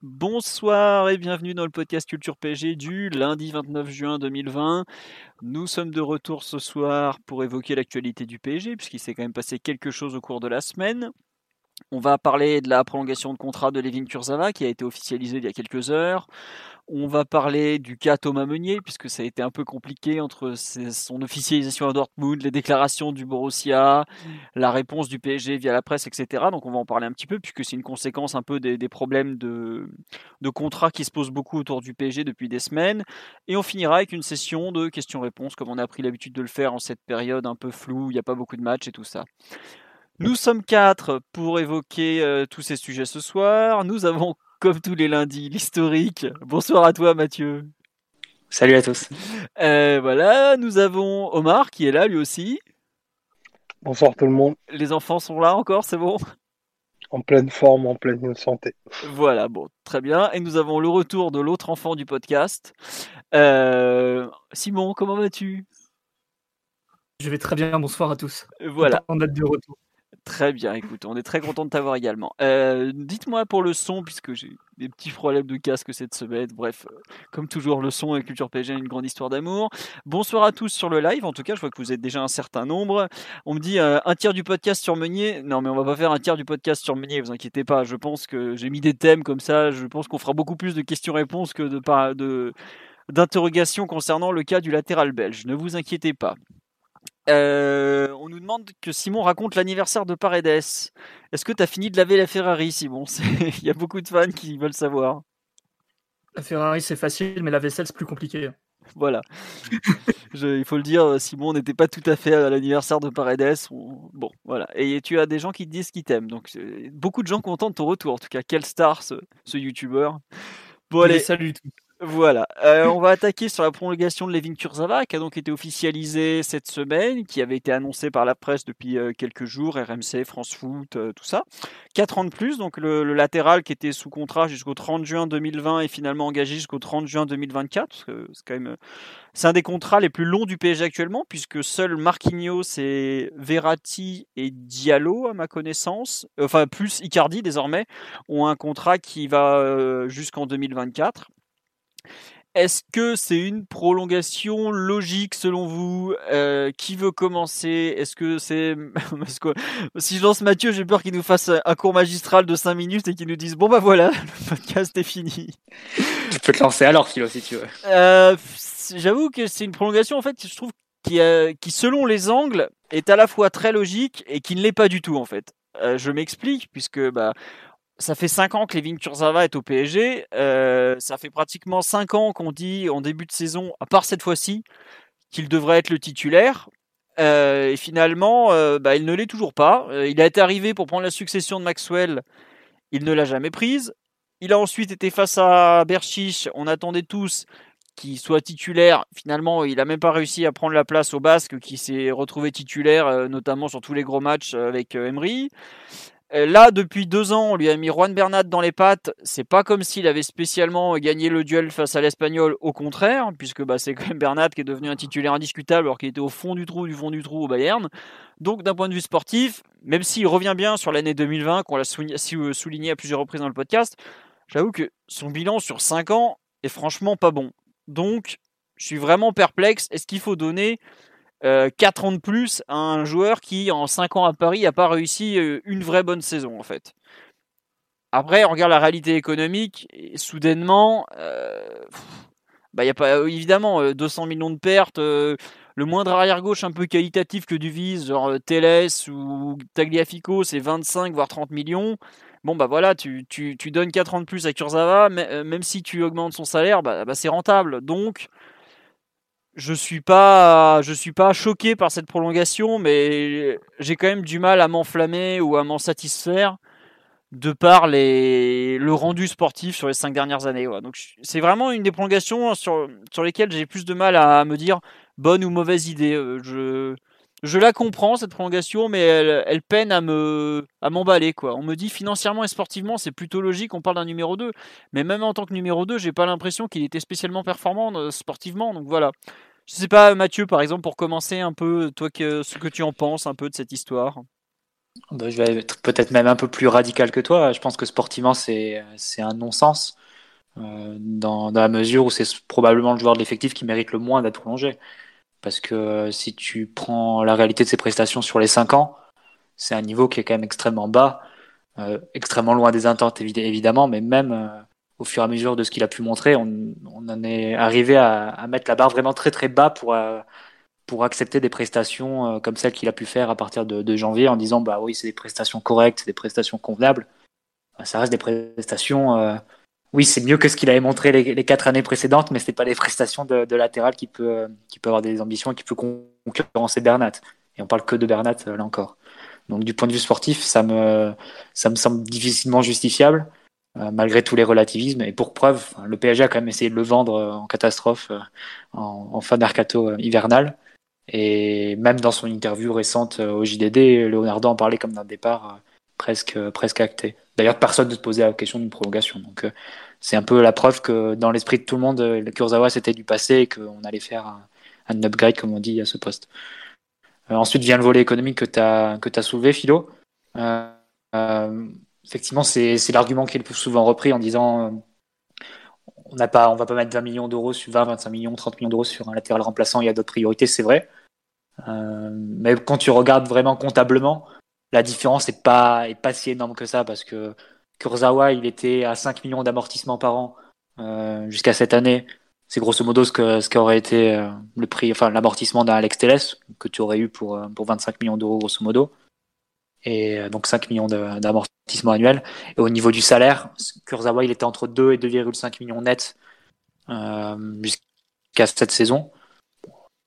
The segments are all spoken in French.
Bonsoir et bienvenue dans le podcast Culture PG du lundi 29 juin 2020. Nous sommes de retour ce soir pour évoquer l'actualité du PSG puisqu'il s'est quand même passé quelque chose au cours de la semaine. On va parler de la prolongation de contrat de Levin Kurzava qui a été officialisée il y a quelques heures. On va parler du cas Thomas Meunier, puisque ça a été un peu compliqué entre son officialisation à Dortmund, les déclarations du Borussia, la réponse du PSG via la presse, etc. Donc on va en parler un petit peu, puisque c'est une conséquence un peu des, problèmes de, de contrat qui se posent beaucoup autour du PSG depuis des semaines. Et on finira avec une session de questions-réponses, comme on a pris l'habitude de le faire en cette période un peu floue, il n'y a pas beaucoup de matchs et tout ça. Nous sommes quatre pour évoquer euh, tous ces sujets ce soir. Nous avons comme tous les lundis, l'historique. Bonsoir à toi Mathieu. Salut à tous. Euh, voilà, nous avons Omar qui est là lui aussi. Bonsoir tout le monde. Les enfants sont là encore, c'est bon? En pleine forme, en pleine santé. Voilà, bon, très bien. Et nous avons le retour de l'autre enfant du podcast. Euh, Simon, comment vas-tu? Je vais très bien, bonsoir à tous. Voilà. On a de retour. Très bien, écoute, on est très content de t'avoir également. Euh, dites-moi pour le son, puisque j'ai des petits problèmes de casque cette semaine. Bref, euh, comme toujours, le son et Culture PG, une grande histoire d'amour. Bonsoir à tous sur le live. En tout cas, je vois que vous êtes déjà un certain nombre. On me dit euh, un tiers du podcast sur Meunier. Non, mais on va pas faire un tiers du podcast sur Meunier, vous inquiétez pas. Je pense que j'ai mis des thèmes comme ça. Je pense qu'on fera beaucoup plus de questions-réponses que de, de d'interrogations concernant le cas du latéral belge. Ne vous inquiétez pas. Euh, on nous demande que Simon raconte l'anniversaire de Paredes. Est-ce que tu as fini de laver la Ferrari, Simon? Il y a beaucoup de fans qui veulent savoir. La Ferrari, c'est facile, mais la vaisselle, c'est plus compliqué. Voilà. il faut le dire, Simon n'était pas tout à fait à l'anniversaire de Paredes. Bon, voilà. Et tu as des gens qui te disent qu'ils t'aiment. Donc, beaucoup de gens contents de ton retour. En tout cas, quel star ce, ce youtubeur. Bon, allez. Salut tous. Voilà, euh, on va attaquer sur la prolongation de Levin Kurzava, qui a donc été officialisée cette semaine, qui avait été annoncée par la presse depuis euh, quelques jours, RMC, France Foot, euh, tout ça. Quatre ans de plus, donc le, latéral qui était sous contrat jusqu'au 30 juin 2020 est finalement engagé jusqu'au 30 juin 2024. c'est quand même, c'est un des contrats les plus longs du PSG actuellement, puisque seuls Marquinhos et Verratti et Diallo, à ma connaissance, enfin plus Icardi désormais, ont un contrat qui va jusqu'en 2024. Est-ce que c'est une prolongation logique selon vous euh, Qui veut commencer? Est-ce que c'est si je lance Mathieu, j'ai peur qu'il nous fasse un cours magistral de 5 minutes et qu'il nous dise bon bah voilà, le podcast est fini. Tu peux te lancer alors, Philo, si tu veux. Euh, j'avoue que c'est une prolongation en fait, je trouve qui, qui selon les angles est à la fois très logique et qui ne l'est pas du tout en fait. Euh, je m'explique puisque bah ça fait 5 ans que Levin Kurzava est au PSG. Euh, ça fait pratiquement 5 ans qu'on dit en début de saison, à part cette fois-ci, qu'il devrait être le titulaire. Euh, et finalement, euh, bah, il ne l'est toujours pas. il a été arrivé pour prendre la succession de Maxwell. Il ne l'a jamais prise. Il a ensuite été face à Berchiche. On attendait tous qu'il soit titulaire. Finalement, il n'a même pas réussi à prendre la place au Basque, qui s'est retrouvé titulaire, notamment sur tous les gros matchs avec Emery. Euh, là, depuis deux ans, on lui a mis Juan Bernat dans les pattes. C'est pas comme s'il avait spécialement gagné le duel face à l'Espagnol, au contraire, puisque bah, c'est quand même Bernat qui est devenu un titulaire indiscutable alors qu'il était au fond du trou, du fond du trou au Bayern. Donc, d'un point de vue sportif, même s'il revient bien sur l'année 2020, qu'on l'a euh, souligné à plusieurs reprises dans le podcast, j'avoue que son bilan sur cinq ans est franchement pas bon. Donc, je suis vraiment perplexe. Est-ce qu'il faut donner 4 euh, ans de plus à un joueur qui, en 5 ans à Paris, n'a pas réussi euh, une vraie bonne saison, en fait. Après, on regarde la réalité économique, et soudainement, euh, bah, y a pas, évidemment, 200 millions de pertes, le moindre arrière-gauche un peu qualitatif que du vise, genre Teles ou Tagliafico, c'est 25 voire 30 millions. Bon, bah voilà, tu, tu, donnes 4 ans de plus à Kurzawa, même si tu augmentes son salaire, bah, bah c'est rentable. Donc, je suis pas je suis pas choqué par cette prolongation mais j'ai quand même du mal à m'enflammer ou à m'en satisfaire de par le rendu sportif sur les cinq dernières années. Donc c'est vraiment une des prolongations sur, lesquelles j'ai plus de mal à me dire bonne ou mauvaise idée. Euh, je, la comprends cette prolongation, mais elle, peine à me à m'emballer. On me dit financièrement et sportivement c'est plutôt logique. On parle d'un numéro 2, mais même en tant que numéro 2, j'ai pas l'impression qu'il était spécialement performant euh, sportivement. Donc voilà. Je sais pas Mathieu par exemple pour commencer un peu toi que, ce que tu en penses un peu de cette histoire. Bah, je vais être peut-être même un peu plus radical que toi. Je pense que sportivement, c'est un non-sens. Euh, dans, la mesure où c'est probablement le joueur de l'effectif qui mérite le moins d'être prolongé. Parce que euh, si tu prends la réalité de ses prestations sur les 5 ans, c'est un niveau qui est quand même extrêmement bas, euh, extrêmement loin des intentes évidemment, mais même au fur et à mesure de ce qu'il a pu montrer, on, en est arrivé à, mettre la barre vraiment très très bas pour, pour accepter des prestations euh, comme celles qu'il a pu faire à partir de, janvier en disant bah oui c'est des prestations correctes, des prestations convenables. Bah, ça reste des prestations. Euh, oui c'est mieux que ce qu'il avait montré les, quatre années précédentes, mais c'est pas des prestations de, latéral qui peut euh, qui peut avoir des ambitions et qui peut concurrencer Bernat. Et on parle que de Bernat là encore. Donc du point de vue sportif, ça me ça me semble difficilement justifiable. Malgré tous les relativismes. Et pour preuve, le PSG a quand même essayé de le vendre en catastrophe en, en fin d'arcato hivernal. Et même dans son interview récente euh, au JDD, Leonardo en parlait comme d'un départ euh, presque, euh, presque acté. D'ailleurs, personne ne se posait la question d'une prolongation. Donc, c'est un peu la preuve que dans l'esprit de tout le monde, le Kurzawa c'était du passé et qu'on allait faire un, upgrade, comme on dit, à ce poste. ensuite vient le volet économique que tu as, que as soulevé, Philo. Effectivement, c'est l'argument qui est le plus souvent repris en disant on n'a pas, on va pas mettre 20 millions d'euros sur 20, 25 millions, 30 millions d'euros sur un latéral remplaçant. Il y a d'autres priorités, c'est vrai. Euh, mais quand tu regardes vraiment comptablement, la différence n'est pas, si énorme que ça parce que Kurzawa, il était à 5 millions d'amortissements par an euh, jusqu'à cette année. C'est grosso modo ce qu'aurait été euh, le prix, enfin l'amortissement d'un Alex Telles que tu aurais eu pour euh, pour 25 millions d'euros grosso modo. Et euh, donc 5 millions d'amortissement annuel. Et au niveau du salaire, Kurzawa, il était entre 2 et 2,5 millions nets jusqu'à cette saison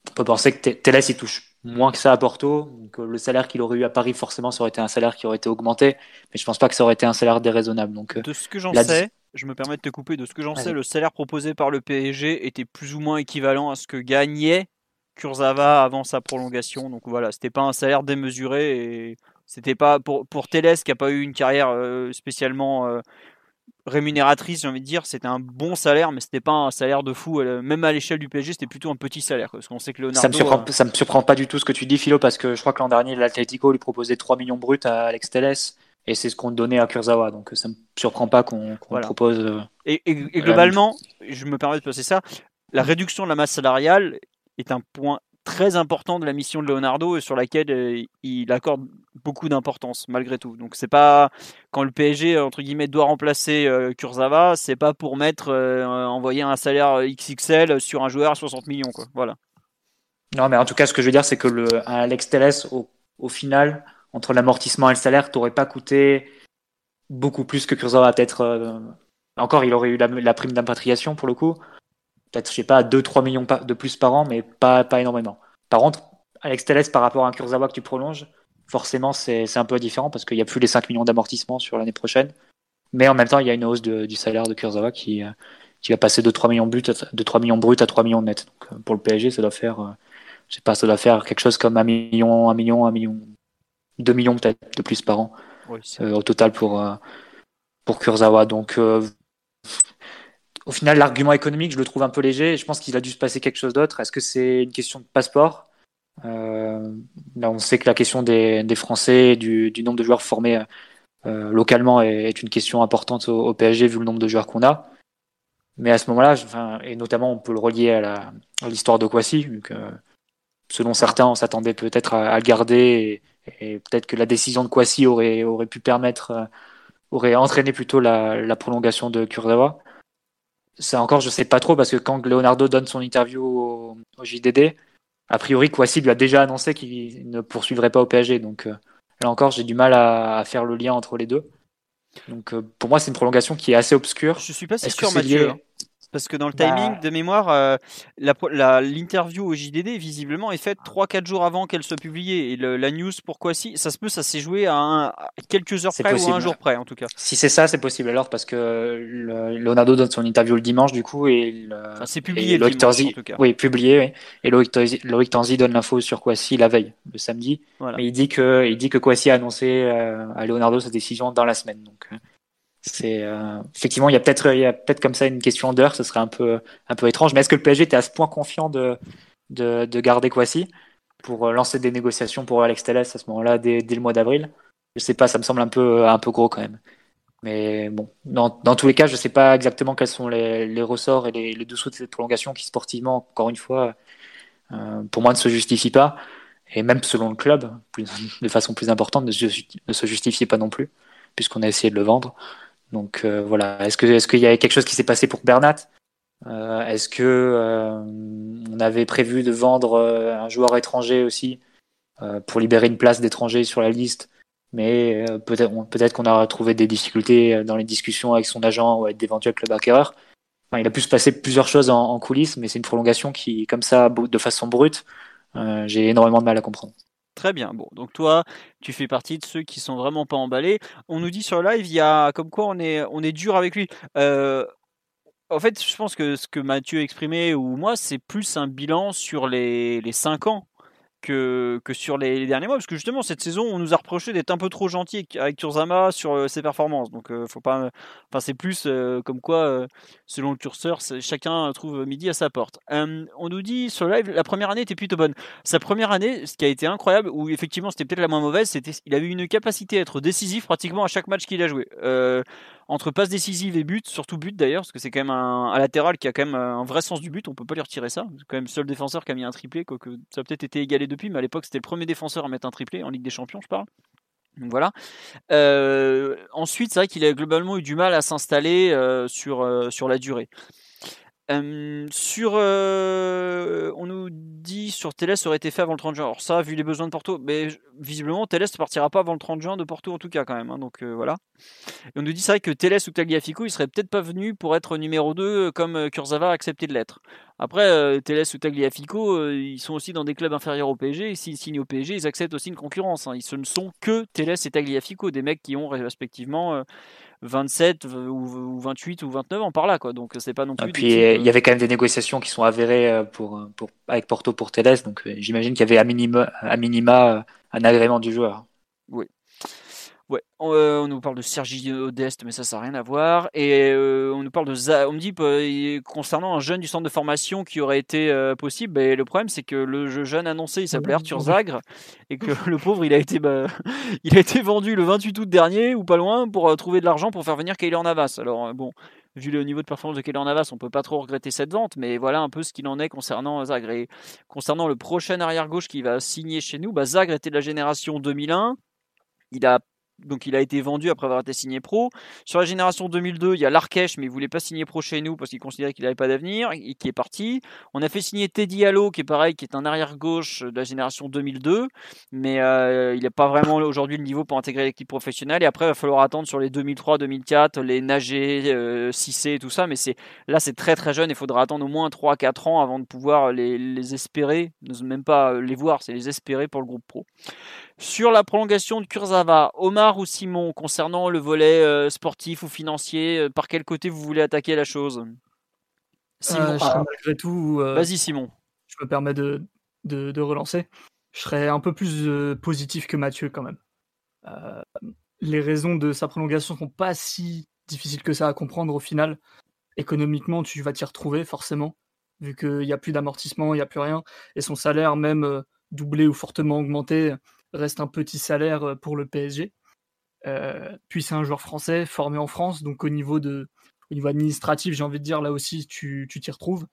on peut penser que Télès il touche moins que ça à Porto. Donc, le salaire qu'il aurait eu à Paris, forcément, ça aurait été un salaire qui aurait été augmenté. Mais je pense pas que ça aurait été un salaire déraisonnable. Donc, de ce que j'en sais, je me permets de te couper, de ce que j'en sais, le salaire proposé par le PSG était plus ou moins équivalent à ce que gagnait Kurzawa avant sa prolongation. Donc voilà, c'était pas un salaire démesuré et c'était pas pour, pour Télès qui a pas eu une carrière euh, spécialement euh, rémunératrice, j'ai envie de dire. C'était un bon salaire, mais c'était pas un salaire de fou. Même à l'échelle du PSG, c'était plutôt un petit salaire. Parce qu'on sait que Leonardo, ça me, surprend, euh, ça me surprend pas du tout ce que tu dis, Philo, parce que je crois que l'an dernier, l'Atletico lui proposait 3 millions bruts à Alex Telles. Et c'est ce qu'on donnait à Kurzawa, donc ça me surprend pas qu'on propose. Euh, et, et globalement, je me permets de passer ça, la réduction de la masse salariale est un point très important de la mission de Leonardo et sur laquelle euh, il accorde beaucoup d'importance malgré tout. Donc c'est pas quand le PSG entre guillemets doit remplacer euh, Kurzawa, c'est pas pour mettre euh, envoyer un salaire XXL sur un joueur à 60 millions quoi. Voilà. Non mais en tout cas ce que je veux dire c'est que le Alex Telles au, final entre l'amortissement et le salaire t'aurais pas coûté beaucoup plus que Kurzawa peut-être encore il aurait eu la prime d'impatriation pour le coup peut-être, je sais pas, 2-3 millions de plus par an, mais pas, pas énormément. Par contre, Alex Telles par rapport à un Kurzawa que tu prolonges, forcément, c'est un peu différent parce qu'il n'y a plus les 5 millions d'amortissement sur l'année prochaine. Mais en même temps, il y a une hausse du salaire de Kurzawa qui, euh, qui va passer de 3 millions, bruts de 3 millions bruts à 3 millions net. Donc, euh, pour le PSG, ça doit faire, euh, je sais pas, ça doit faire quelque chose comme 1 million, 1 million, 1 million, 2 millions peut-être de plus par an au total pour, pour Kurzawa. Donc, au final, l'argument économique, je le trouve un peu léger. Je pense qu'il a dû se passer quelque chose d'autre. Est-ce que c'est une question de passeport? Euh, Là, on sait que la question des, Français, du, nombre de joueurs formés euh, localement est, une question importante au, PSG vu le nombre de joueurs qu'on a. Mais à ce moment-là, et notamment on peut le relier à l'histoire de Kwasi, que selon certains, on s'attendait peut-être à, le garder et, peut-être que la décision de Kwasi aurait, aurait pu permettre, euh, aurait entraîné plutôt la, la prolongation de Kurzawa. Ça encore, je sais pas trop parce que quand Leonardo donne son interview au, JDD, a priori, Kwasi lui a déjà annoncé qu'il ne poursuivrait pas au PSG. Donc euh, là encore, j'ai du mal à, faire le lien entre les deux. Donc euh, pour moi, c'est une prolongation qui est assez obscure. Je suis pas si sûr, Mathieu. Hein. Parce que dans le Bah- timing de mémoire, euh, la pro- la- l'interview au JDD, visiblement, est faite 3-4 jours avant qu'elle soit publiée. Et le- la news, pourquoi si Ça se peut, ça s'est joué à, un- à quelques heures près ou à un possible. jour près, en tout cas. Si c'est ça, c'est possible alors parce que le- Leonardo donne son interview le dimanche du coup et, le- Enfin, c'est et publié Loïc dimanche, Tanzi- en tout cas. oui publié, oui. et Loïc Tanzi, Loïc Tanzi donne l'info sur Kwasi la veille, le samedi. Voilà. Mais il dit que il dit que Kwasi a annoncé euh, à Leonardo sa décision dans la semaine. Donc euh, c'est euh, effectivement il y a peut-être il y a peut-être comme ça une question d'heure, ce serait un peu un peu étrange. Mais est-ce que le PSG était à ce point confiant de de, de garder Kwasi pour euh, lancer des négociations pour Alex Telles à ce moment-là dès, le mois d'avril? Je sais pas, ça me semble un peu un peu gros quand même. Mais bon, dans, dans tous les cas, je sais pas exactement quels sont les, ressorts et les, les dessous de cette prolongation qui sportivement, encore une fois, euh, pour moi ne se justifie pas. Et même selon le club, de façon plus importante, ne se justifie pas non plus, puisqu'on a essayé de le vendre. Donc euh, voilà, est-ce que est-ce qu'il y a quelque chose qui s'est passé pour Bernat? Euh, Est-ce que euh, on avait prévu de vendre un joueur étranger aussi pour libérer une place d'étranger sur la liste? Mais peut-être peut-être qu'on a trouvé des difficultés dans les discussions avec son agent ou avec d'éventuels clubs acquéreurs. Il a pu se passer plusieurs choses en, en coulisses, mais c'est une prolongation qui, comme ça, de façon brute, j'ai énormément de mal à comprendre. Très bien. Bon, donc toi, tu fais partie de ceux qui sont vraiment pas emballés. On nous dit sur live, il y a comme quoi on est, on est dur avec lui. Euh, en fait, je pense que ce que Mathieu a exprimé ou moi, c'est plus un bilan sur les, les 5 ans que, sur les, derniers mois. Parce que justement, cette saison, on nous a reproché d'être un peu trop gentil avec- Kurzawa sur euh, ses performances. Donc, euh, faut pas. Enfin, c'est plus euh, comme quoi, euh, selon le curseur, chacun trouve midi à sa porte. On nous dit sur live, la première année était plutôt bonne. Sa première année, ce qui a été incroyable, où effectivement c'était peut-être la moins mauvaise, c'était il avait une capacité à être décisif pratiquement à chaque match qu'il a joué. Euh, entre passes décisives et buts, surtout but d'ailleurs, parce que c'est quand même un, latéral qui a quand même un vrai sens du but, on peut pas lui retirer ça. C'est quand même le seul défenseur qui a mis un triplé, quoique ça a peut-être été égalé depuis, mais à l'époque c'était le premier défenseur à mettre un triplé en Ligue des Champions, je parle. Donc voilà. Euh, ensuite, c'est vrai qu'il a globalement eu du mal à s'installer euh, euh, sur la durée. Sur, euh, on nous dit sur Télé aurait été fait avant le 30 juin. Alors ça, vu les besoins de Porto, mais visiblement Télé ne partira pas avant le 30 juin de Porto en tout cas quand même. hein, donc euh, voilà. Et on nous dit c'est vrai que Télé ou Tagliafico, ils seraient peut-être pas venus pour être numéro 2 euh, comme Kurzawa a accepté de l'être. Après, Télé ou Tagliafico, ils sont aussi dans des clubs inférieurs au PSG. Et s'ils signent au PSG, ils acceptent aussi une concurrence. hein. Ils ce ne sont que Télé et Tagliafico, des mecs qui ont respectivement 27 ou ou 28 ou 29 ans par là. Quoi. Donc c'est pas non plus. Et puis types, euh, il y euh, avait quand même des négociations qui sont avérées euh, pour, pour, avec Porto pour Teles, donc euh, j'imagine qu'il y avait à minima, à minima euh, un agrément du joueur. Ouais, on, euh, on nous parle de Sergi Odeste, mais ça, ça n'a rien à voir. Et euh, on nous parle de, Za- on me dit euh, concernant un jeune du centre de formation qui aurait été euh, possible. ben, le problème, c'est que le je- jeune annoncé, il s'appelait Arthur Zagre, et que le pauvre, il a été, bah, il a été vendu le 28 août dernier ou pas loin pour trouver de l'argent pour faire venir Kaylor Navas. Alors bon. Vu le niveau de performance de Kaylor Navas, on peut pas trop regretter cette vente, mais voilà un peu ce qu'il en est concernant Zagre. Et concernant le prochain arrière gauche qui va signer chez nous, bah, Zagre était de la génération 2001. Il a donc il a été vendu après avoir été signé pro. Sur la génération 2002, il y a Larkesh, mais il voulait pas signer pro chez nous parce qu'il considérait qu'il n'avait pas d'avenir, et qui est parti. On a fait signer Teddy Allo, qui est pareil, qui est un arrière gauche de la génération 2002, mais euh, il n'a pas vraiment aujourd'hui le niveau pour intégrer l'équipe professionnelle. Et après, il va falloir attendre sur les 2003, 2004, les Nager, euh, Cissé tout ça. Mais là, c'est très très jeune. Il faudra attendre au moins 3-4 ans avant de pouvoir les, les espérer, même pas les voir, c'est les espérer pour le groupe pro. Sur la prolongation de Kurzawa, Omar ou Simon, concernant le volet euh, sportif ou financier, euh, par quel côté vous voulez attaquer la chose? Simon, Euh, malgré tout, vas-y Simon. je me permets de, de, de relancer. Je serais un peu plus positif que Mathieu quand même. Les raisons de sa prolongation sont pas si difficiles que ça à comprendre au final. Économiquement, tu vas t'y retrouver forcément, vu qu'il n'y a plus d'amortissement, il n'y a plus rien. Et son salaire, même doublé ou fortement augmenté, reste un petit salaire pour le PSG. Euh, puis c'est un joueur français formé en France, donc au niveau, de, au niveau administratif, j'ai envie de dire, là aussi, tu t'y retrouves.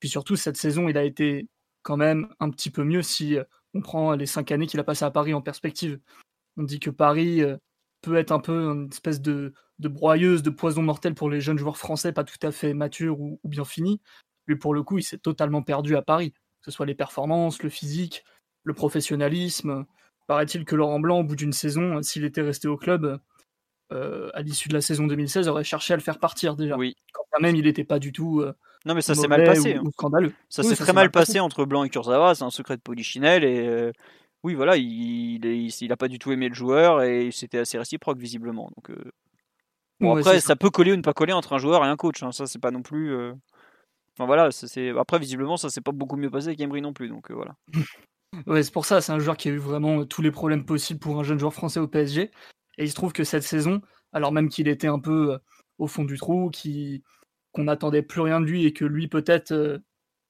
Puis surtout, cette saison, il a été quand même un petit peu mieux si euh, on prend les cinq années qu'il a passées à Paris en perspective. On dit que Paris euh, peut être un peu une espèce de, de broyeuse, de poison mortel pour les jeunes joueurs français, pas tout à fait matures ou, ou bien finis. Lui, pour le coup, il s'est totalement perdu à Paris, que ce soit les performances, le physique, le professionnalisme. Paraît-il que Laurent Blanc, au bout d'une saison, s'il était resté au club, euh, à l'issue de la saison 2016, aurait cherché à le faire partir déjà Oui. quand même il n'était pas du tout. euh, Non, mais ça s'est mal passé. ou- hein. ou scandaleux. Ça Oui, s'est très mal passé. passé entre Blanc et Kurzawa, c'est un secret de Polichinelle et euh, oui voilà, il, il, est- il a pas du tout aimé le joueur et c'était assez réciproque visiblement. Donc bon, Ouais, après ça peut coller ou ne pas coller entre un joueur et un coach, hein. ça c'est pas non plus. Enfin voilà, c'est après visiblement ça s'est pas beaucoup mieux passé avec Emery non plus, donc euh, voilà. Ouais, c'est pour ça, c'est un joueur qui a eu vraiment euh, tous les problèmes possibles pour un jeune joueur français au PSG. Et il se trouve que cette saison, alors même qu'il était un peu euh, au fond du trou, qu'on n'attendait plus rien de lui et que lui peut-être euh,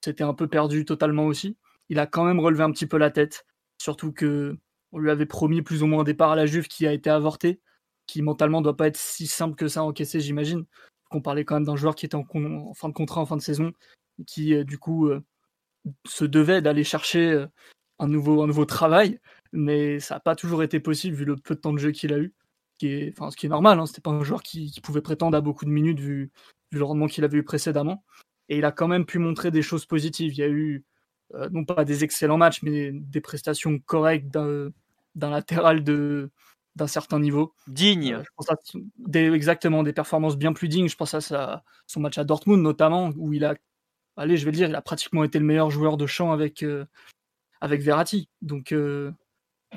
s'était un peu perdu totalement aussi, il a quand même relevé un petit peu la tête. Surtout que on lui avait promis plus ou moins un départ à la Juve qui a été avorté, qui mentalement doit pas être si simple que ça à encaisser, j'imagine. Qu'on parlait quand même d'un joueur qui était en, fin de contrat, en fin de saison, et qui du coup se devait d'aller chercher un nouveau, un nouveau travail, mais ça n'a pas toujours été possible vu le peu de temps de jeu qu'il a eu, qui est, enfin, ce qui est normal, hein, c'était pas un joueur qui, qui pouvait prétendre à beaucoup de minutes vu, vu le rendement qu'il avait eu précédemment. Et il a quand même pu montrer des choses positives. Il y a eu, euh, non pas des excellents matchs, mais des prestations correctes d'un latéral de d'un certain niveau. Digne. Euh, je pense à des, exactement des performances bien plus dignes. Je pense à sa- son match à Dortmund notamment, où il a, allez, je vais le dire, il a pratiquement été le meilleur joueur de champ avec, euh, avec Verratti. Donc, euh,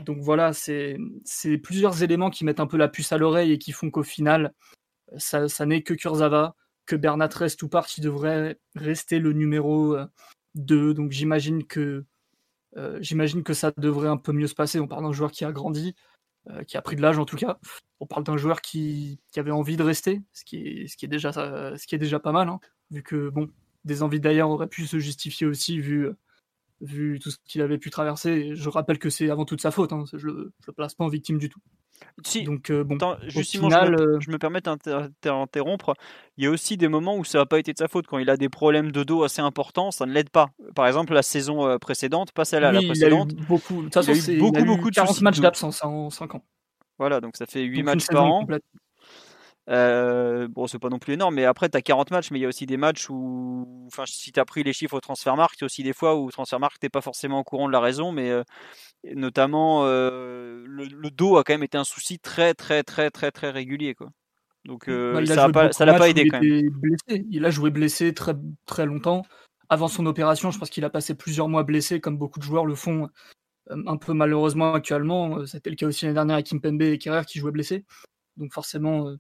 donc voilà, c'est plusieurs éléments qui mettent un peu la puce à l'oreille et qui font qu'au final, ça, n'est que Kurzawa, que Bernat Restupar qui devrait rester le numéro euh, 2. Donc j'imagine que euh, que ça devrait un peu mieux se passer. On parle d'un joueur qui a grandi, euh, qui a pris de l'âge en tout cas. On parle d'un joueur qui, qui avait envie de rester, ce qui est, ce qui est, déjà, euh, ce qui est déjà pas mal, hein, vu que bon, des envies d'ailleurs auraient pu se justifier aussi vu, vu tout ce qu'il avait pu traverser. Et je rappelle que c'est avant tout de sa faute, hein, je ne le, place pas en victime du tout. Si, Donc euh, bon, Attends, justement, final, je, me, euh, je me permets d'interrompre. Il y a aussi des moments où ça n'a pas été de sa faute. Quand il a des problèmes de dos assez importants, ça ne l'aide pas. Par exemple, la saison euh, précédente, pas celle-là, la oui, il a eu précédente. beaucoup, de toute il a façon, eu beaucoup, il a eu beaucoup de 40 soucis de matchs d'absence en 5 ans. Voilà, donc ça fait 8 Donc, une matchs par an. Euh, bon, c'est pas non plus énorme, mais après, tu as 40 matchs, mais il y a aussi des matchs où, enfin, si tu as pris les chiffres au Transfermarkt, il y a aussi des fois où Transfermarkt, t'es pas forcément au courant de la raison, mais euh, notamment, euh, le, le dos a quand même été un souci très, très, très, très, très régulier, quoi. Donc, Bah, ça pas, l'a pas où aidé quand même. blessé. Il a joué blessé très, très longtemps. Avant son opération, je pense qu'il a passé plusieurs mois blessé, comme beaucoup de joueurs le font un peu malheureusement actuellement. C'était le cas aussi l'année dernière avec Kimpembe et Kerrer qui jouaient blessés. Donc forcément,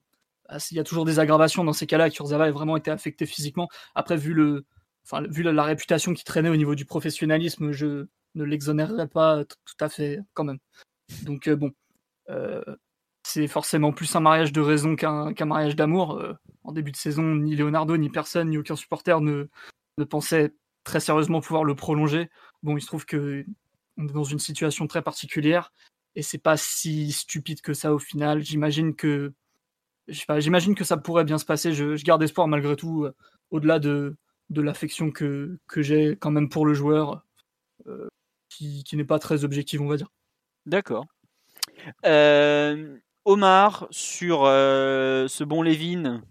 il y a toujours des aggravations dans ces cas-là. Kurzawa a vraiment été affecté physiquement. Après, vu, le, enfin, vu la, réputation qui traînait au niveau du professionnalisme, je ne l'exonérerais pas tout à fait quand même. Donc euh, bon, euh, c'est forcément plus un mariage de raison qu'un mariage d'amour. Euh, en début de saison, ni Leonardo, ni personne, ni aucun supporter ne, ne pensait très sérieusement pouvoir le prolonger. Bon, il se trouve que on est dans une situation très particulière et c'est pas si stupide que ça au final. J'imagine que j'imagine que ça pourrait bien se passer. Je, garde espoir malgré tout, euh, au-delà de, de l'affection que, que j'ai quand même pour le joueur, euh, qui, qui n'est pas très objective, on va dire. D'accord. Euh, Omar, sur ce bon Lévin,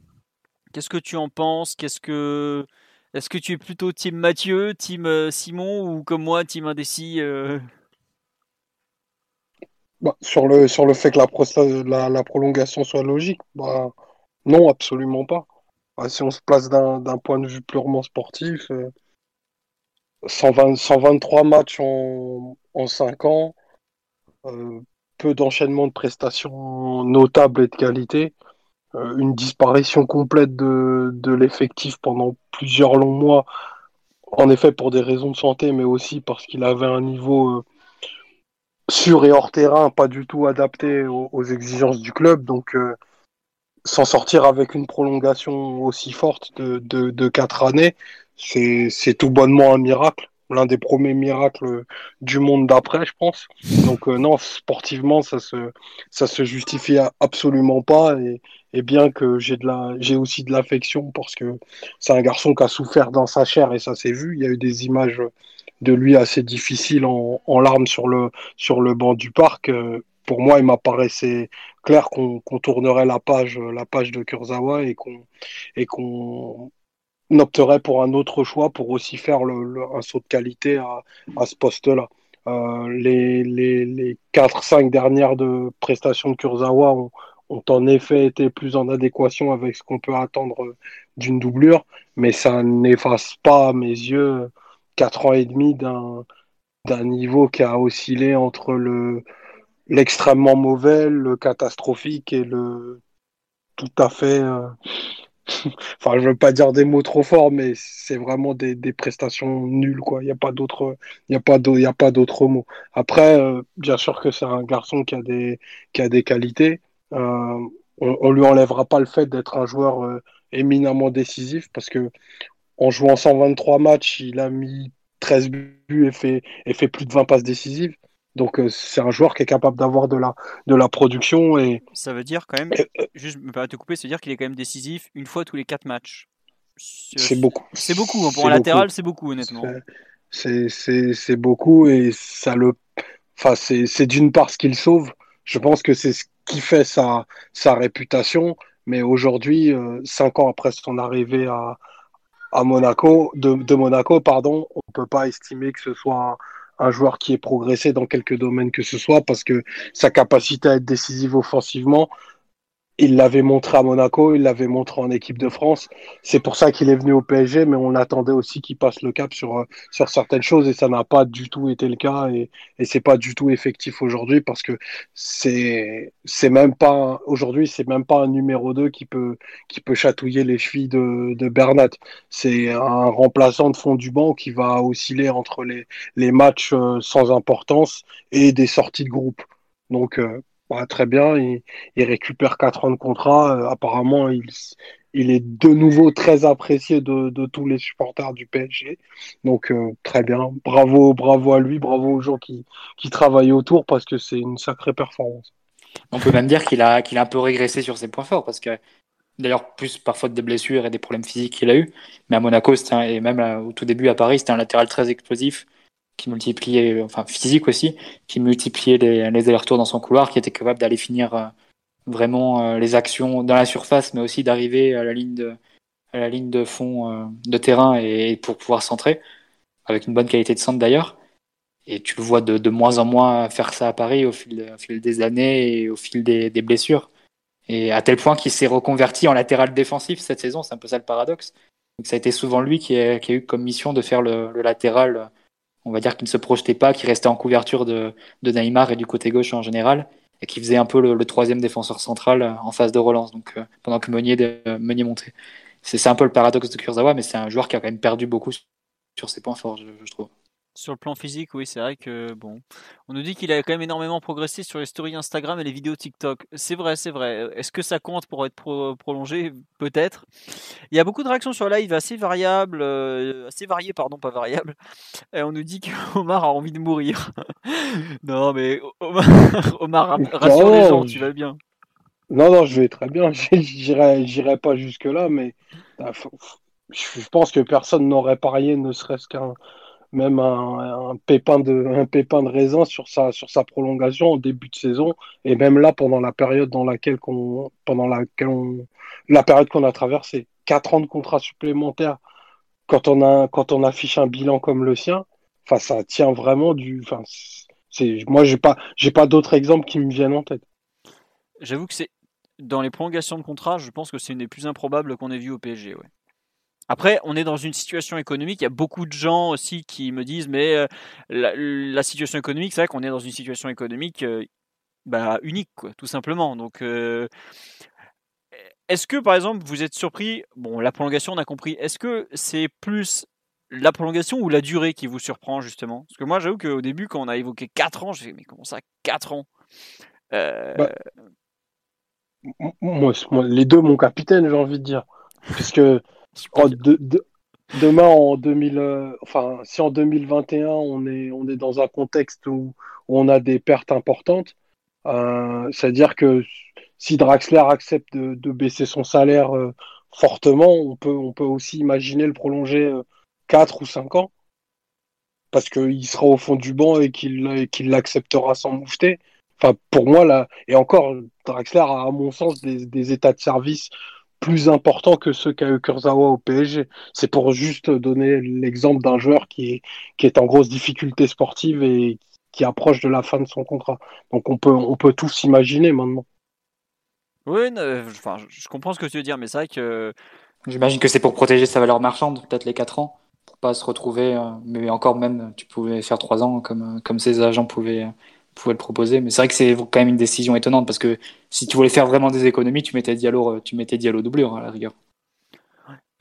qu'est-ce que tu en penses? Qu'est-ce que est-ce que tu es plutôt team Mathieu, team Simon ou comme moi team indécis Bah, sur le, sur le fait que la, la, prolongation soit logique, bah, non, absolument pas. Bah, si on se place d'un point de vue purement sportif, euh, 120 123 matchs en, en 5 ans, euh, peu d'enchaînement de prestations notables et de qualité, euh, une disparition complète de, de l'effectif pendant plusieurs longs mois, en effet pour des raisons de santé, mais aussi parce qu'il avait un niveau euh, sur et hors terrain, pas du tout adapté aux, exigences du club. Donc, euh, s'en sortir avec une prolongation aussi forte de, quatre années, c'est tout bonnement un miracle. L'un des premiers miracles du monde d'après, je pense. Donc, euh, non, sportivement, ça se, ça se justifie absolument pas. Et, bien que j'ai j'ai aussi de l'affection parce que c'est un garçon qui a souffert dans sa chair et ça s'est vu. Il y a eu des images de lui assez difficiles en, larmes sur le, sur le banc du parc. Euh, pour moi, il m'apparaissait clair qu'on tournerait la page, la page de Kurzawa et qu'on opterait pour un autre choix pour aussi faire le, un saut de qualité à, à ce poste-là. Euh, les les, les 4-5 dernières de prestations de Kurzawa ont, ont en effet été plus en adéquation avec ce qu'on peut attendre d'une doublure, mais ça n'efface pas à mes yeux quatre ans et demi d'un d'un niveau qui a oscillé entre le l'extrêmement mauvais, le catastrophique et le tout à fait. Euh, enfin, je veux pas dire des mots trop forts, mais c'est vraiment des, des, prestations nulles, quoi. Il n'y a pas d'autre, il a pas il a pas d'autres mots. Après, euh, bien sûr que c'est un garçon qui a des, qui a des qualités. Euh, on, on, lui enlèvera pas le fait d'être un joueur éminemment décisif parce que en jouant 123 matchs, il a mis 13 buts et fait, et fait plus de 20 passes décisives. Donc euh, c'est un joueur qui est capable d'avoir de la, de la production. Et... Ça veut dire quand même, juste me permets de te couper, ça veut dire qu'il est quand même décisif une fois tous les 4 matchs. C'est beaucoup. C'est beaucoup. Hein. Pour un latéral, c'est beaucoup, honnêtement. C'est beaucoup et ça le. Enfin, c'est d'une part ce qu'il sauve. Je pense que c'est ce qui fait sa, sa réputation. Mais aujourd'hui, euh, cinq ans après son arrivée à, à Monaco, de, de Monaco, pardon, on ne peut pas estimer que ce soit un joueur qui est progressé dans quelques domaines que ce soit, parce que sa capacité à être décisive offensivement, il l'avait montré à Monaco, il l'avait montré en équipe de France. C'est pour ça qu'il est venu au PSG, mais on attendait aussi qu'il passe le cap sur, euh, sur certaines choses et ça n'a pas du tout été le cas et, et c'est pas du tout effectif aujourd'hui parce que c'est, c'est même pas, aujourd'hui, c'est même pas un numéro 2 qui peut, qui peut chatouiller les chevilles de, de Bernat. C'est un remplaçant de fond du banc qui va osciller entre les, les matchs euh, sans importance et des sorties de groupe. Donc, euh, très bien, il, récupère 4 ans de contrat. Euh, apparemment, il, est de nouveau très apprécié de, tous les supporters du PSG. Donc, euh, très bien. Bravo, bravo à lui, bravo aux gens qui, travaillent autour parce que c'est une sacrée performance. On peut même dire qu'il a, qu'il a un peu régressé sur ses points forts parce que, d'ailleurs, plus parfois des blessures et des problèmes physiques qu'il a eu. Mais à Monaco, et même euh, au tout début à Paris, c'était un latéral très explosif qui multipliait, enfin physique aussi, qui multipliait les, les allers-retours dans son couloir, qui était capable d'aller finir euh, vraiment euh, les actions dans la surface, mais aussi d'arriver à la ligne de, à la ligne de fond euh, de terrain et, pour pouvoir centrer, avec une bonne qualité de centre d'ailleurs. Et tu le vois de, de, moins en moins faire ça à Paris au fil, au fil des années et au fil des, des blessures. Et à tel point qu'il s'est reconverti en latéral défensif cette saison, c'est un peu ça le paradoxe. Donc ça a été souvent lui qui a, qui a eu comme mission de faire le, le latéral on va dire qu'il ne se projetait pas, qu'il restait en couverture de, de, Neymar et du côté gauche en général, et qui faisait un peu le, troisième défenseur central en phase de relance, donc euh, pendant que Meunier, de, Meunier montait. C'est un peu le paradoxe de Kurzawa, mais c'est un joueur qui a quand même perdu beaucoup sur ses points forts, je trouve. Sur le plan physique, oui, c'est vrai que bon, on nous dit qu'il a quand même énormément progressé sur les stories Instagram et les vidéos TikTok. C'est vrai, c'est vrai. Est-ce que ça compte pour être prolongé? Peut-être. Il y a beaucoup de réactions sur live assez variables, euh, assez variées, pardon, pas variables. Et on nous dit qu'Omar a envie de mourir. non, mais Omar, Omar rassure les gens, tu vas bien. Non, non, je vais très bien. J'irai, j'irai pas jusque là, mais bah, je pense que personne n'aurait parié, ne serait-ce qu'un même un, pépin de, un pépin de raisin sur sa, sur sa prolongation au début de saison et même là pendant la période dans laquelle qu'on, pendant la période qu'on a traversée. Quatre ans de contrat supplémentaire quand on a, quand on affiche un bilan comme le sien, enfin, ça tient vraiment du, enfin, c'est, moi, j'ai pas, j'ai pas d'autres exemples qui me viennent en tête. J'avoue que c'est, dans les prolongations de contrat, je pense que c'est une des plus improbables qu'on ait vues au PSG, ouais. Après, on est dans une situation économique. Il y a beaucoup de gens aussi qui me disent, mais euh, la, situation économique, c'est vrai qu'on est dans une situation économique euh, bah, unique, quoi, tout simplement. Donc, euh, est-ce que, par exemple, vous êtes surpris Bon, la prolongation, on a compris. Est-ce que c'est plus la prolongation ou la durée qui vous surprend, justement? Parce que moi, j'avoue qu'au début, quand on a évoqué 4 ans, j'ai dit, mais comment ça, 4 ans? Bah, moi, les deux, mon capitaine, j'ai envie de dire. Puisque Oh, demain, en 2000, euh, enfin, si en 2021, on est, on est dans un contexte où, on a des pertes importantes, euh, c'est-à-dire que si Draxler accepte de, baisser son salaire euh, fortement, on peut, on peut aussi imaginer le prolonger 4 ou 5 ans, parce qu'il sera au fond du banc et qu'il qu'il l'acceptera sans moufter. Enfin, pour moi, là, et encore, Draxler a, à mon sens, des, des états de service plus important que ceux qu'a eu Kurzawa au PSG. C'est pour juste donner l'exemple d'un joueur qui est, qui est en grosse difficulté sportive et qui approche de la fin de son contrat. Donc on peut, on peut tous s'imaginer maintenant. Oui, enfin, je comprends ce que tu veux dire, mais c'est vrai que. J'imagine que c'est pour protéger sa valeur marchande, peut-être les 4 ans, pour pas se retrouver. mais encore même, tu pouvais faire 3 ans comme, comme ses agents pouvaient, pouvaient le proposer. Mais c'est vrai que c'est quand même une décision étonnante parce que si tu voulais faire vraiment des économies, tu mettais Diallo, tu mettais Diallo doublure à la rigueur.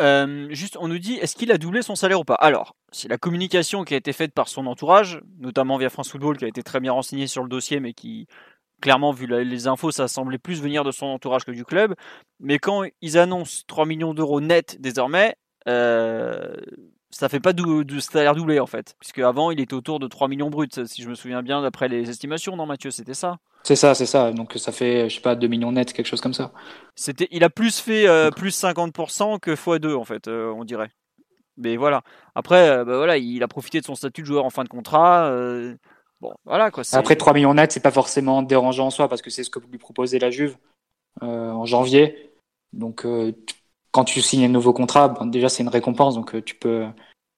Euh, juste, on nous dit, est-ce qu'il a doublé son salaire ou pas? Alors, c'est la communication qui a été faite par son entourage, notamment via France Football, qui a été très bien renseigné sur le dossier, mais qui, clairement, vu les infos, ça semblait plus venir de son entourage que du club. Mais quand ils annoncent 3 millions d'euros net désormais, euh, ça fait pas de, salaire doublé en fait, puisque avant il était autour de 3 millions bruts, si je me souviens bien, d'après les estimations, non Mathieu, c'était ça? C'est ça, c'est ça. Donc ça fait, je sais pas, 2 millions net, quelque chose comme ça. C'était, il a plus fait euh, plus 50% que x2 en fait, euh, on dirait. Mais voilà. Après, euh, bah, voilà, il a profité de son statut de joueur en fin de contrat. bon, voilà quoi. Après 3 millions net, c'est pas forcément dérangeant en soi parce que c'est ce que lui proposait la Juve en janvier. Donc quand tu signes un nouveau contrat, déjà c'est une récompense, donc euh, tu peux,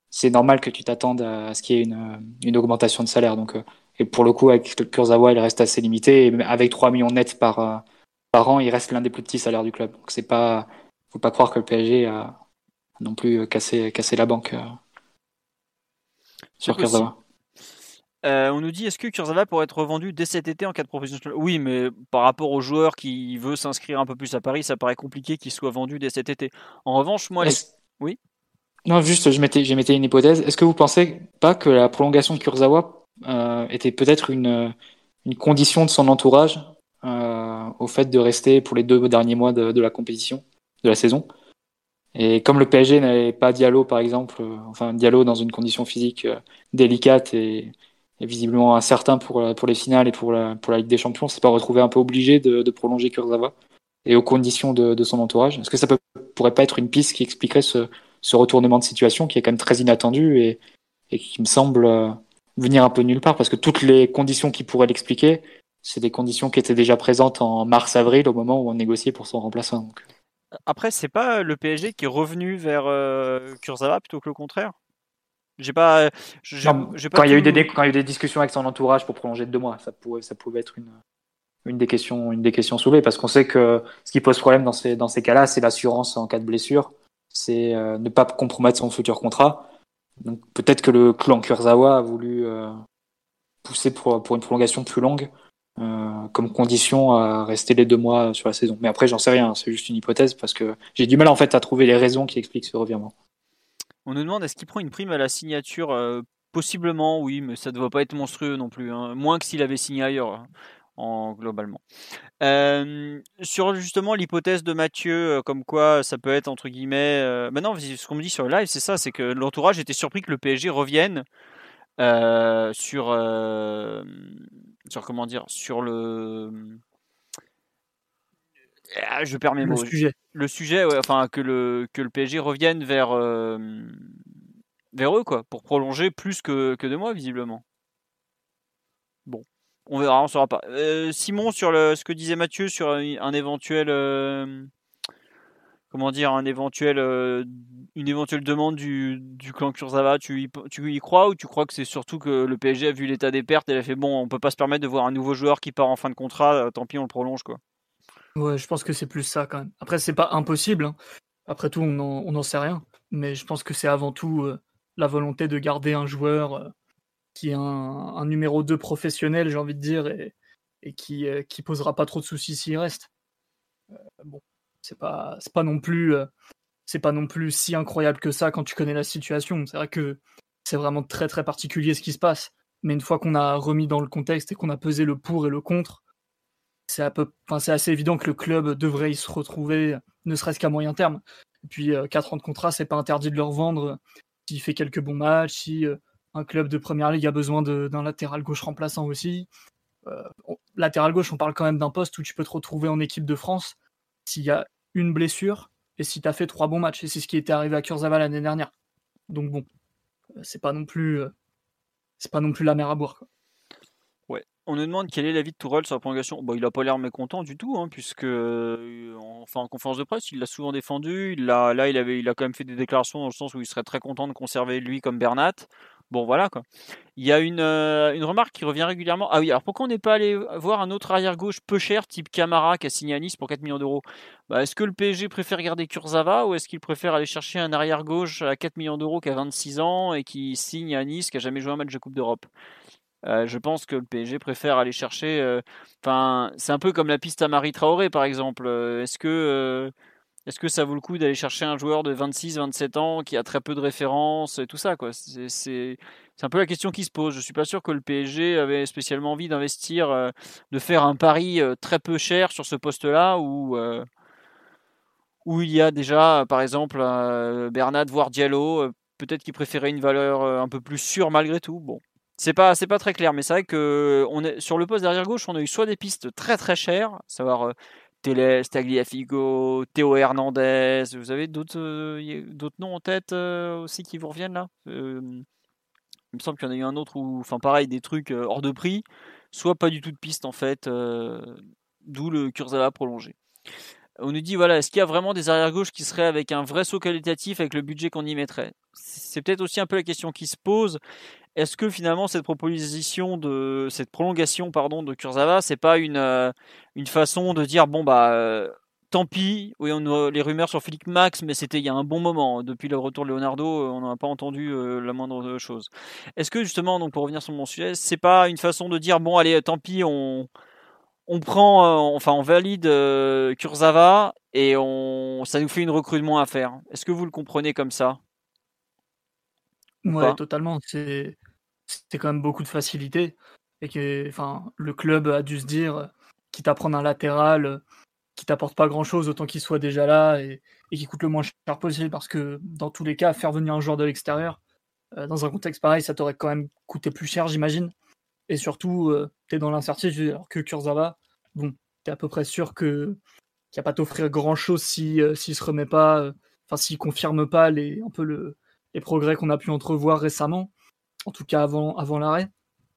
c'est normal que tu t'attendes à ce qu'il y ait une, une, augmentation de salaire. Donc, euh, et pour le coup, avec Kurzawa, il reste assez limité. Et avec 3 millions nets par, euh, par an, il reste l'un des plus petits salaires du club. Donc c'est pas, faut pas croire que le PSG a non plus cassé, cassé la banque sur Kurzawa. Euh, on nous dit est-ce que Kurzawa pourrait être revendu dès cet été en cas de professionnel Oui, mais par rapport au joueur qui veut s'inscrire un peu plus à Paris, ça paraît compliqué qu'il soit vendu dès cet été. En revanche, moi, oui? Non, juste, je mettais, j'ai une hypothèse. Est-ce que vous pensez pas que la prolongation de Kurzawa euh, était peut-être une, une condition de son entourage euh, au fait de rester pour les deux derniers mois de, la compétition, de la saison? Et comme le PSG n'avait pas Diallo, par exemple, enfin Diallo dans une condition physique délicate et, est visiblement incertain pour, euh, pour les finales et pour la, pour la Ligue des Champions, c'est pas retrouvé un peu obligé de, prolonger Kurzawa et aux conditions de, de son entourage. Est-ce que ça peut, pourrait pas être une piste qui expliquerait ce, ce retournement de situation qui est quand même très inattendu et, et qui me semble euh, venir un peu nulle part? Parce que toutes les conditions qui pourraient l'expliquer, c'est des conditions qui étaient déjà présentes en mars-avril au moment où on négociait pour son remplaçant. Donc. Après, c'est pas le PSG qui est revenu vers euh, Kurzawa plutôt que le contraire? J'ai pas, quand il y a eu des quand il y a eu des discussions avec son entourage pour prolonger de deux mois, ça pouvait ça pouvait être une une des questions une des questions soulevées parce qu'on sait que ce qui pose problème dans ces dans ces cas-là, c'est l'assurance en cas de blessure, c'est euh, ne pas compromettre son futur contrat. Donc peut-être que le clan Kurzawa a voulu euh, pousser pour pour une prolongation plus longue euh, comme condition à rester les deux mois sur la saison. Mais après, j'en sais rien, c'est juste une hypothèse parce que j'ai du mal en fait à trouver les raisons qui expliquent ce revirement. On nous demande est-ce qu'il prend une prime à la signature euh, Possiblement, oui, mais ça ne doit pas être monstrueux non plus. Hein. Moins que s'il avait signé ailleurs, hein, en, globalement. Euh, sur justement l'hypothèse de Mathieu, euh, comme quoi ça peut être entre guillemets. maintenant, ce qu'on me dit sur le live, c'est ça c'est que l'entourage était surpris que le PSG revienne sur. sur comment dire Sur le ah, je perds mes mots. Le sujet. Le sujet, enfin que le que le PSG revienne vers euh, vers eux quoi, pour prolonger plus que, que deux mois visiblement. Bon, on verra, on saura pas. Euh, Simon sur le, ce que disait Mathieu sur un, éventuel euh, comment dire un éventuel une éventuelle demande du, du clan Kurzawa, tu y, tu y crois ou tu crois que c'est surtout que le PSG a vu l'état des pertes et a fait bon, on peut pas se permettre de voir un nouveau joueur qui part en fin de contrat, tant pis on le prolonge quoi. Ouais, je pense que c'est plus ça quand même. Après, c'est pas impossible. Hein. Après tout, on n'en sait rien. Mais je pense que c'est avant tout euh, la volonté de garder un joueur euh, qui est un, numéro 2 professionnel, j'ai envie de dire, et, et qui, euh, qui posera pas trop de soucis s'il reste. bon, c'est pas, pas non plus. c'est pas non plus si incroyable que ça quand tu connais la situation. C'est vrai que c'est vraiment très très particulier ce qui se passe. Mais une fois qu'on a remis dans le contexte et qu'on a pesé le pour et le contre, c'est assez évident que le club devrait y se retrouver, ne serait-ce qu'à moyen terme. Et puis 4 euh, ans de contrat, c'est pas interdit de leur vendre s'il fait quelques bons matchs, si euh, un club de première ligue a besoin d'un latéral gauche remplaçant aussi. Euh, latéral gauche, on parle quand même d'un poste où tu peux te retrouver en équipe de France s'il y a une blessure et si tu as fait trois bons matchs. Et c'est ce qui était arrivé à Kurzawa l'année dernière. Donc bon, c'est pas c'est pas non plus la mer à boire. Quoi. On nous demande quel est l'avis de Tourelle sur la prolongation. Bon, il n'a pas l'air mécontent du tout, hein, puisque euh, enfin, en conférence de presse, il l'a souvent défendu. Là, il, a quand même fait des déclarations dans le sens où il serait très content de conserver lui comme Bernat. Bon, voilà quoi. Il y a une, euh, remarque qui revient régulièrement. Ah oui, alors pourquoi on n'est pas allé voir un autre arrière-gauche peu cher, type Camara, qui a signé à Nice pour 4 millions d'euros? Bah, Est-ce que le PSG préfère garder Kurzawa ou est-ce qu'il préfère aller chercher un arrière-gauche à 4 millions d'euros qui a 26 ans et qui signe à Nice, qui a jamais joué un match de Coupe d'Europe? Euh, je pense que le PSG préfère aller chercher. euh, Enfin, c'est un peu comme la piste à Marie Traoré, par exemple. Euh, Est-ce que est-ce que ça vaut le coup d'aller chercher un joueur de 26-27 ans qui a très peu de références et tout ça quoi? C'est un peu la question qui se pose. Je suis pas sûr que le PSG avait spécialement envie d'investir, de faire un pari très peu cher sur ce poste-là où où il y a déjà, par exemple, Bernat voire Diallo. Peut-être qu'il préférait une valeur un peu plus sûre malgré tout. Bon, c'est pas pas très clair, mais c'est vrai que on est sur le poste derrière gauche, on a eu soit des pistes très très chères, savoir euh, Télé, Tagliafico, Théo Hernandez. Vous avez d'autres euh, noms en tête euh, aussi qui vous reviennent là? Euh, Il me semble qu'il y en a eu un autre où, enfin pareil, des trucs hors de prix, soit pas du tout de piste en fait, d'où le Kurzawa prolongé. On nous dit voilà, est-ce qu'il y a vraiment des arrières gauches qui seraient avec un vrai saut qualitatif avec le budget qu'on y mettrait? C'est peut-être aussi un peu la question qui se pose. Est-ce que finalement cette proposition de cette prolongation pardon de Kurzawa, c'est pas une euh, une façon de dire bon bah euh, tant pis, oui on a les rumeurs sur Philippe Max, mais c'était il y a un bon moment. Depuis le retour de Leonardo, euh, on n'a pas entendu euh, la moindre chose. Est-ce que justement donc pour revenir sur mon sujet, c'est pas une façon de dire bon allez tant pis on on prend, euh, enfin on valide euh, Kurzawa et on, ça nous fait une moins à faire. Est-ce que vous le comprenez comme ça? Ou Ouais, totalement. C'est c'était quand même beaucoup de facilité et que enfin le club a dû se dire quitte à prendre un latéral qui t'apporte pas grand-chose autant qu'il soit déjà là et, qui coûte le moins cher possible parce que dans tous les cas faire venir un joueur de l'extérieur euh, dans un contexte pareil ça t'aurait quand même coûté plus cher j'imagine. Et surtout euh, t'es dans l'incertitude alors que Kurzawa bon t'es à peu près sûr que qu'il va pas t'offrir grand-chose si euh, se remet pas euh, enfin s'il confirme pas les un peu le les progrès qu'on a pu entrevoir récemment, en tout cas avant, l'arrêt.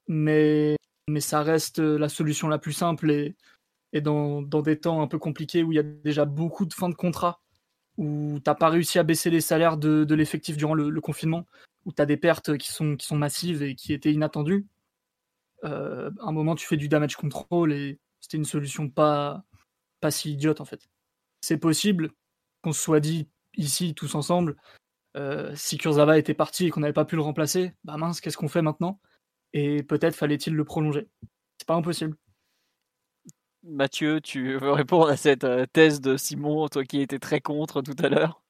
Mais, ça reste la solution la plus simple et, dans, des temps un peu compliqués où il y a déjà beaucoup de fins de contrat, où tu n'as pas réussi à baisser les salaires de, de l'effectif durant le, le confinement, où tu as des pertes qui sont, qui sont massives et qui étaient inattendues. Euh, à un moment, tu fais du damage control et c'était une solution pas, pas si idiote en fait. C'est possible qu'on se soit dit ici tous ensemble, euh, si Kurzawa était parti et qu'on n'avait pas pu le remplacer, bah mince, qu'est-ce qu'on fait maintenant? Et peut-être fallait-il le prolonger. C'est pas impossible. Mathieu, tu veux répondre à cette euh, thèse de Simon, toi qui étais très contre tout à l'heure?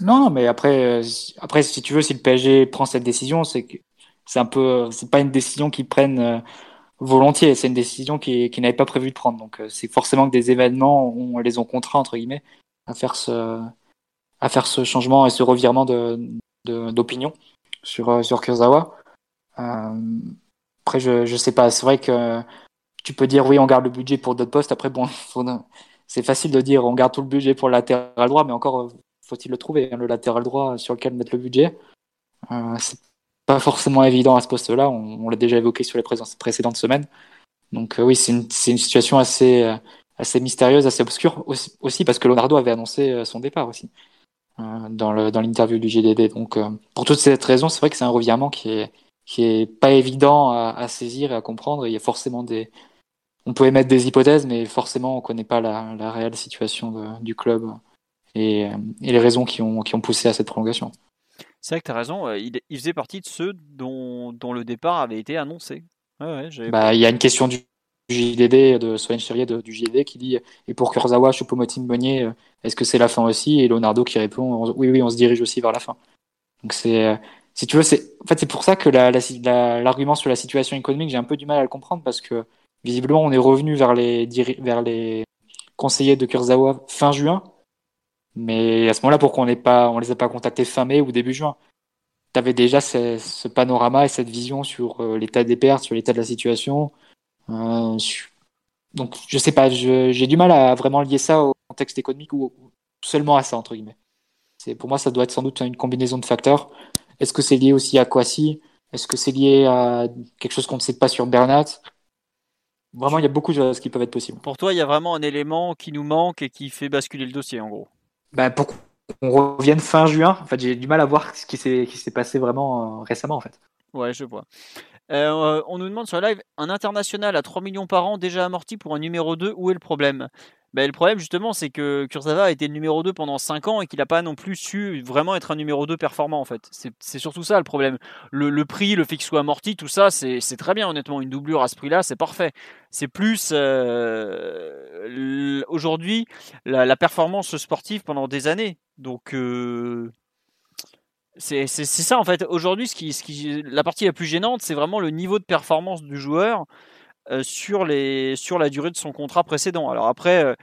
Non, mais après, euh, si- après, si tu veux, si le PSG prend cette décision, c'est que c'est un peu, c'est pas une décision qu'ils prennent volontiers, c'est une décision qu'ils qui n'avaient pas prévu de prendre. Donc, c'est forcément que des événements on les ont contraints entre guillemets à faire ce, à faire ce changement et ce revirement de, de- d'opinion sur euh, sur Kurzawa. Euh, après, je je sais pas. C'est vrai que tu peux dire oui, on garde le budget pour d'autres postes. Après, bon, c'est facile de dire on garde tout le budget pour le latéral droit, mais encore euh, faut-il le trouver, hein, le latéral droit sur lequel mettre le budget. Euh, c'est pas forcément évident à ce poste-là. On, l'a déjà évoqué sur les précédentes semaines. Donc oui, c'est une, une situation assez, assez mystérieuse, assez obscure aussi, parce que Leonardo avait annoncé son départ aussi dans le, dans l'interview du GDD. Donc euh, pour toutes ces raisons, c'est vrai que c'est un revirement qui est, qui est pas évident à, à saisir et à comprendre. Il y a forcément des, on peut émettre des hypothèses, mais forcément on connaît pas la, la réelle situation de- du club et, et les raisons qui ont, qui ont poussé à cette prolongation. C'est vrai que tu as raison, euh, il, il faisait partie de ceux dont, dont le départ avait été annoncé. Ouais, ouais, Bah, il y a une question du JDD, de Soen Chérier du JDD qui dit Et pour Kurzawa, Choupo-Moting, Meunier, euh, est-ce que c'est la fin aussi? Et Leonardo qui répond on- Oui, oui, on se dirige aussi vers la fin. Donc, c'est, euh, si tu veux, c'est, en fait, c'est pour ça que la- la- la- l'argument sur la situation économique, j'ai un peu du mal à le comprendre parce que visiblement, on est revenu vers les, vers les conseillers de Kurzawa fin juin. Mais à ce moment-là, pourquoi on on les a pas contactés fin mai ou début juin? Tu avais déjà ce, ce panorama et cette vision sur euh, l'état des pertes, sur l'état de la situation. Euh, je- donc, je sais pas, j'ai du mal à vraiment lier ça au contexte économique ou, ou seulement à ça, entre guillemets. C'est, pour moi, ça doit être sans doute une combinaison de facteurs. Est-ce que c'est lié aussi à Kwasi? Est-ce que c'est lié à quelque chose qu'on ne sait pas sur Bernat? Vraiment, il y a beaucoup de choses qui peuvent être possibles. Pour toi, il y a vraiment un élément qui nous manque et qui fait basculer le dossier, en gros. Bah, pour qu'on revienne fin juin, en fait, j'ai du mal à voir ce qui s'est, qui s'est passé vraiment euh, récemment, en fait. Ouais, je vois. Euh, on nous demande sur live un international à 3 millions par an déjà amorti pour un numéro 2, où est le problème? Ben, Le problème justement c'est que Kurzawa a été le numéro 2 pendant 5 ans et qu'il n'a pas non plus su vraiment être un numéro 2 performant en fait. C'est surtout ça le problème. Le, prix, le qu'il soit amorti, tout ça c'est très bien honnêtement. Une doublure à ce prix là c'est parfait. C'est plus euh, aujourd'hui la, performance sportive pendant des années. Donc... Euh, c'est ça en fait. Aujourd'hui, ce qui, la partie la plus gênante, c'est vraiment le niveau de performance du joueur euh, sur, les, sur la durée de son contrat précédent. Alors après, euh,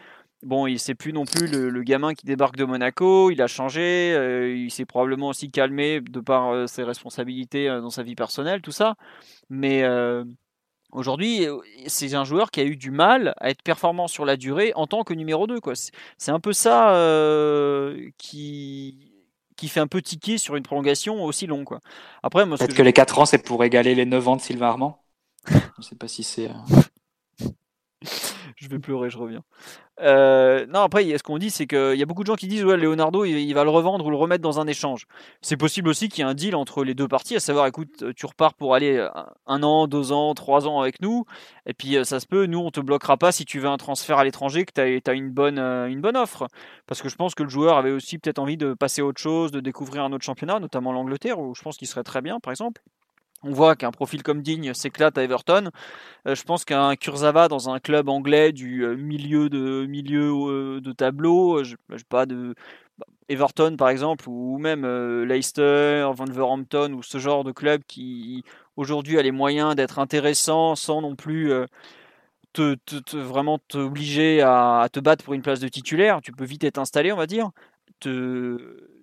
bon, il c'est plus non plus le, gamin qui débarque de Monaco. Il a changé. Euh, il s'est probablement aussi calmé de par ses responsabilités dans sa vie personnelle, tout ça. Mais Aujourd'hui, c'est un joueur qui a eu du mal à être performant sur la durée en tant que numéro 2. C'est un peu ça qui, qui fait un peu tiquer sur une prolongation aussi longue. Quoi. Après, Peut-être que, les 4 ans, c'est pour égaler les 9 ans de Sylvain Armand? je ne sais pas si c'est. Euh, je vais pleurer, je reviens. Euh, non, après, ce qu'on dit, c'est qu'il y a beaucoup de gens qui disent ouais, Leonardo, il, va le revendre ou le remettre dans un échange. C'est possible aussi qu'il y ait un deal entre les deux parties, à savoir, écoute, tu repars pour aller un an, deux ans, trois ans avec nous, et puis euh, ça se peut, nous, on te bloquera pas si tu veux un transfert à l'étranger, que tu as, une, bonne, euh, une bonne offre. Parce que je pense que le joueur avait aussi peut-être envie de passer à autre chose, de découvrir un autre championnat, notamment l'Angleterre, où je pense qu'il serait très bien, par exemple. On voit qu'un profil comme Digne s'éclate à Everton. Euh, je pense qu'un Kurzawa dans un club anglais du euh, milieu de milieu euh, de tableau, je, pas de bah, Everton par exemple ou même Leicester, Wolverhampton ou ce genre de club qui aujourd'hui a les moyens d'être intéressant sans non plus te, vraiment t'obliger à, à, te battre pour une place de titulaire. Tu peux vite être installé, on va dire. Te,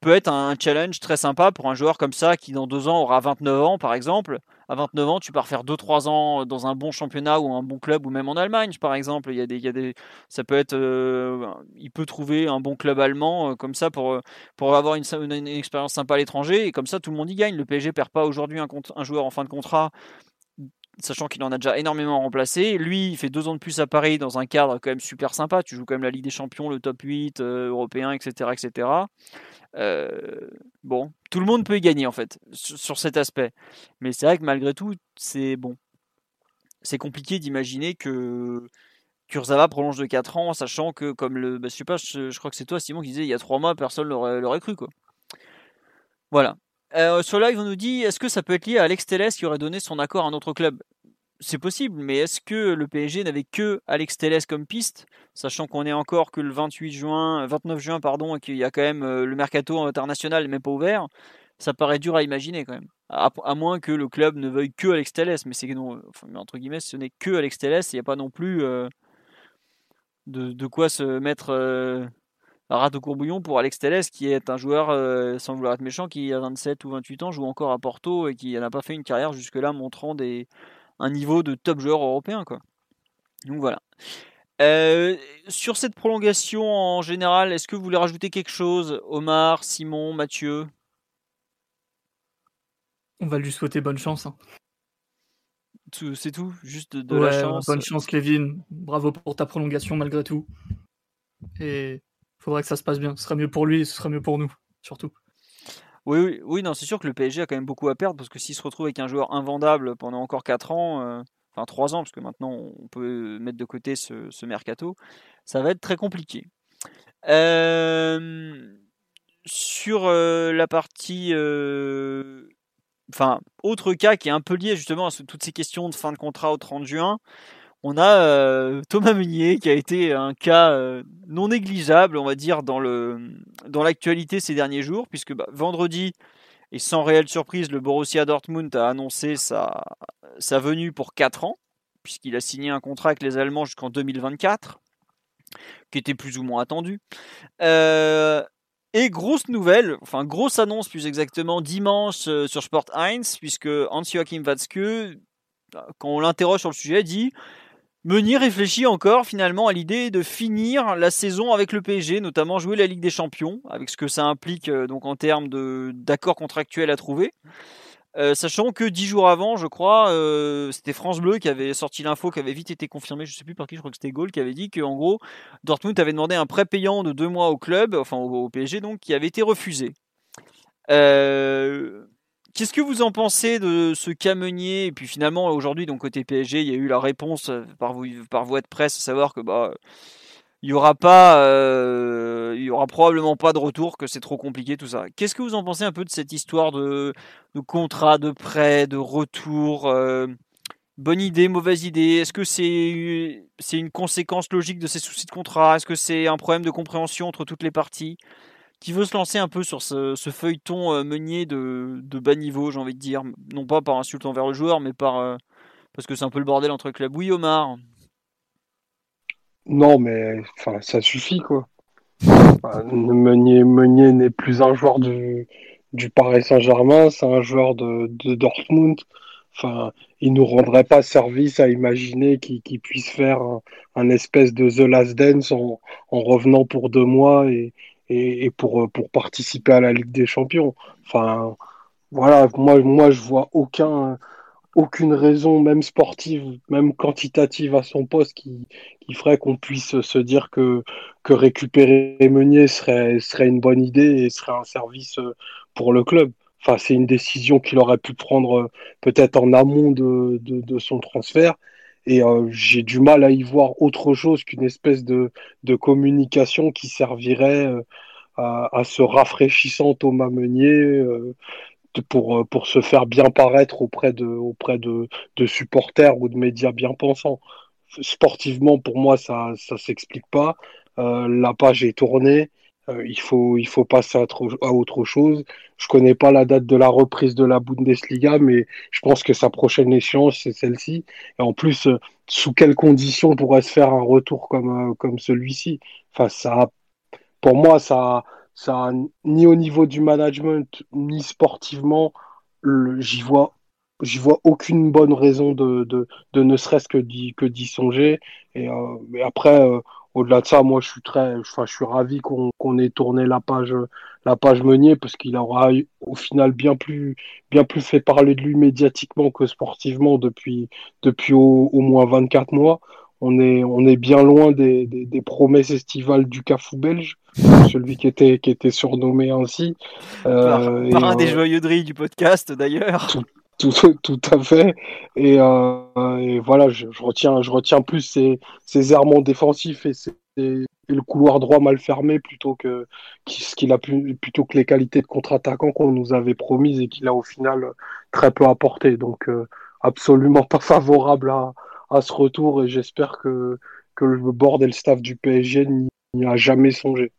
peut être un challenge très sympa pour un joueur comme ça qui dans deux ans aura 29 ans par exemple. À 29 ans, tu pars faire 2-3 ans dans un bon championnat ou un bon club ou même en Allemagne par exemple. Il y a des, il y a des, ça peut être, euh, il peut trouver un bon club allemand euh, comme ça pour, euh, pour avoir une, expérience sympa à l'étranger et comme ça tout le monde y gagne. Le PSG perd pas aujourd'hui un joueur en fin de contrat sachant qu'il en a déjà énormément remplacé. Lui, il fait deux ans de plus à Paris dans un cadre quand même super sympa. Tu joues quand même la Ligue des Champions, le top 8 européen, etc. etc. Euh, bon, tout le monde peut y gagner en fait sur, cet aspect. Mais c'est vrai que malgré tout, c'est bon. C'est compliqué d'imaginer que Kurzawa prolonge de 4 ans, sachant que comme le, bah, je sais pas, je, crois que c'est toi Simon qui disait il y a 3 mois personne l'aurait cru quoi. Voilà. Euh, sur live on nous dit est-ce que ça peut être lié à Alex Telles qui aurait donné son accord à un autre club? C'est possible, mais est-ce que le PSG n'avait que Alex Telles comme piste, sachant qu'on est encore que le 28 juin, 29 juin, pardon, et qu'il y a quand même euh, le mercato international même pas ouvert? Ça paraît dur à imaginer quand même. À, moins que le club ne veuille que Alex Telles, mais c'est non, enfin, entre guillemets, ce n'est que Alex Telles, il n'y a pas non plus euh, de, quoi se mettre euh, à rat au courbouillon pour Alex Telles, qui est un joueur, sans vouloir être méchant, qui a 27 ou 28 ans, joue encore à Porto et qui n'a pas fait une carrière jusque-là montrant des un niveau de top joueur européen. Quoi. Donc voilà. Euh, sur cette prolongation en général, est-ce que vous voulez rajouter quelque chose? Omar, Simon, Mathieu? On va lui souhaiter bonne chance. Hein. C'est tout? Juste de, la chance? Bonne chance, Kevin. Bravo pour ta prolongation malgré tout. Et il faudrait que ça se passe bien. Ce serait mieux pour lui ce serait mieux pour nous, surtout. Oui, oui, non, c'est sûr que le PSG a quand même beaucoup à perdre parce que s'il se retrouve avec un joueur invendable pendant encore 4 ans, euh, enfin 3 ans, parce que maintenant on peut mettre de côté ce, mercato, ça va être très compliqué. Euh, sur euh, la partie. Enfin, autre cas qui est un peu lié justement à toutes ces questions de fin de contrat au 30 juin, on a euh, Thomas Meunier qui a été un cas euh, non négligeable, on va dire, dans l'actualité ces derniers jours, puisque bah, vendredi et sans réelle surprise, le Borussia Dortmund a annoncé sa sa venue pour 4 ans, puisqu'il a signé un contrat avec les Allemands jusqu'en 2024, qui était plus ou moins attendu. Euh, et grosse nouvelle, enfin grosse annonce plus exactement dimanche sur Sport 1, puisque Hans-Joachim Watzke, quand on l'interroge sur le sujet, dit Meunier réfléchit encore finalement à l'idée de finir la saison avec le PSG, notamment jouer la Ligue des Champions, avec ce que ça implique euh, donc en termes d'accords contractuels à trouver. Euh, sachant que dix jours avant, je crois, euh, c'était France Bleu qui avait sorti l'info, qui avait vite été confirmé, je ne sais plus par qui, je crois que c'était Gaulle, qui avait dit qu'en gros, Dortmund avait demandé un prêt payant de deux mois au club, enfin au, PSG donc, qui avait été refusé Qu'est-ce que vous en pensez de ce cas Meunier Et puis finalement, aujourd'hui, donc côté PSG, il y a eu la réponse par, par voie de presse, à savoir que bah, il y aura pas, euh, il y aura probablement pas de retour, que c'est trop compliqué tout ça. Qu'est-ce que vous en pensez un peu de cette histoire de, de contrat, de prêt, de retour euh, Bonne idée, mauvaise idée? Est-ce que c'est c'est une conséquence logique de ces soucis de contrat? Est-ce que c'est un problème de compréhension entre toutes les parties? Qui veut se lancer un peu sur ce, feuilleton euh, meunier de, bas niveau, j'ai envie de dire, non pas par insulte envers le joueur, mais par parce que c'est un peu le bordel entre clubs. Oui, Omar. Non, mais ça suffit, quoi. Meunier, Meunier n'est plus un joueur du, du Paris Saint-Germain, c'est un joueur de, de, Dortmund. Enfin, il nous rendrait pas service à imaginer qu'il puisse faire un, espèce de The Last Dance en, en revenant pour deux mois et, et, pour, pour participer à la Ligue des Champions. Enfin, voilà, moi, moi je vois aucun, aucune raison, même sportive, même quantitative à son poste, qui, qui ferait qu'on puisse se dire que, que récupérer Meunier serait, serait une bonne idée et serait un service euh, pour le club. Enfin, c'est une décision qu'il aurait pu prendre euh, peut-être en amont de, de, son transfert. Et euh, j'ai du mal à y voir autre chose qu'une espèce de, de communication qui servirait à, à, ce rafraîchissant Thomas Meunier pour, pour se faire bien paraître auprès de, auprès de, de supporters ou de médias bien pensants sportivement, pour moi, ça ne s'explique pas. Euh, la page est tournée. Euh, il, faut, il faut passer à, autre chose. Je connais pas la date de la reprise de la Bundesliga, mais je pense que sa prochaine échéance, c'est celle-ci. Et en plus, euh, sous quelles conditions pourrait se faire un retour comme, comme celui-ci? Enfin, ça, Pour moi, ça, ça ni au niveau du management, ni sportivement, j'y vois j'y vois aucune bonne raison de, de, de ne serait-ce que d'y que d'y songer. Et, euh, après, euh, au-delà de ça, moi, je suis très, enfin, je suis ravi qu'on qu'on ait tourné la page la page Meunier parce qu'il aura au final bien plus bien plus fait parler de lui médiatiquement que sportivement depuis depuis au, au moins 24 mois. On est, on est bien loin des, des, des promesses estivales du Cafou belge, celui qui était, qui était surnommé ainsi. Euh, par, un des joyeux du podcast d'ailleurs. Tout, tout à fait. Et, euh, voilà, je, retiens, je retiens plus ces, errements défensifs et, le couloir droit mal fermé plutôt que ce qu'il a plutôt que les qualités de contre-attaquant qu'on nous avait promises et qu'il a au final très peu apporté. Donc euh, absolument pas favorable à, à ce retour et j'espère que, que le board et le staff du PSG n'y a jamais songé.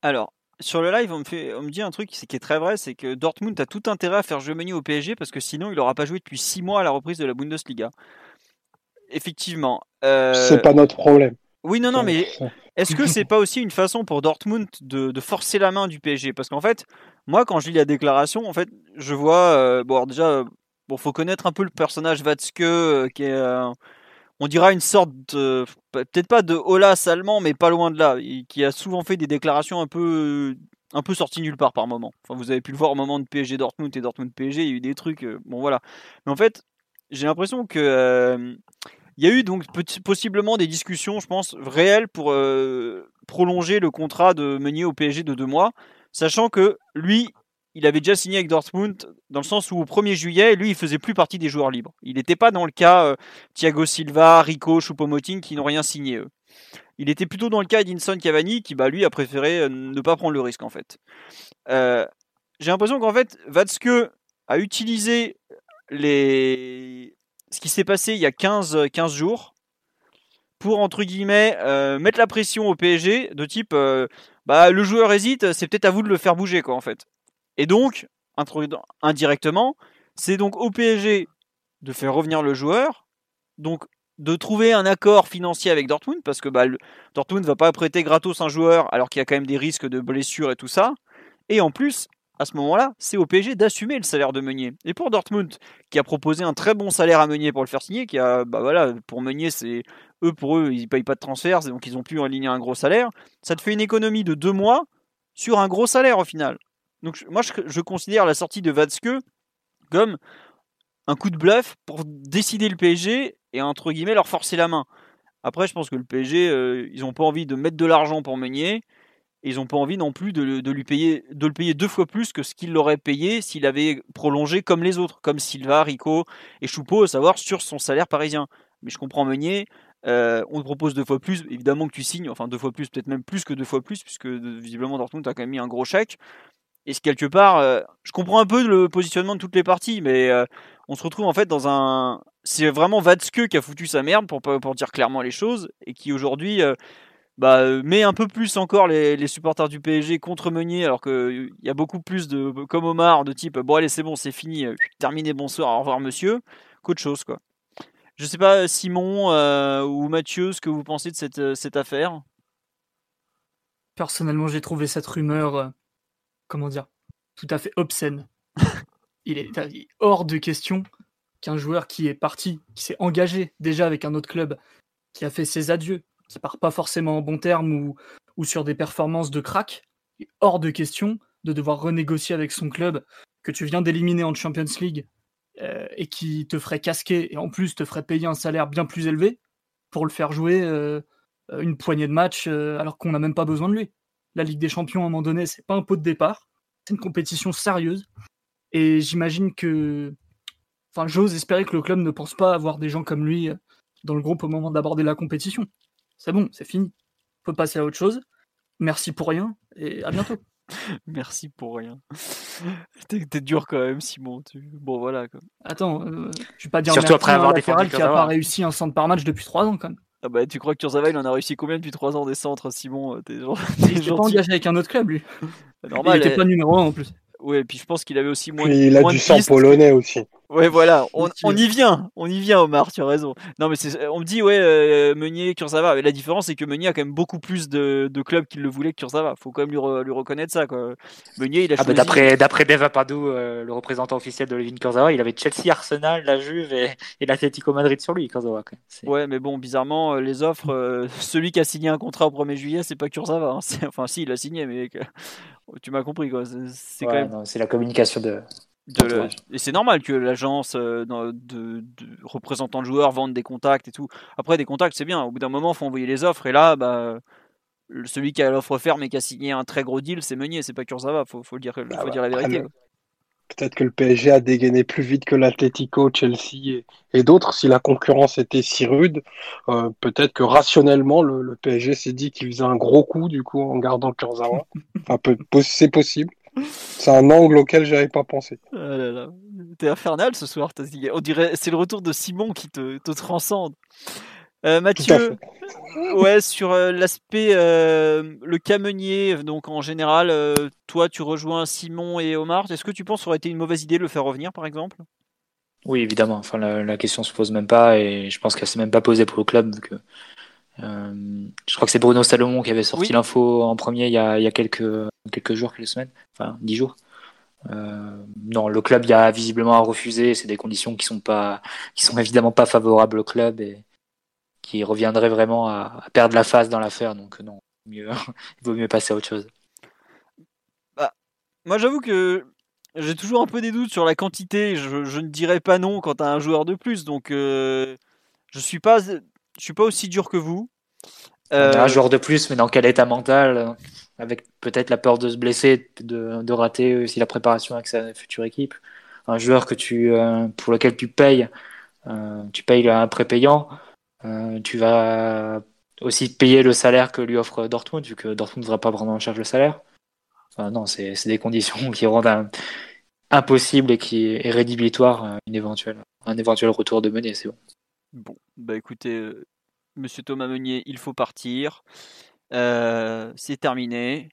Alors, sur le live, on me, fait, on me dit un truc qui est très vrai, c'est que Dortmund a tout intérêt à faire jouer Meunier au PSG parce que sinon il n'aura pas joué depuis 6 mois à la reprise de la Bundesliga. Effectivement. Euh... C'est pas notre problème. Oui, non, non, mais est-ce que c'est pas aussi une façon pour Dortmund de, de forcer la main du PSG Parce qu'en fait, moi, quand je lis la déclaration, en fait, je vois. Euh, bon, alors déjà, bon, faut connaître un peu le personnage Watzke, euh, qui est. On dira une sorte de, peut-être pas de Olas allemand, mais pas loin de là, qui a souvent fait des déclarations un peu, un peu sorties nulle part par moment. Vous avez pu le voir au moment de PSG Dortmund et Dortmund PSG, il y a eu des trucs, euh, bon voilà. Mais en fait, j'ai l'impression que euh, il y a eu donc possiblement des discussions, je pense, réelles pour euh, prolonger le contrat de Meunier au PSG de deux mois, sachant que lui, il avait déjà signé avec Dortmund dans le sens où au 1er juillet, lui, il faisait plus partie des joueurs libres. Il n'était pas dans le cas euh, Thiago Silva, Rico, Choupo-Moting qui n'ont rien signé eux. Il était plutôt dans le cas d'Inson Cavani qui, bah, lui, a préféré euh, ne pas prendre le risque en fait. Euh, j'ai l'impression qu'en fait, Vatske a utilisé les... ce qui s'est passé il y a 15, 15 jours pour entre guillemets mettre la pression au PSG de type bah le joueur hésite, c'est peut-être à vous de le faire bouger quoi en fait. Et donc, indirectement, c'est donc au PSG de faire revenir le joueur, donc de trouver un accord financier avec Dortmund, parce que bah, Dortmund ne va pas prêter gratos un joueur alors qu'il y a quand même des risques de blessures et tout ça. Et en plus, à ce moment-là, c'est au PSG d'assumer le salaire de Meunier. Et pour Dortmund, qui a proposé un très bon salaire à Meunier pour le faire signer, qui a, bah pour Meunier, c'est eux pour eux, ils payent pas de transfert, donc ils ont pu aligner un gros salaire. Ça te fait une économie de deux mois sur un gros salaire au final. Donc moi, je, considère la sortie de Vatske comme un coup de bluff pour décider le PSG et entre guillemets leur forcer la main. Après, je pense que le PSG, euh, ils n'ont pas envie de mettre de l'argent pour Meunier. ils n'ont pas envie non plus de, de, lui payer, de le payer deux fois plus que ce qu'il l'aurait payé s'il avait prolongé comme les autres, comme Silva, Rico et Choupeau, à savoir sur son salaire parisien. Mais je comprends Meunier, euh, on te propose deux fois plus, évidemment que tu signes, enfin deux fois plus, peut-être même plus que deux fois plus, puisque visiblement Dortmund a quand même mis un gros chèque. Et quelque part, euh, je comprends un peu le positionnement de toutes les parties, mais euh, on se retrouve en fait dans un. C'est vraiment Vatske qui a foutu sa merde, pour, dire clairement les choses, et qui aujourd'hui bah, met un peu plus encore les, supporters du PSG contre Meunier, alors qu'il y a beaucoup plus de, comme Omar, de type bon, allez, c'est bon, c'est fini, terminé, bonsoir, au revoir monsieur, qu'autre chose, quoi. Je sais pas, Simon euh, ou Mathieu, ce que vous pensez de cette, euh, cette affaire? Personnellement, j'ai trouvé cette rumeur, euh, comment dire, tout à fait obscène. il est hors de question qu'un joueur qui est parti, qui s'est engagé déjà avec un autre club, qui a fait ses adieux, qui part pas forcément en bon terme ou, sur des performances de crack, hors de question de devoir renégocier avec son club que tu viens d'éliminer en Champions League euh, et qui te ferait casquer et en plus te ferait payer un salaire bien plus élevé pour le faire jouer euh, une poignée de matchs euh, alors qu'on n'a même pas besoin de lui. La Ligue des Champions, à un moment donné, c'est pas un pot de départ, c'est une compétition sérieuse. Et j'imagine que. Enfin, j'ose espérer que le club ne pense pas avoir des gens comme lui dans le groupe au moment d'aborder la compétition. C'est bon, c'est fini. On peut passer à autre chose. Merci pour rien et à bientôt. Merci pour rien. T'es dur quand même, Simon. Bon, voilà. Attends, euh, je vais pas dire Surtout après avoir défendu qui a pas réussi un centre par match depuis 3 ans, quand même. Ah bah, tu crois que Kurzawa, il en a réussi combien depuis 3 ans des centres, Simon euh, T'es Il pas engagé avec un autre club, lui. Normal, il était pas numéro 1 en plus. Ouais, et puis je pense qu'il avait aussi moins. il a du sang polonais aussi. Ouais, voilà, on, y vient, on y vient, Omar, tu as raison. Non, mais on me dit, ouais, euh, Meunier, Kurzawa. Mais la différence, c'est que Meunier a quand même beaucoup plus de, clubs qui le voulaient que Kurzawa. Faut quand même lui, reconnaître ça, quoi. Meunier, il a ah bah, d'après, d'après Deva Pardo, euh, le représentant officiel de Levin Kurzawa, il avait Chelsea, Arsenal, la Juve et, et l'Atlético Madrid sur lui, Kurzawa. Ouais, mais bon, bizarrement, euh, les offres, celui qui a signé un contrat au 1er juillet, c'est pas Kurzawa. Hein. Enfin, si, il a signé, mais tu m'as compris, quoi. C'est quand même. C'est la communication de. Et c'est normal que l'agence euh, de, représentants de joueurs vende des contacts et tout. Après, des contacts, c'est bien. Au bout d'un moment, il faut envoyer les offres. Et là, bah, celui qui a l'offre ferme et qui a signé un très gros deal, c'est Meunier, c'est pas Kurzawa. Faut, faut, dire, ah faut bah, dire la vérité. Peut-être que le PSG a dégainé plus vite que l'Atlético, Chelsea et, d'autres. Si la concurrence était si rude, euh, peut-être que rationnellement, le, PSG s'est dit qu'il faisait un gros coup du coup en gardant Kurzawa. enfin, c'est possible. C'est un angle auquel j'avais pas pensé. Ah T'es infernal ce soir. On dirait c'est le retour de Simon qui te, transcende. Euh, Mathieu, ouais, sur euh, l'aspect euh, le camenier, donc en général, toi tu rejoins Simon et Omar. Est-ce que tu penses que ça aurait été une mauvaise idée de le faire revenir par exemple? Oui, évidemment. Enfin, la, la, question se pose même pas et je pense qu'elle s'est même pas posée pour le club que euh, je crois que c'est Bruno Salomon qui avait sorti l'info en premier il y, a, il y a, quelques, quelques jours, quelques semaines, enfin dix jours. Euh, non, le club y a visiblement refusé. C'est des conditions qui sont pas, qui sont évidemment pas favorables au club et qui reviendraient vraiment à, perdre la face dans l'affaire. Donc non, mieux, il vaut mieux passer à autre chose. Bah, moi, j'avoue que j'ai toujours un peu des doutes sur la quantité. Je, je ne dirais pas non quand as un joueur de plus. Donc, euh, je suis pas je suis pas aussi dur que vous. Un euh, joueur de plus, mais dans quel état mental Avec peut-être la peur de se blesser, de, rater aussi la préparation avec sa future équipe. Un joueur que tu, euh, pour lequel tu payes, euh, tu payes un prépayant. tu vas aussi payer le salaire que lui offre Dortmund, vu que Dortmund ne devra pas prendre en charge le salaire. Enfin, non, c'est des conditions qui rendent impossible et qui est rédhibitoire une éventuelle, un éventuel retour de mener, c'est bon. Bon, bah écoutez, Monsieur Thomas Meunier, il faut partir. Euh, c'est terminé.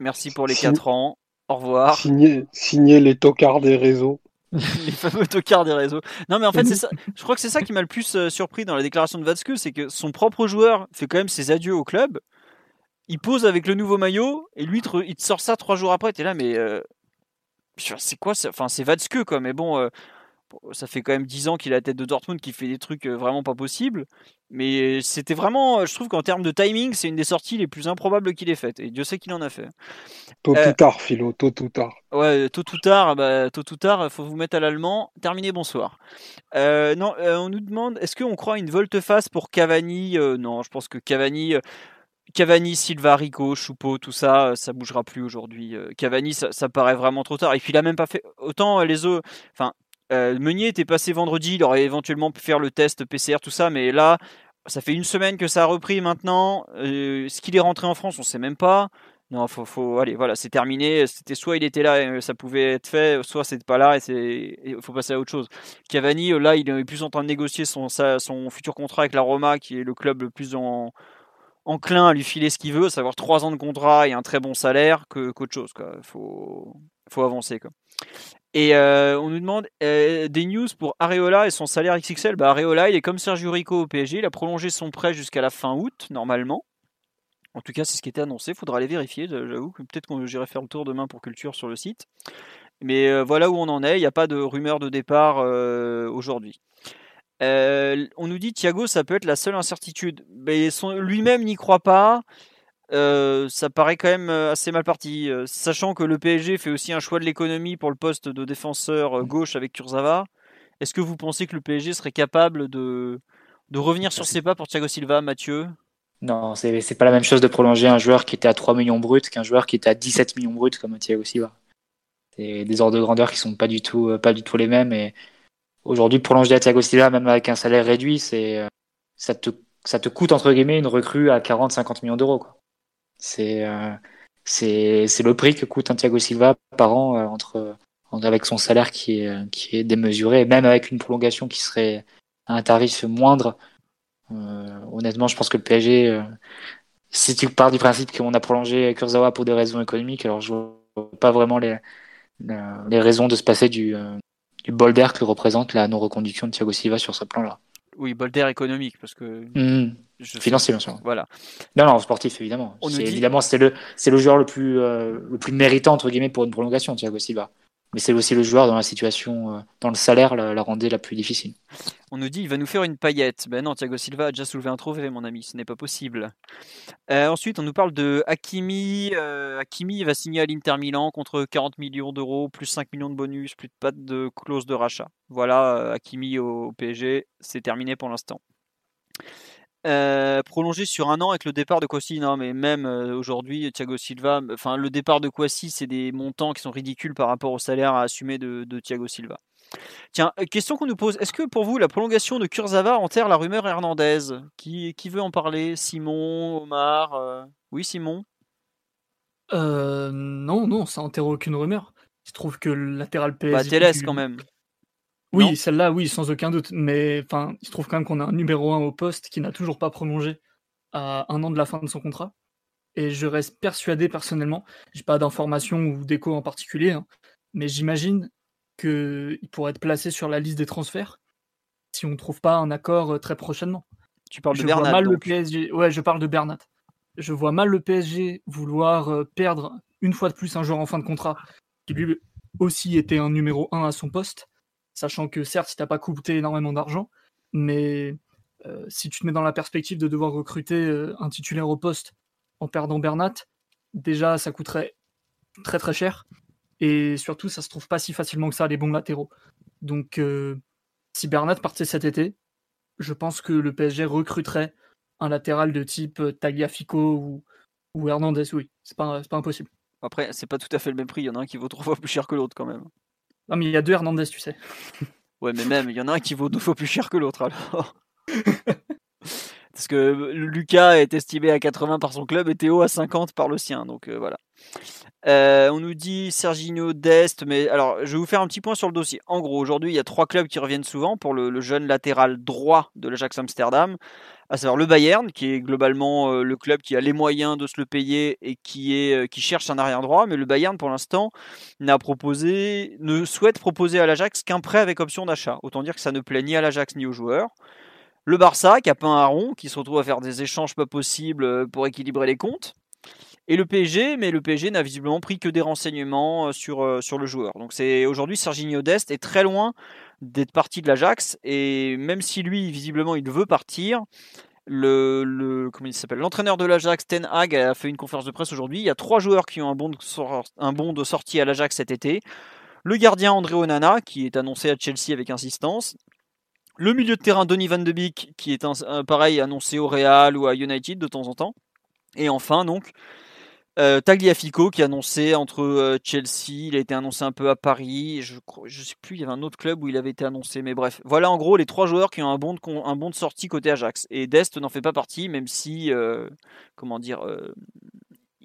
Merci pour les 4 ans. Au revoir. Signer, les tocards des réseaux. les fameux tocards des réseaux. Non, mais en fait, c'est ça. Je crois que c'est ça qui m'a le plus euh, surpris dans la déclaration de Vatske, c'est que son propre joueur fait quand même ses adieux au club. Il pose avec le nouveau maillot et lui, il te sort ça trois jours après. T'es là, mais euh, c'est quoi Enfin, c'est Vatske, quoi. Mais bon, ça fait quand même 10 ans qu'il a la tête de Dortmund qui fait des trucs euh, vraiment pas possibles. Mais c'était vraiment, je trouve qu'en termes de timing, c'est une des sorties les plus improbables qu'il ait faites. Et Dieu sait qu'il en a fait. Tôt ou euh, tard, Philo, tôt ou tard. Ouais, tôt ou tard, bah, tôt ou tard, faut vous mettre à l'allemand. Terminé, bonsoir. Euh, non, on nous demande, est-ce qu'on croit une volte-face pour Cavani Non, je pense que Cavani Cavani, Silva, Rico, Choupeau, tout ça, ça bougera plus aujourd'hui. Cavani, ça, ça, paraît vraiment trop tard. Et puis il a même pas fait autant les autres. Enfin, Meunier était passé vendredi, il aurait éventuellement pu faire le test PCR, tout ça, mais là, ça fait une semaine que ça a repris maintenant. ce qu'il est rentré en France, on sait même pas. Non, faut, faut, allez, voilà, c'est terminé. C'était soit il était là, et ça pouvait être fait, soit c'était pas là et c'est, il faut passer à autre chose. Cavani, là, il est plus en train de négocier son, futur contrat avec la Roma, qui est le club le plus en, enclin à lui filer ce qu'il veut, savoir trois ans de contrat et un très bon salaire, que, qu'autre chose. Quoi. Faut, avancer. Et euh, on nous demande euh, des news pour Areola et son salaire XXL. Bah, Areola, il est comme Sergio Rico au PSG, il a prolongé son prêt jusqu'à la fin août, normalement. En tout cas, c'est ce qui était annoncé. Il faudra aller vérifier. J'avoue que peut-être qu'on j'irai faire le tour demain pour Culture sur le site. Mais euh, voilà où on en est. Il n'y a pas de rumeur de départ aujourd'hui. On nous dit Thiago, ça peut être la seule incertitude. Mais lui-même n'y croit pas. Ça paraît quand même assez mal parti. sachant que le PSG fait aussi un choix de l'économie pour le poste de défenseur gauche avec Kurzawa. Est-ce que vous pensez que le PSG serait capable de, de revenir sur ses pas pour Thiago Silva, Mathieu? Non, c'est, pas la même chose de prolonger un joueur qui était à 3 millions bruts qu'un joueur qui était à 17 millions bruts comme Thiago Silva. C'est des ordres de grandeur qui sont pas du tout, euh, pas du tout les mêmes. Et aujourd'hui, prolonger à Thiago Silva, même avec un salaire réduit, c'est, euh, ça te, ça te coûte entre guillemets une recrue à 40, 50 millions d'euros. Euh, c'est, le prix que coûte un Thiago Silva par an entre, avec son salaire qui est, qui est démesuré, même avec une prolongation qui serait à un tarif moindre euh, honnêtement, je pense que le PSG, euh, si tu pars du principe qu'on a prolongé Kurzawa pour des raisons économiques, alors je vois pas vraiment les, les raisons de se passer du, euh, du bol d'air que représente la non-reconduction de Thiago Silva sur ce plan-là. Oui, bol d'air économique, parce que. Mmh. Financier, bien sûr. Voilà. Non, non, sportif, évidemment. Évidemment, c'est le, c'est le joueur le plus, le plus méritant, entre guillemets, pour une prolongation, Thiago Silva mais c'est aussi le joueur dans la situation, euh, dans le salaire, la, rendait la plus difficile. On nous dit il va nous faire une paillette. Ben non, Thiago Silva a déjà soulevé un trophée, mon ami, ce n'est pas possible. Euh, ensuite, on nous parle de Hakimi. Euh, Hakimi va signer à l'Inter Milan contre 40 millions d'euros, plus 5 millions de bonus, plus de pas de clause de rachat. Voilà, Hakimi au PSG, c'est terminé pour l'instant. Euh, prolongé sur un an avec le départ de Kwasi. Non, mais même euh, aujourd'hui, Thiago Silva, enfin le départ de Kwasi, c'est des montants qui sont ridicules par rapport au salaire à assumer de, Thiago Silva. Tiens, euh, question qu'on nous pose. Est-ce que pour vous, la prolongation de Kurzawa enterre la rumeur Hernandez qui, qui veut en parler? Simon, Omar Oui, Simon? Non, non, ça enterre aucune rumeur. Il se trouve que le latéral PSG. Bah, Télès quand même. Oui, celle-là, oui, sans aucun doute. Mais enfin, il se trouve quand même qu'on a un numéro 1 au poste qui n'a toujours pas prolongé à un an de la fin de son contrat. Et je reste persuadé personnellement, j'ai pas d'informations ou d'écho en particulier, hein, mais j'imagine qu'il pourrait être placé sur la liste des transferts si on ne trouve pas un accord euh, très prochainement. Tu parles de Bernat mal le PSG. Ouais, je parle de Bernat. Je vois mal le PSG vouloir euh, perdre une fois de plus un joueur en fin de contrat qui lui aussi était un numéro 1 à son poste sachant que certes, si t'as pas coûté énormément d'argent, mais euh, si tu te mets dans la perspective de devoir recruter euh, un titulaire au poste en perdant Bernat, déjà ça coûterait très très cher, et surtout ça se trouve pas si facilement que ça les bons latéraux. Donc euh, si Bernat partait cet été, je pense que le PSG recruterait un latéral de type Tagliafico ou, ou Hernandez, oui, c'est pas, pas impossible. Après, c'est pas tout à fait le même prix, il y en a un qui vaut trois fois plus cher que l'autre quand même. Non, mais il y a deux Hernandez, tu sais. Ouais, mais même, il y en a un qui vaut deux fois plus cher que l'autre alors. Parce que Lucas est estimé à 80 par son club et Théo à 50 par le sien. Donc euh, voilà. Euh, on nous dit Serginho Dest, mais alors je vais vous faire un petit point sur le dossier. En gros, aujourd'hui, il y a trois clubs qui reviennent souvent pour le jeune latéral droit de l'Ajax Amsterdam à savoir le Bayern, qui est globalement euh, le club qui a les moyens de se le payer et qui, cherche un arrière droit, mais le Bayern pour l'instant ne souhaite proposer à l'Ajax qu'un prêt avec option d'achat. Autant dire que ça ne plaît ni à l'Ajax ni aux joueurs. Le Barça qui a peint un rond, qui se retrouve à faire des échanges pas possibles euh, pour équilibrer les comptes. Et le PSG, mais le PSG n'a visiblement pris que des renseignements sur, sur le joueur. Donc c'est aujourd'hui Serginho Dest est très loin d'être parti de l'Ajax et même si lui visiblement il veut partir, l'entraîneur de l'Ajax Ten Hag a fait une conférence de presse aujourd'hui. Il y a trois joueurs qui ont un bon de, un bon de sortie à l'Ajax cet été. Le gardien André Onana qui est annoncé à Chelsea avec insistance. Le milieu de terrain Donny van de Beek qui est un, pareil annoncé au Real ou à United de temps en temps. Et enfin, donc, euh, Tagliafico qui a annoncé entre euh, Chelsea, il a été annoncé un peu à Paris, je ne sais plus, il y avait un autre club où il avait été annoncé, mais bref. Voilà en gros les trois joueurs qui ont un bon de, un bon de sortie côté Ajax. Et Dest n'en fait pas partie, même si, euh, comment dire,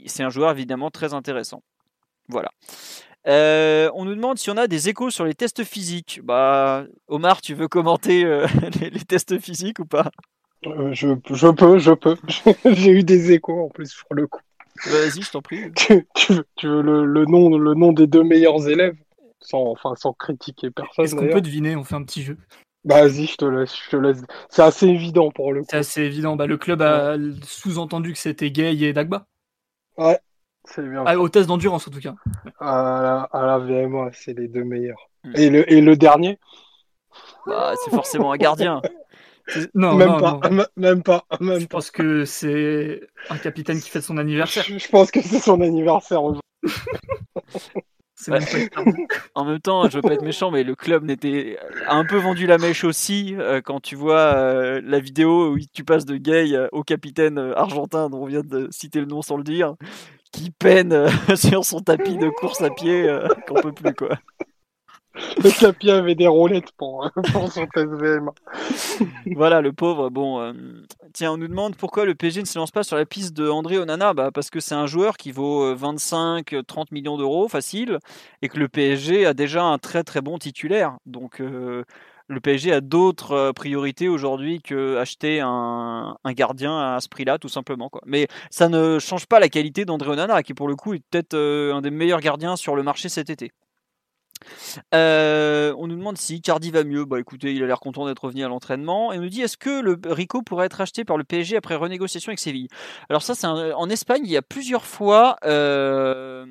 c'est un joueur évidemment très intéressant. Voilà. On nous demande si on a des échos sur les tests physiques. Bah, Omar, tu veux commenter les, les, tests physiques ou pas? Je, je peux, je peux. J'ai eu des échos en plus sur le coup. Vas-y, je t'en prie. tu, veux, le, nom, le nom des deux meilleurs élèves? Sans, enfin, sans critiquer personne. Est-ce qu'on peut deviner? On fait un petit jeu. Bah, vas-y, je te laisse. Je te laisse. C'est assez évident pour le coup. C'est assez évident. Bah, le club a sous-entendu que c'était Gay et Dagba. Ouais, c'est bien. Ah, au test d'endurance en tout cas. À la, VMA, c'est les deux meilleurs. Hmm. Et, le, et le dernier? Bah, C'est forcément un gardien. Non, même, non, pas, non. même pas, même Je pense que c'est un capitaine qui fait son anniversaire. Je, pense que c'est son anniversaire en même temps, je veux pas être méchant, mais le club n'était a un peu vendu la mèche aussi euh, quand tu vois euh, la vidéo où tu passes de Gay euh, au capitaine argentin dont on vient de citer le nom sans le dire, qui peine sur son tapis de course à pied qu'on peut plus quoi. Le tapis avait des roulettes pour, pour son SVM. voilà, le pauvre. Bon, euh, tiens, on nous demande pourquoi le PSG ne se lance pas sur la piste de André Onana. Bah, parce que c'est un joueur qui vaut 25-30 euh, millions d'euros facile et que le PSG a déjà un très très bon titulaire. Donc, euh, le PSG a d'autres priorités aujourd'hui que acheter un, gardien à ce prix-là, tout simplement. Mais ça ne change pas la qualité d'André Onana, qui pour le coup est peut-être un des meilleurs gardiens sur le marché cet été. Euh, on nous demande si Cardi va mieux. Bah écoutez, il a l'air content d'être revenu à l'entraînement. Et on nous dit est-ce que le Rico pourrait être acheté par le PSG après renégociation avec Séville? Alors ça, c'est en Espagne, il y a plusieurs fois euh,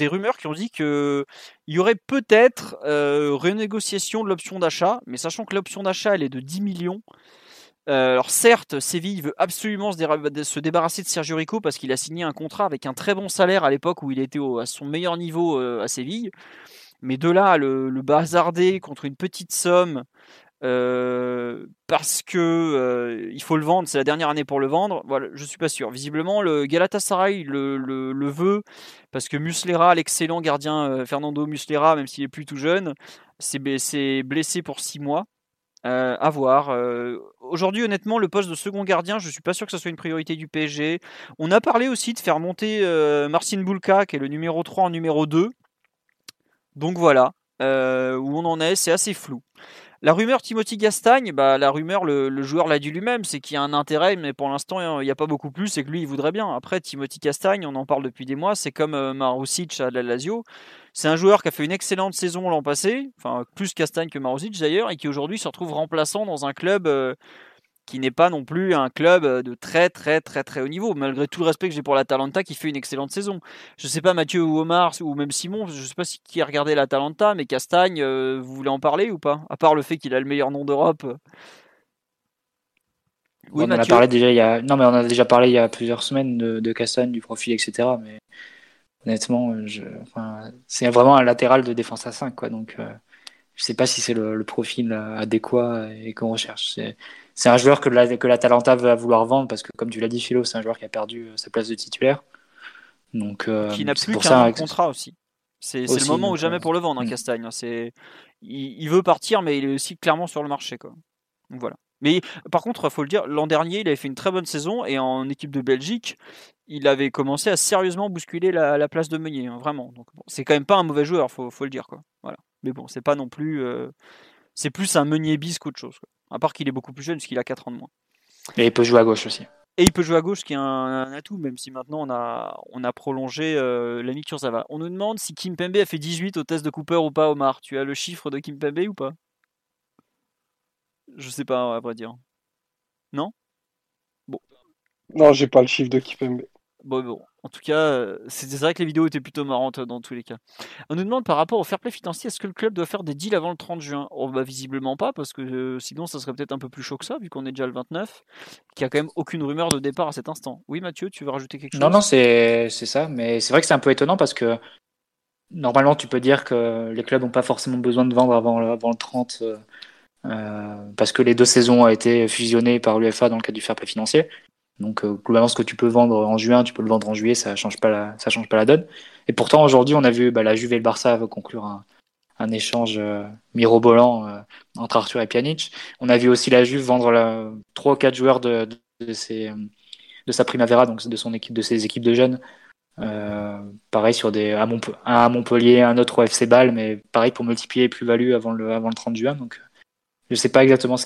des rumeurs qui ont dit que il y aurait peut-être euh, renégociation de l'option d'achat, mais sachant que l'option d'achat elle est de 10 millions. alors certes, Séville veut absolument se, débarrasser de Sergio Rico parce qu'il a signé un contrat avec un très bon salaire à l'époque où il était à son meilleur niveau à Séville. Mais de là, le, le bazarder contre une petite somme euh, parce que euh, il faut le vendre, c'est la dernière année pour le vendre. Voilà, je suis pas sûr. Visiblement, le Galatasaray le, le, veut parce que Muslera, l'excellent gardien euh, Fernando Muslera, même s'il est plus tout jeune, s'est blessé pour six mois. À voir. Aujourd'hui, honnêtement, le poste de second gardien, je suis pas sûr que ce soit une priorité du PSG. On a parlé aussi de faire monter Marcin Bulka, qui est le numéro 3 en numéro 2. Donc voilà, où on en est, c'est assez flou. La rumeur Timothy Gastagne, bah, la rumeur, le, joueur l'a dit lui-même, c'est qu'il y a un intérêt, mais pour l'instant, il n'y a pas beaucoup plus, c'est que lui, il voudrait bien. Après, Timothy Castagne, on en parle depuis des mois, c'est comme euh, Marusic à la Lazio. C'est un joueur qui a fait une excellente saison l'an passé, enfin plus Castagne que Marusic d'ailleurs, et qui aujourd'hui se retrouve remplaçant dans un club euh, qui n'est pas non plus un club euh, de très très très très haut niveau, malgré tout le respect que j'ai pour l'Atalanta qui fait une excellente saison. Je ne sais pas Mathieu ou Omar ou même Simon, je ne sais pas si qui a regardé l'Atalanta, mais Castagne, euh, vous voulez en parler ou pas? À part le fait qu'il a le meilleur nom d'Europe. Oui, on en a parlé déjà il y a... Non, mais on a déjà parlé il y a plusieurs semaines de, Castagne, du profil, etc. Mais honnêtement, je... enfin, c'est vraiment un latéral de défense à 5, quoi. Donc, euh, je ne sais pas si c'est le, le, profil adéquat et qu'on recherche. C'est un joueur que la, que la Talenta va vouloir vendre parce que, comme tu l'as dit, Philo, c'est un joueur qui a perdu euh, sa place de titulaire. Donc, euh, qui n'a plus qu'un contrat aussi. C'est le moment ou jamais euh, pour le vendre, hein, mm. Castagne. Hein. C'est, il, veut partir, mais il est aussi clairement sur le marché. Quoi. Donc, voilà. Mais par contre, il faut le dire, l'an dernier, il avait fait une très bonne saison et en équipe de Belgique, il avait commencé à sérieusement bousculer la, place de Meunier, hein, vraiment. Donc, c'est quand même pas un mauvais joueur, faut, faut le dire. Quoi. Voilà. Mais bon, c'est pas non plus. c'est plus un Meunier bis qu'autre chose. Quoi. À part qu'il est beaucoup plus jeune, puisqu'il a 4 ans de moins. Et il peut jouer à gauche aussi. Et il peut jouer à gauche, ce qui est un, atout, même si maintenant on a, on a prolongé euh, l'ami Kurzawa. On nous demande si Kim Pembe a fait 18 au test de Cooper ou pas, Omar. Tu as le chiffre de Kim Pembe ou pas? Je sais pas, à vrai dire. Non? Bon. Non, j'ai pas le chiffre de Kim Pembe. Bon, bon. En tout cas, euh, c'est vrai que les vidéos étaient plutôt marrantes euh, dans tous les cas. On nous demande par rapport au fair play financier, est-ce que le club doit faire des deals avant le 30 juin? Oh, bah, Visiblement pas, parce que euh, sinon ça serait peut-être un peu plus chaud que ça, vu qu'on est déjà le 29, qu'il n'y a quand même aucune rumeur de départ à cet instant. Oui Mathieu, tu veux rajouter quelque chose? Non, non, c'est ça, mais c'est vrai que c'est un peu étonnant parce que normalement tu peux dire que les clubs n'ont pas forcément besoin de vendre avant, avant le 30, parce que les deux saisons ont été fusionnées par l'UFA dans le cadre du fair play financier. Donc globalement, ce que tu peux vendre en juin, tu peux le vendre en juillet, ça change pas la, ça change pas la donne. Et pourtant, aujourd'hui, on a vu bah, la Juve et le Barça conclure un, un échange mirobolant entre Arthur et Pjanic. On a vu aussi la Juve vendre la, 3 ou 4 joueurs de, de, ses, de sa Primavera, donc de son équipe, de ses équipes de jeunes. pareil sur des à, à, Montpellier, un autre au FC Bâle, mais pareil pour multiplier les plus-values avant le, avant le 30 juin. Donc je ne sais pas exactement ce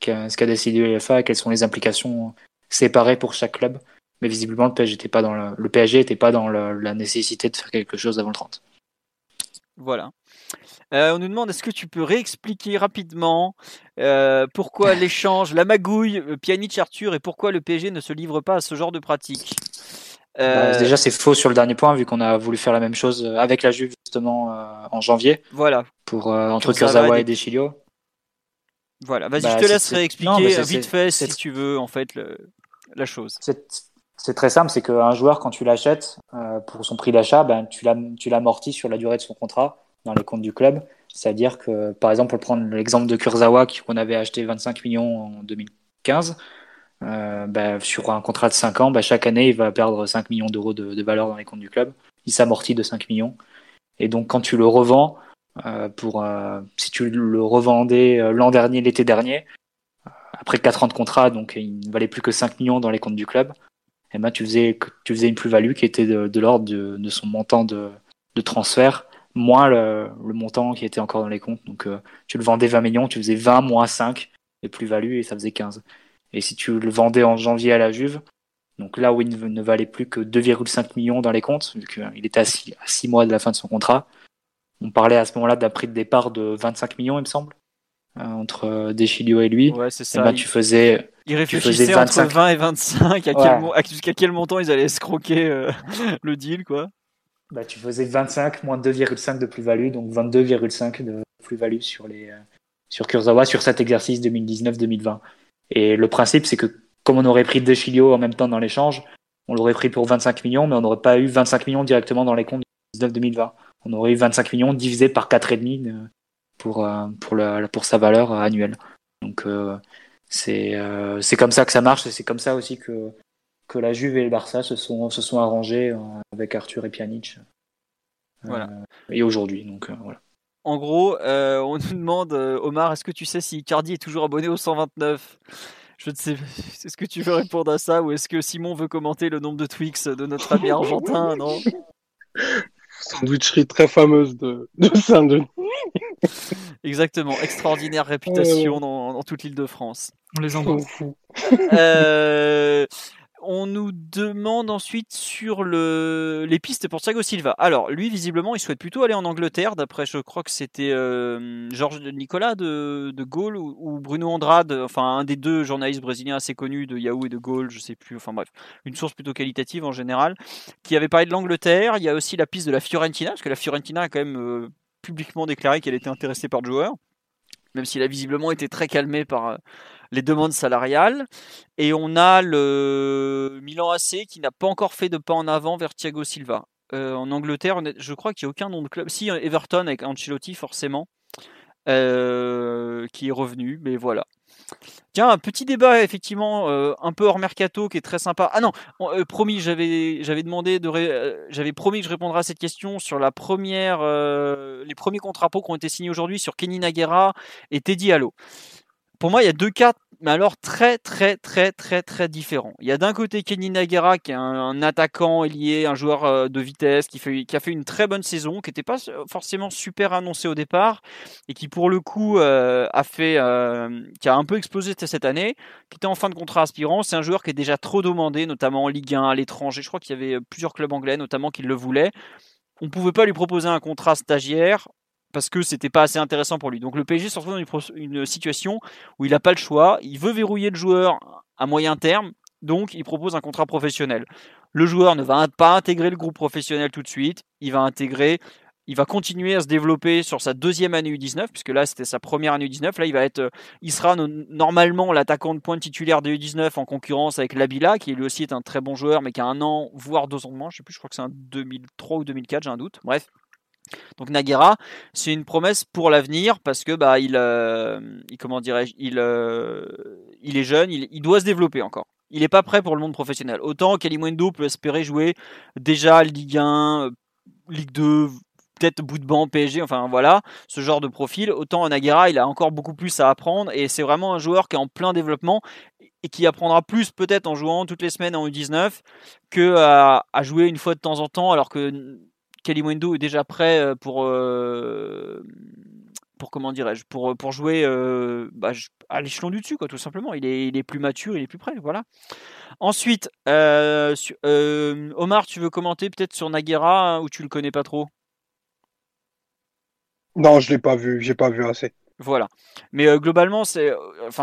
qu'a ce qu'a décidé l'UEFA, quelles sont les implications séparées pour chaque club. Mais visiblement, le PSG n'était pas dans, le, PSG était pas dans la nécessité de faire quelque chose avant le 30. Voilà. Euh, on nous demande est-ce que tu peux réexpliquer rapidement euh, pourquoi l'échange, la magouille, euh, Pjanic Arthur et pourquoi le PSG ne se livre pas à ce genre de pratique? Bah, Déjà, c'est faux sur le dernier point, vu qu'on a voulu faire la même chose avec la Juve justement en janvier. Voilà. Pour entre Kurzawa et Deschilio. Voilà, vas-y, bah, je te laisse réexpliquer vite fait si tu veux en fait la chose. C'est très simple, c'est qu'un joueur quand tu l'achètes pour son prix d'achat, ben tu l'amortis sur la durée de son contrat dans les comptes du club. C'est-à-dire que, par exemple, pour prendre l'exemple de Kurzawa qu'on avait acheté 25 millions en 2015, euh, bah, sur un contrat de 5 ans, bah, chaque année, il va perdre 5 millions d'euros de, valeur dans les comptes du club. Il s'amortit de 5 millions. Et donc, quand tu le revends, euh, pour, euh, si tu le revendais l'an dernier, l'été dernier, après 4 ans de contrat, donc il ne valait plus que 5 millions dans les comptes du club, et eh ben, tu, faisais, tu faisais une plus-value qui était de, l'ordre de, son montant de, transfert moins le, montant qui était encore dans les comptes. Donc euh, tu le vendais 20 millions, tu faisais 20 moins 5 de plus-value et ça faisait 15. Et si tu le vendais en janvier à la Juve, donc là où il ne valait plus que 2,5 millions dans les comptes, vu qu'il était à 6, mois de la fin de son contrat, on parlait à ce moment-là d'un prix de départ de 25 millions, il me semble, entre euh, Deschilio et lui. Ouais, c'est ça. Ben, tu faisais. Il réfléchissait entre 20 et 25, à jusqu'à quel montant ils allaient escroquer le deal, quoi bah, tu faisais 25 moins 2,5 de plus-value, donc 22,5 de plus-value sur, les, euh, sur Kurzawa sur cet exercice 2019-2020. Et le principe, c'est que comme on aurait pris Deschilio en même temps dans l'échange, on l'aurait pris pour 25 millions, mais on n'aurait pas eu 25 millions directement dans les comptes 2019-2020. On aurait eu 25 millions divisé par 4,5 euh, pour, euh, pour, la, pour sa valeur annuelle. Donc c'est c'est comme ça que ça marche et c'est comme ça aussi que que la Juve et le Barça se sont, se sont arrangés euh, avec Arthur et Pjanic. Euh, voilà. Et aujourd'hui, donc euh, voilà. En gros, on nous demande, Omar, est-ce que tu sais si Cardi est toujours abonné au 129 je ne sais, est-ce que tu veux répondre à ça ou est-ce que Simon veut commenter le nombre de Twix de notre ami argentin? Non? Sandwicherie très fameuse de, Saint-Denis. Exactement, extraordinaire réputation dans, dans, toute l'île de France. On les envoie. Euh, on nous demande ensuite sur le, les pistes pour Thiago Silva. Alors, lui, visiblement, il souhaite plutôt aller en Angleterre, d'après, je crois que c'était euh, Georges Nicolas de, de Gaulle ou, Bruno Andrade, enfin, un des deux journalistes brésiliens assez connus de Yahoo et de Gaulle, je sais plus, enfin bref, une source plutôt qualitative en général, qui avait parlé de l'Angleterre. Il y a aussi la piste de la Fiorentina, parce que la Fiorentina a quand même euh, publiquement déclaré qu'elle était intéressée par le joueur même s'il a visiblement été très calmé par euh, les demandes salariales. Et on a le Milan AC qui n'a pas encore fait de pas en avant vers Thiago Silva. Euh, en Angleterre, je crois qu'il n'y a aucun nom de club. Si, Everton avec Ancelotti, forcément, euh, qui est revenu, mais voilà. Tiens, un petit débat effectivement un peu hors mercato qui est très sympa. Ah non, promis, j'avais demandé de j'avais promis que je répondrais à cette question sur les premiers contrats qui ont été signés aujourd'hui sur Kenny Naguera et Teddy Allo. Pour moi, il y a deux cas mais alors très très très très très différent. Il y a d'un côté Kenny Nagera qui est un, attaquant un joueur euh, de vitesse qui, a fait une très bonne saison, qui n'était pas forcément super annoncé au départ et qui pour le coup euh, a fait, euh, qui a un peu explosé cette année, qui était en fin de contrat aspirant. C'est un joueur qui est déjà trop demandé, notamment en Ligue 1 à l'étranger. Je crois qu'il y avait plusieurs clubs anglais notamment qui le voulaient. On pouvait pas lui proposer un contrat stagiaire parce que c'était pas assez intéressant pour lui. Donc le PSG se retrouve dans une, situation où il n'a pas le choix, il veut verrouiller le joueur à moyen terme, donc il propose un contrat professionnel. Le joueur ne va pas intégrer le groupe professionnel tout de suite, il va intégrer il va continuer à se développer sur sa deuxième année U19, puisque là c'était sa première année U19. Là, il va être, il sera normalement l'attaquant de pointe titulaire de U19 en concurrence avec Labila, qui lui aussi est un très bon joueur, mais qui a un an, voire deux ans de moins. Je sais plus, je crois que c'est un 2003 ou 2004, j'ai un doute. Bref, donc Naguera, c'est une promesse pour l'avenir parce que bah il, euh, euh, il est jeune, il, doit se développer encore. Il n'est pas prêt pour le monde professionnel. Autant Kalimwendo peut espérer jouer déjà Ligue 1, Ligue 2, peut-être bout de banc PSG, enfin voilà, ce genre de profil. Autant Nagara, il a encore beaucoup plus à apprendre et c'est vraiment un joueur qui est en plein développement et qui apprendra plus peut-être en jouant toutes les semaines en U19 que à, jouer une fois de temps en temps alors que Kalimwendo est déjà prêt euh, pour euh, pour comment dirais-je pour pour jouer euh, bah, à l'échelon du dessus quoi tout simplement. Il est, il est plus mature il est plus prêt voilà. Ensuite Omar tu veux commenter peut-être sur Nagara hein, ou tu le connais pas trop? Non, je l'ai pas vu, j'ai pas vu assez. Voilà. Mais euh, globalement, c'est euh,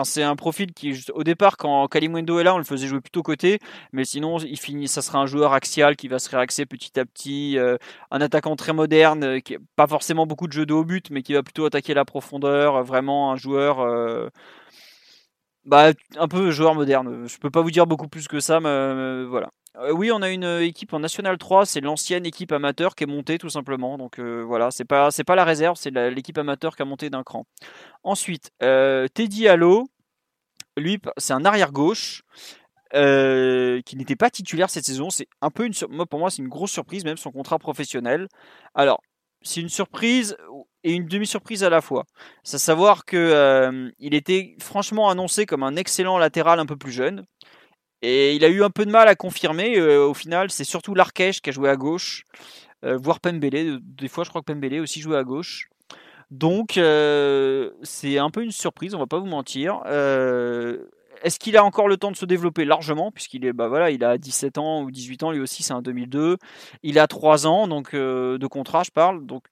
c'est un profil qui au départ quand Kalimwendo est là, on le faisait jouer plutôt côté, mais sinon il finit ça sera un joueur axial qui va se réaxer petit à petit, euh, un attaquant très moderne qui pas forcément beaucoup de jeux de haut but mais qui va plutôt attaquer la profondeur, vraiment un joueur bah un peu joueur moderne. Je peux pas vous dire beaucoup plus que ça mais voilà. Euh, oui, on a une euh, équipe en National 3, c'est l'ancienne équipe amateur qui est montée tout simplement. Donc euh, voilà, c'est pas pas la réserve, c'est l'équipe amateur qui a monté d'un cran. Ensuite, Teddy Allo, lui, c'est un arrière gauche. qui n'était pas titulaire cette saison, c'est un peu une pour moi c'est une grosse surprise même son contrat professionnel. Alors c'est une surprise et une demi-surprise à la fois. C'est à savoir que il était franchement annoncé comme un excellent latéral un peu plus jeune. Et il a eu un peu de mal à confirmer. Euh, au final, c'est surtout Larkesh qui a joué à gauche, euh, voire Pembele. Des fois, je crois que Pembele aussi joué à gauche. Donc, euh, c'est un peu une surprise, on va pas vous mentir. Est-ce qu'il a encore le temps de se développer? Largement puisqu'il est bah voilà, il a 17 ans ou 18 ans lui aussi, c'est un 2002. Il a 3 ans donc de contrat, je parle. Donc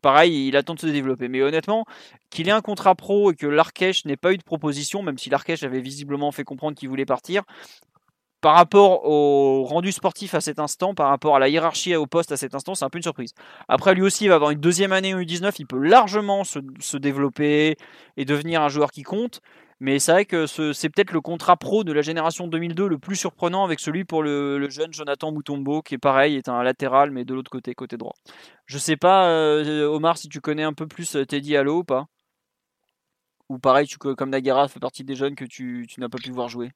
pareil, il attend de se développer. Mais honnêtement, qu'il ait un contrat pro et que l'Arkesh n'ait pas eu de proposition, même si l'Arkesh avait visiblement fait comprendre qu'il voulait partir, par rapport au rendu sportif à cet instant, par rapport à la hiérarchie au poste à cet instant, c'est un peu une surprise. Après, lui aussi, il va avoir une deuxième année en U19, il peut largement se, développer et devenir un joueur qui compte. Mais c'est vrai que c'est peut-être le contrat pro de la génération 2002 le plus surprenant avec celui pour le, jeune Jonathan Moutombo, qui est pareil, est un latéral, mais de l'autre côté, côté droit. Je sais pas, euh, Omar, si tu connais un peu plus euh, Teddy Allo ou pas? Ou pareil, tu, comme Nagara fait partie des jeunes que tu n'as pas pu voir jouer?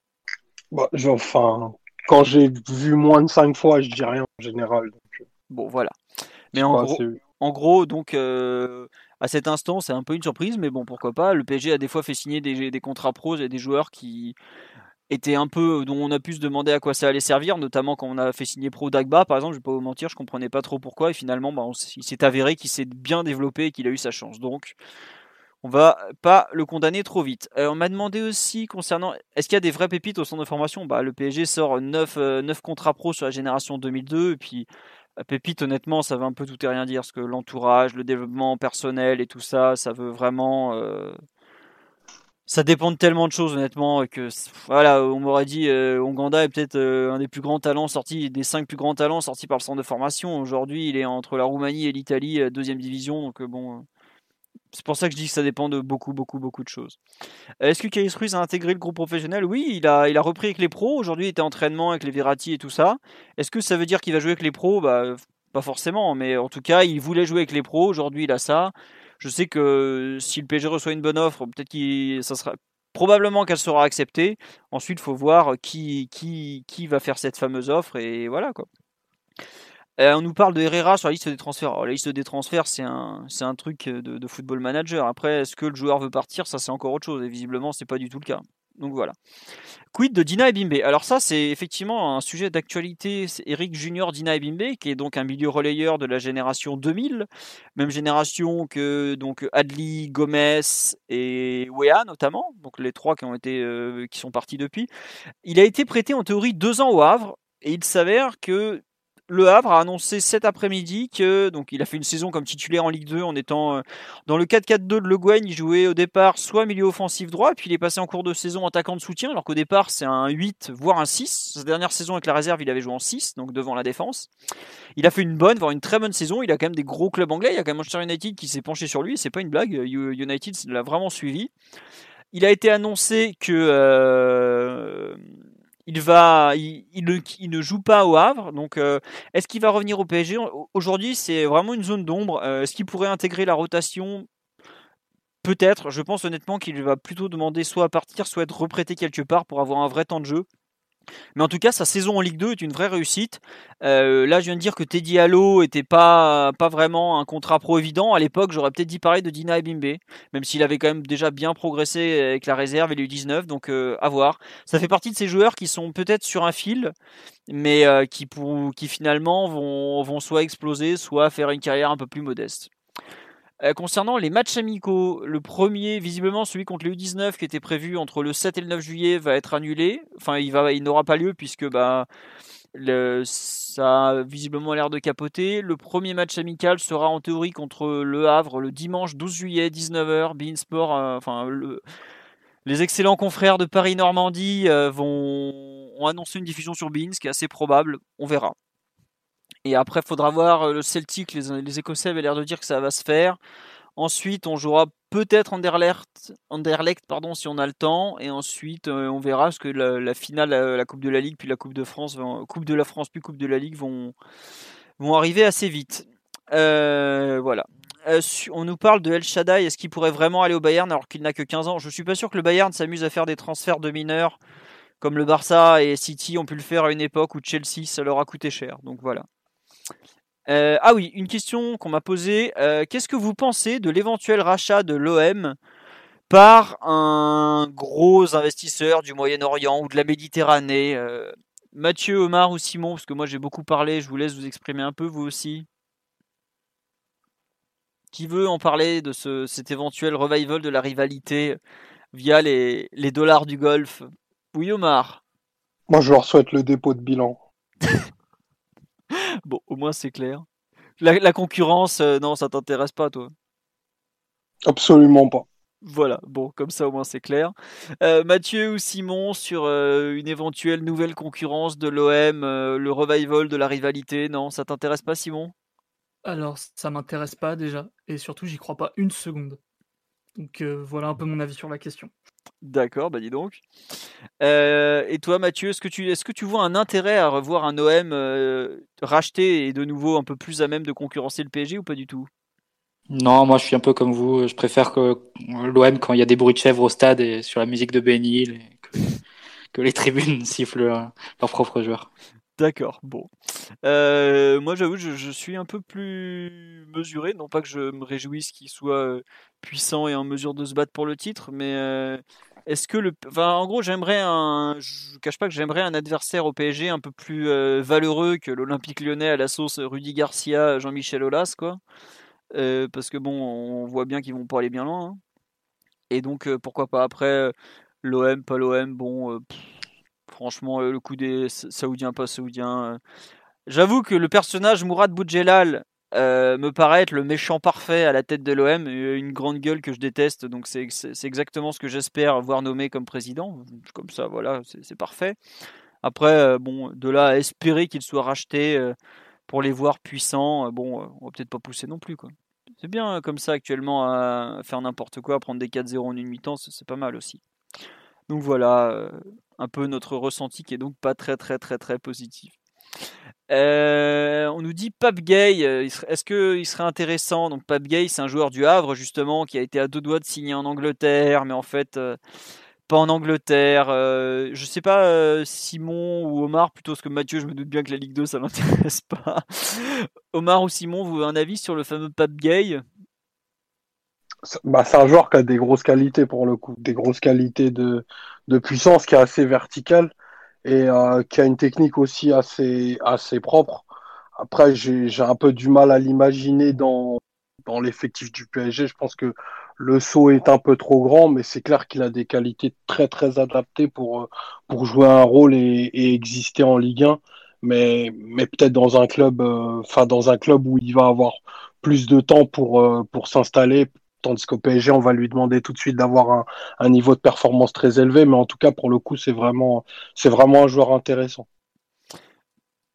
Bah, enfin, quand j'ai vu moins de 5 fois, je dis rien en général. Euh. Bon, voilà. Mais en gros, en gros, donc, euh, à cet instant, c'est un peu une surprise, mais bon, pourquoi pas. Le PSG a des fois fait signer des, des contrats pros et des joueurs qui étaient un peu, dont on a pu se demander à quoi ça allait servir, notamment quand on a fait signer Pro Dagba, par exemple, je vais pas vous mentir, je comprenais pas trop pourquoi, et finalement, bah, il s'est avéré qu'il s'est bien développé et qu'il a eu sa chance. Donc, on va pas le condamner trop vite. Euh, on m'a demandé aussi concernant est-ce qu'il y a des vraies pépites au centre de formation? Bah, Le PSG sort 9, 9 euh, contrats pro sur la génération 2002 et puis euh, pépite honnêtement ça veut un peu tout et rien dire parce que l'entourage, le développement personnel et tout ça, ça veut vraiment ça dépend de tellement de choses honnêtement que voilà on m'aurait dit euh, Onganda est peut-être un des plus grands talents sortis des cinq plus grands talents sortis par le centre de formation aujourd'hui il est entre la Roumanie et l'Italie deuxième division donc bon c'est pour ça que je dis que ça dépend de beaucoup, beaucoup, beaucoup de choses. Est-ce que Kairis Ruiz a intégré le groupe professionnel? Oui, il a, il a repris avec les pros. Aujourd'hui, il était en entraînement avec les Verratti et tout ça. Est-ce que ça veut dire qu'il va jouer avec les pros? Bah, Pas forcément, mais en tout cas, il voulait jouer avec les pros. Aujourd'hui, il a ça. Je sais que si le PSG reçoit une bonne offre, peut-être qu'il ça sera probablement qu'elle sera acceptée. Ensuite, il faut voir qui, qui, qui va faire cette fameuse offre et voilà quoi. Euh, on nous parle de Herrera sur la liste des transferts. la liste des transferts, c'est un, truc de, football manager. Après, est-ce que le joueur veut partir? Ça, c'est encore autre chose. Et visiblement, c'est pas du tout le cas. Donc voilà. Quid de Dina Ebimbe Alors ça, c'est effectivement un sujet d'actualité. Eric Junior Dina Ebimbe, qui est donc un milieu relayeur de la génération 2000, même génération que donc Adli, Gomez et Wea notamment, donc les trois qui ont été, euh, qui sont partis depuis. Il a été prêté en théorie deux ans au Havre. Et il s'avère que le Havre a annoncé cet après-midi que donc il a fait une saison comme titulaire en Ligue 2 en étant euh, dans le 4-4-2 de Le Guen, il jouait au départ soit milieu offensif droit, puis il est passé en cours de saison attaquant de soutien, alors qu'au départ c'est un 8 voire un 6. Sa dernière saison avec la réserve, il avait joué en 6, donc devant la défense. Il a fait une bonne, voire une très bonne saison. Il a quand même des gros clubs anglais. Il y a quand même Manchester United qui s'est penché sur lui. C'est pas une blague. United l'a vraiment suivi. Il a été annoncé que euh, il va, il, ne, joue pas au Havre. Donc, euh, est-ce qu'il va revenir au PSG Aujourd'hui, c'est vraiment une zone d'ombre. Euh, est-ce qu'il pourrait intégrer la rotation? Peut-être. Je pense honnêtement qu'il va plutôt demander soit à partir, soit être reprêté quelque part pour avoir un vrai temps de jeu. Mais en tout cas, sa saison en Ligue 2 est une vraie réussite. Euh, là, je viens de dire que Teddy Allo était pas, vraiment un contrat pro évident. À l'époque, j'aurais peut-être dit pareil de Dina Ebimbe, même s'il avait quand même déjà bien progressé avec la réserve et le 19 donc euh, à voir. Ça fait partie de ces joueurs qui sont peut-être sur un fil, mais euh, qui, finalement vont soit exploser, soit faire une carrière un peu plus modeste. Euh, concernant les matchs amicaux, le premier, visiblement celui contre les U19 qui était prévu entre le 7 et le 9 juillet va être annulé. Enfin, il, n'aura pas lieu puisque bah, le, ça a visiblement l'air de capoter. Le premier match amical sera en théorie contre le Havre le dimanche 12 juillet 19h. Beansport, euh, enfin le, les excellents confrères de Paris-Normandie euh, vont ont annoncé une diffusion sur Bean, ce qui est assez probable. On verra. Et après, faudra voir euh, le Celtic. Les, Écossais avaient l'air de dire que ça va se faire. Ensuite, on jouera peut-être Anderlecht, Anderlecht pardon, si on a le temps. Et ensuite, euh, on verra parce que la, finale, la, Coupe de la Ligue, puis la Coupe de France, Coupe de la France, puis Coupe de la Ligue vont, vont arriver assez vite. Euh, voilà. on nous parle de El Shaddai. Est-ce qu'il pourrait vraiment aller au Bayern alors qu'il n'a que 15 ans? Je suis pas sûr que le Bayern s'amuse à faire des transferts de mineurs comme le Barça et City ont pu le faire à une époque où Chelsea, ça leur a coûté cher. Donc voilà. Euh, ah oui, une question qu'on m'a posée. Euh, qu'est-ce que vous pensez de l'éventuel rachat de l'OM par un gros investisseur du Moyen-Orient ou de la Méditerranée euh, Mathieu, Omar ou Simon, parce que moi j'ai beaucoup parlé, je vous laisse vous exprimer un peu, vous aussi. Qui veut en parler de ce, cet éventuel revival de la rivalité via les, les dollars du Golfe? Oui, Omar. Moi je leur souhaite le dépôt de bilan. bon, au moins c'est clair. La, concurrence, euh, non, ça t'intéresse pas, toi? Absolument pas. Voilà, bon, comme ça au moins c'est clair. Euh, Mathieu ou Simon sur euh, une éventuelle nouvelle concurrence de l'OM, le revival de la rivalité, non, ça t'intéresse pas Simon? Alors, ça m'intéresse pas déjà, et surtout j'y crois pas une seconde. Donc voilà un peu mon avis sur la question. D'accord, bah dis donc. Euh, et toi, Mathieu, est-ce que, tu, vois un intérêt à revoir un OM euh, racheté et de nouveau un peu plus à même de concurrencer le PSG ou pas du tout? Non, moi je suis un peu comme vous. Je préfère que l'OM quand il y a des bruits de chèvres au stade et sur la musique de Benny que les tribunes sifflent leurs propres joueurs. D'accord, bon. Euh, moi, j'avoue, je, suis un peu plus mesuré. Non pas que je me réjouisse qu'il soit puissant et en mesure de se battre pour le titre, mais est-ce que le. En gros, j'aimerais un. Je cache pas que j'aimerais un adversaire au PSG un peu plus valeureux que l'Olympique lyonnais à la sauce Rudy Garcia, Jean-Michel Aulas, quoi. parce que bon, on voit bien qu'ils vont pas aller bien loin. Hein. Et donc, pourquoi pas après l'OM, pas l'OM, bon. Franchement, le coup des Saoudiens, pas Saoudiens. J'avoue que le personnage Mourad Boudjelal me paraît être le méchant parfait à la tête de l'OM, une grande gueule que je déteste, donc c'est exactement ce que j'espère voir nommé comme président. Comme ça, voilà, c'est parfait. Après, bon, de là espérer qu'il soit racheté pour les voir puissants, bon, on va peut-être pas pousser non plus, quoi. C'est bien comme ça actuellement à faire n'importe quoi, prendre des 4-0 en une mi-temps, c'est pas mal aussi. Donc voilà, un peu notre ressenti qui est donc pas très très très très positif. Euh, on nous dit Pape Gay, euh, est-ce qu'il serait intéressant Donc Pape Gay, c'est un joueur du Havre justement qui a été à deux doigts de signer en Angleterre, mais en fait euh, pas en Angleterre. je sais pas Simon ou Omar plutôt, parce que Mathieu, je me doute bien que la Ligue 2 ça m'intéresse pas. Omar ou Simon, vous avez un avis sur le fameux Pape Gay? Bah, c'est un joueur qui a des grosses qualités pour le coup, des grosses qualités de, de puissance, qui est assez vertical et euh, qui a une technique aussi assez, assez propre. Après, j'ai un peu du mal à l'imaginer dans, dans l'effectif du PSG. Je pense que le saut est un peu trop grand, mais c'est clair qu'il a des qualités très très adaptées pour, euh, pour jouer un rôle et, et exister en Ligue 1. Mais, mais peut-être dans un club, euh, enfin dans un club où il va avoir plus de temps pour, pour s'installer, Tandis qu'au PSG, on va lui demander tout de suite d'avoir un, niveau de performance très élevé. Mais en tout cas, pour le coup, c'est vraiment, c'est vraiment un joueur intéressant.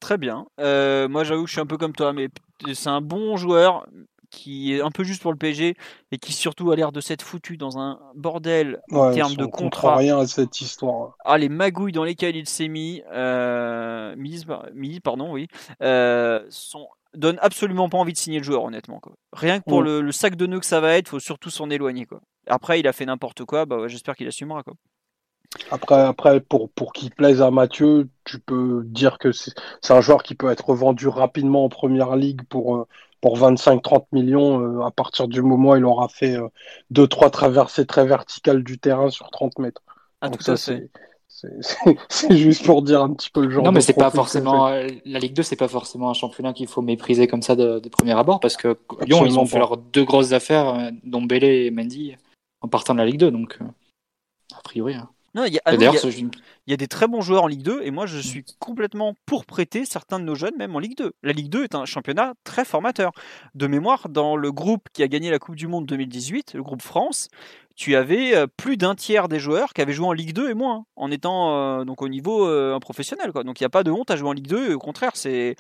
Très bien. Euh, moi, j'avoue que je suis un peu comme toi, mais c'est un bon joueur qui est un peu juste pour le PSG et qui surtout a l'air de s'être foutu dans un bordel en termes de contrat. rien à cette histoire. Ah, les magouilles dans lesquelles il s'est mis, euh, mis, pardon, oui, euh, sont donne absolument pas envie de signer le joueur, honnêtement. Quoi. Rien que pour mm. le, sac de nœuds que ça va être, faut surtout s'en éloigner. Quoi. Après, il a fait n'importe quoi, bah, j'espère qu'il assumera. Quoi. Après, après pour, pour qu'il plaise à Mathieu, tu peux dire que c'est un joueur qui peut être vendu rapidement en première ligue pour, euh, pour 25-30 millions euh, à partir du moment où il aura fait 2-3 traversées très verticales du terrain sur 30 mètres. Ah, Donc tout ça, c'est c'est juste pour dire un petit peu le genre. Non, mais c'est pas forcément euh, la Ligue 2, c'est pas forcément un championnat qu'il faut mépriser comme ça de, de premier abord parce que Lyon, ils ont fait leurs deux grosses affaires, euh, dont Bélé et Mendy, en partant de la Ligue 2, donc euh, a priori. hein. Non, il y a, ah Et non, D'ailleurs, il y a- ce- il y a des très bons joueurs en Ligue 2 et moi je suis complètement pour prêter certains de nos jeunes même en Ligue 2. La Ligue 2 est un championnat très formateur. De mémoire, dans le groupe qui a gagné la Coupe du Monde 2018, le groupe France, tu avais euh, plus d'un tiers des joueurs qui avaient joué en Ligue 2 et moins, en étant euh, donc au niveau euh, professionnel. Donc il n'y a pas de honte à jouer en Ligue 2, au contraire, c'est,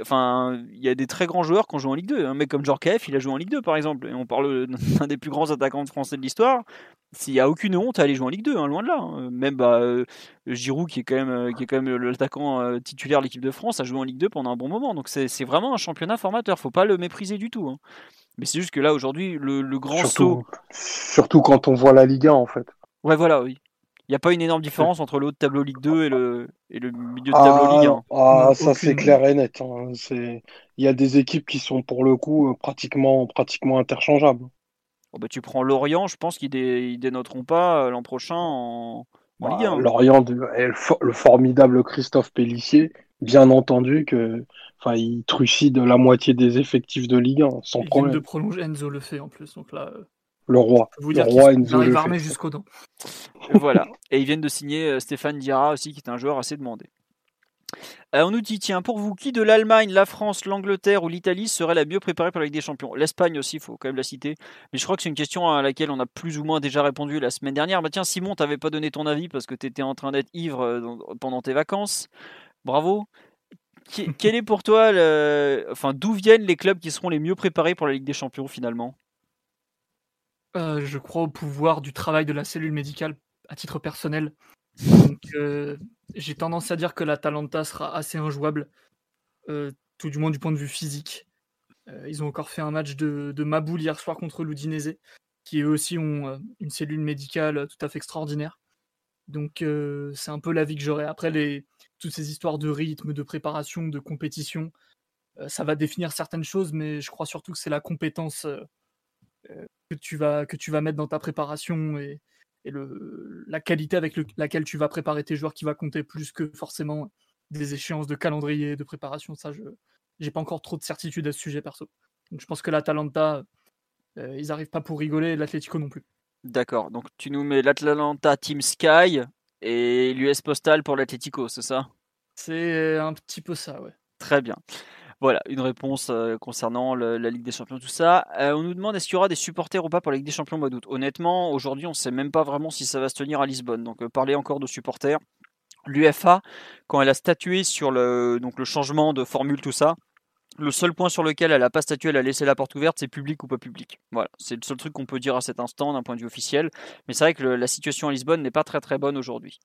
enfin, il y a des très grands joueurs qui ont joué en Ligue 2. Un mec comme Djorkaeff, il a joué en Ligue 2 par exemple, on parle d'un des plus grands attaquants français de l'histoire. S'il n'y a aucune honte à aller jouer en Ligue 2, hein, loin de là. hein. Même bah, Giroud, qui est quand même, l'attaquant titulaire de l'équipe de France, a joué en Ligue 2 pendant un bon moment. Donc c'est c'est vraiment un championnat formateur. Faut pas le mépriser du tout. hein. Mais c'est juste que là aujourd'hui, le, le grand saut. Surtout, quand on voit la Ligue 1, en fait. Ouais, voilà, oui. Il n'y a pas une énorme différence entre le haut de tableau Ligue 2 et le, et le milieu de tableau Ligue 1. Ah, ah, Non, ça c'est clair et net. hein. C'est, il y a des équipes qui sont pour le coup euh, pratiquement, pratiquement interchangeables. Bon, bah, tu prends Lorient, je pense qu'ils dé- ils dénoteront pas euh, l'an prochain en, en Ligue Bah, 1. Lorient de- et le, le formidable Christophe Pellissier, bien entendu que, enfin, il trucide la moitié des effectifs de Ligue 1 sans viennent problème. de prolonger Enzo le fait en plus. Donc là, euh, Le roi, vous le roi Enzo le fait. jusqu'aux dents. voilà. Et ils viennent de signer euh, Stéphane Diarra aussi, qui est un joueur assez demandé. Euh, on nous dit, tiens, pour vous, qui de l'Allemagne, la France, l'Angleterre ou l'Italie serait la mieux préparée pour la Ligue des Champions? L'Espagne aussi, il faut quand même la citer. Mais je crois que c'est une question à laquelle on a plus ou moins déjà répondu la semaine dernière. Bah tiens, Simon, t'avais pas donné ton avis parce que tu étais en train d'être ivre pendant tes vacances. Bravo. Quel est pour toi, d'où viennent les clubs qui seront les mieux préparés pour la Ligue des Champions finalement? Euh, je crois au pouvoir du travail de la cellule médicale à titre personnel. Euh, j'ai tendance à dire que l'Atalanta sera assez injouable, euh, tout du moins du point de vue physique. Ils ont encore fait un match de, de Maboul hier soir contre l'Udinese, qui eux aussi ont une cellule médicale tout à fait extraordinaire. Donc, c'est un peu l'avis que j'aurais. Après, les, toutes ces histoires de rythme, de préparation, de compétition, euh, ça va définir certaines choses, mais je crois surtout que c'est la compétence. euh, que tu vas, que tu vas mettre dans ta préparation et, le, la qualité avec le- laquelle tu vas préparer tes joueurs qui va compter plus que forcément des échéances de calendrier, de préparation. Ça, je j'ai pas encore trop de certitude à ce sujet perso. Donc je pense que l'Atalanta, euh, ils arrivent pas pour rigoler, l'Atlético non plus. D'accord, donc tu nous mets l'Atlanta Team Sky et l'US Postal pour l'Atlético, c'est ça? C'est un petit peu ça, ouais. Très bien. Voilà, une réponse euh, concernant le- la Ligue des Champions, tout ça. Euh, on nous demande est-ce qu'il y aura des supporters ou pas pour la Ligue des Champions au mois d'août? Honnêtement, aujourd'hui, on ne sait même pas vraiment si ça va se tenir à Lisbonne. Donc, euh, parler encore de supporters. L'UFA, quand elle a statué sur le, donc, le changement de formule, tout ça, le seul point sur lequel elle n'a pas statué, elle a laissé la porte ouverte, c'est public ou pas public. Voilà, c'est le seul truc qu'on peut dire à cet instant d'un point de vue officiel. Mais c'est vrai que la situation à Lisbonne n'est pas très très bonne aujourd'hui.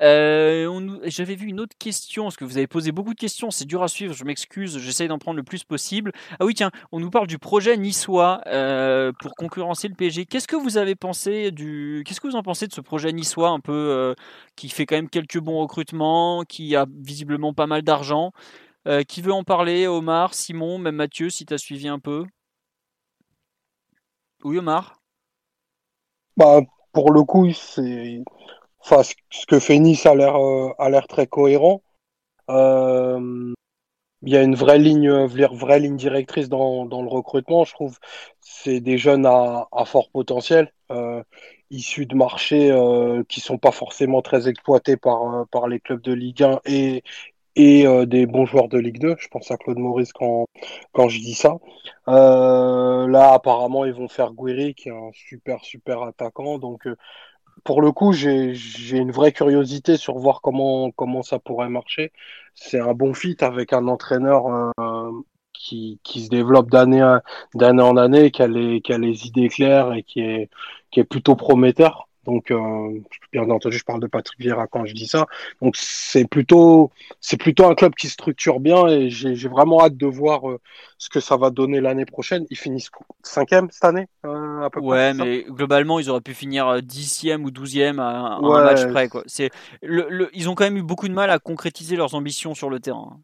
Euh, J'avais vu une autre question, parce que vous avez posé beaucoup de questions, c'est dur à suivre, je m'excuse, j'essaye d'en prendre le plus possible. Ah oui, tiens, on nous parle du projet niçois euh, pour concurrencer le PSG. Qu'est-ce que vous avez pensé du. Qu'est-ce que vous en pensez de ce projet niçois un peu euh, qui fait quand même quelques bons recrutements, qui a visiblement pas mal d'argent? Euh, Qui veut en parler? Omar, Simon, même Mathieu, si tu as suivi un peu? Oui, Omar? Bah, pour le coup, c'est, enfin, ce- que fait Nice a l'air, euh, a l'air très cohérent. Euh, il y a une vraie ligne, vraie ligne directrice dans, dans le recrutement. Je trouve c'est des jeunes à, fort potentiel, issus de marchés euh, qui sont pas forcément très exploités par, par les clubs de Ligue 1 et, et euh, des bons joueurs de Ligue 2. Je pense à Claude Maurice quand, quand je dis ça. Euh, là, apparemment, ils vont faire Guiri, qui est un super, super attaquant. Donc, euh, pour le coup, j'ai, une vraie curiosité sur voir comment, comment ça pourrait marcher. C'est un bon fit avec un entraîneur euh, qui, qui se développe d'année, d'année en année, qui a, les, qui a les idées claires et qui est, qui est plutôt prometteur. Donc, euh, bien entendu, je parle de Patrick Vieira quand je dis ça. Donc, c'est plutôt, c'est plutôt un club qui structure bien et j'ai vraiment hâte de voir euh, ce que ça va donner l'année prochaine. Ils finissent cinquième cette année, euh, à peu ouais, mais globalement, ils auraient pu finir dixième ou douzième à, un match près. Quoi. C'est, le, ils ont quand même eu beaucoup de mal à concrétiser leurs ambitions sur le terrain.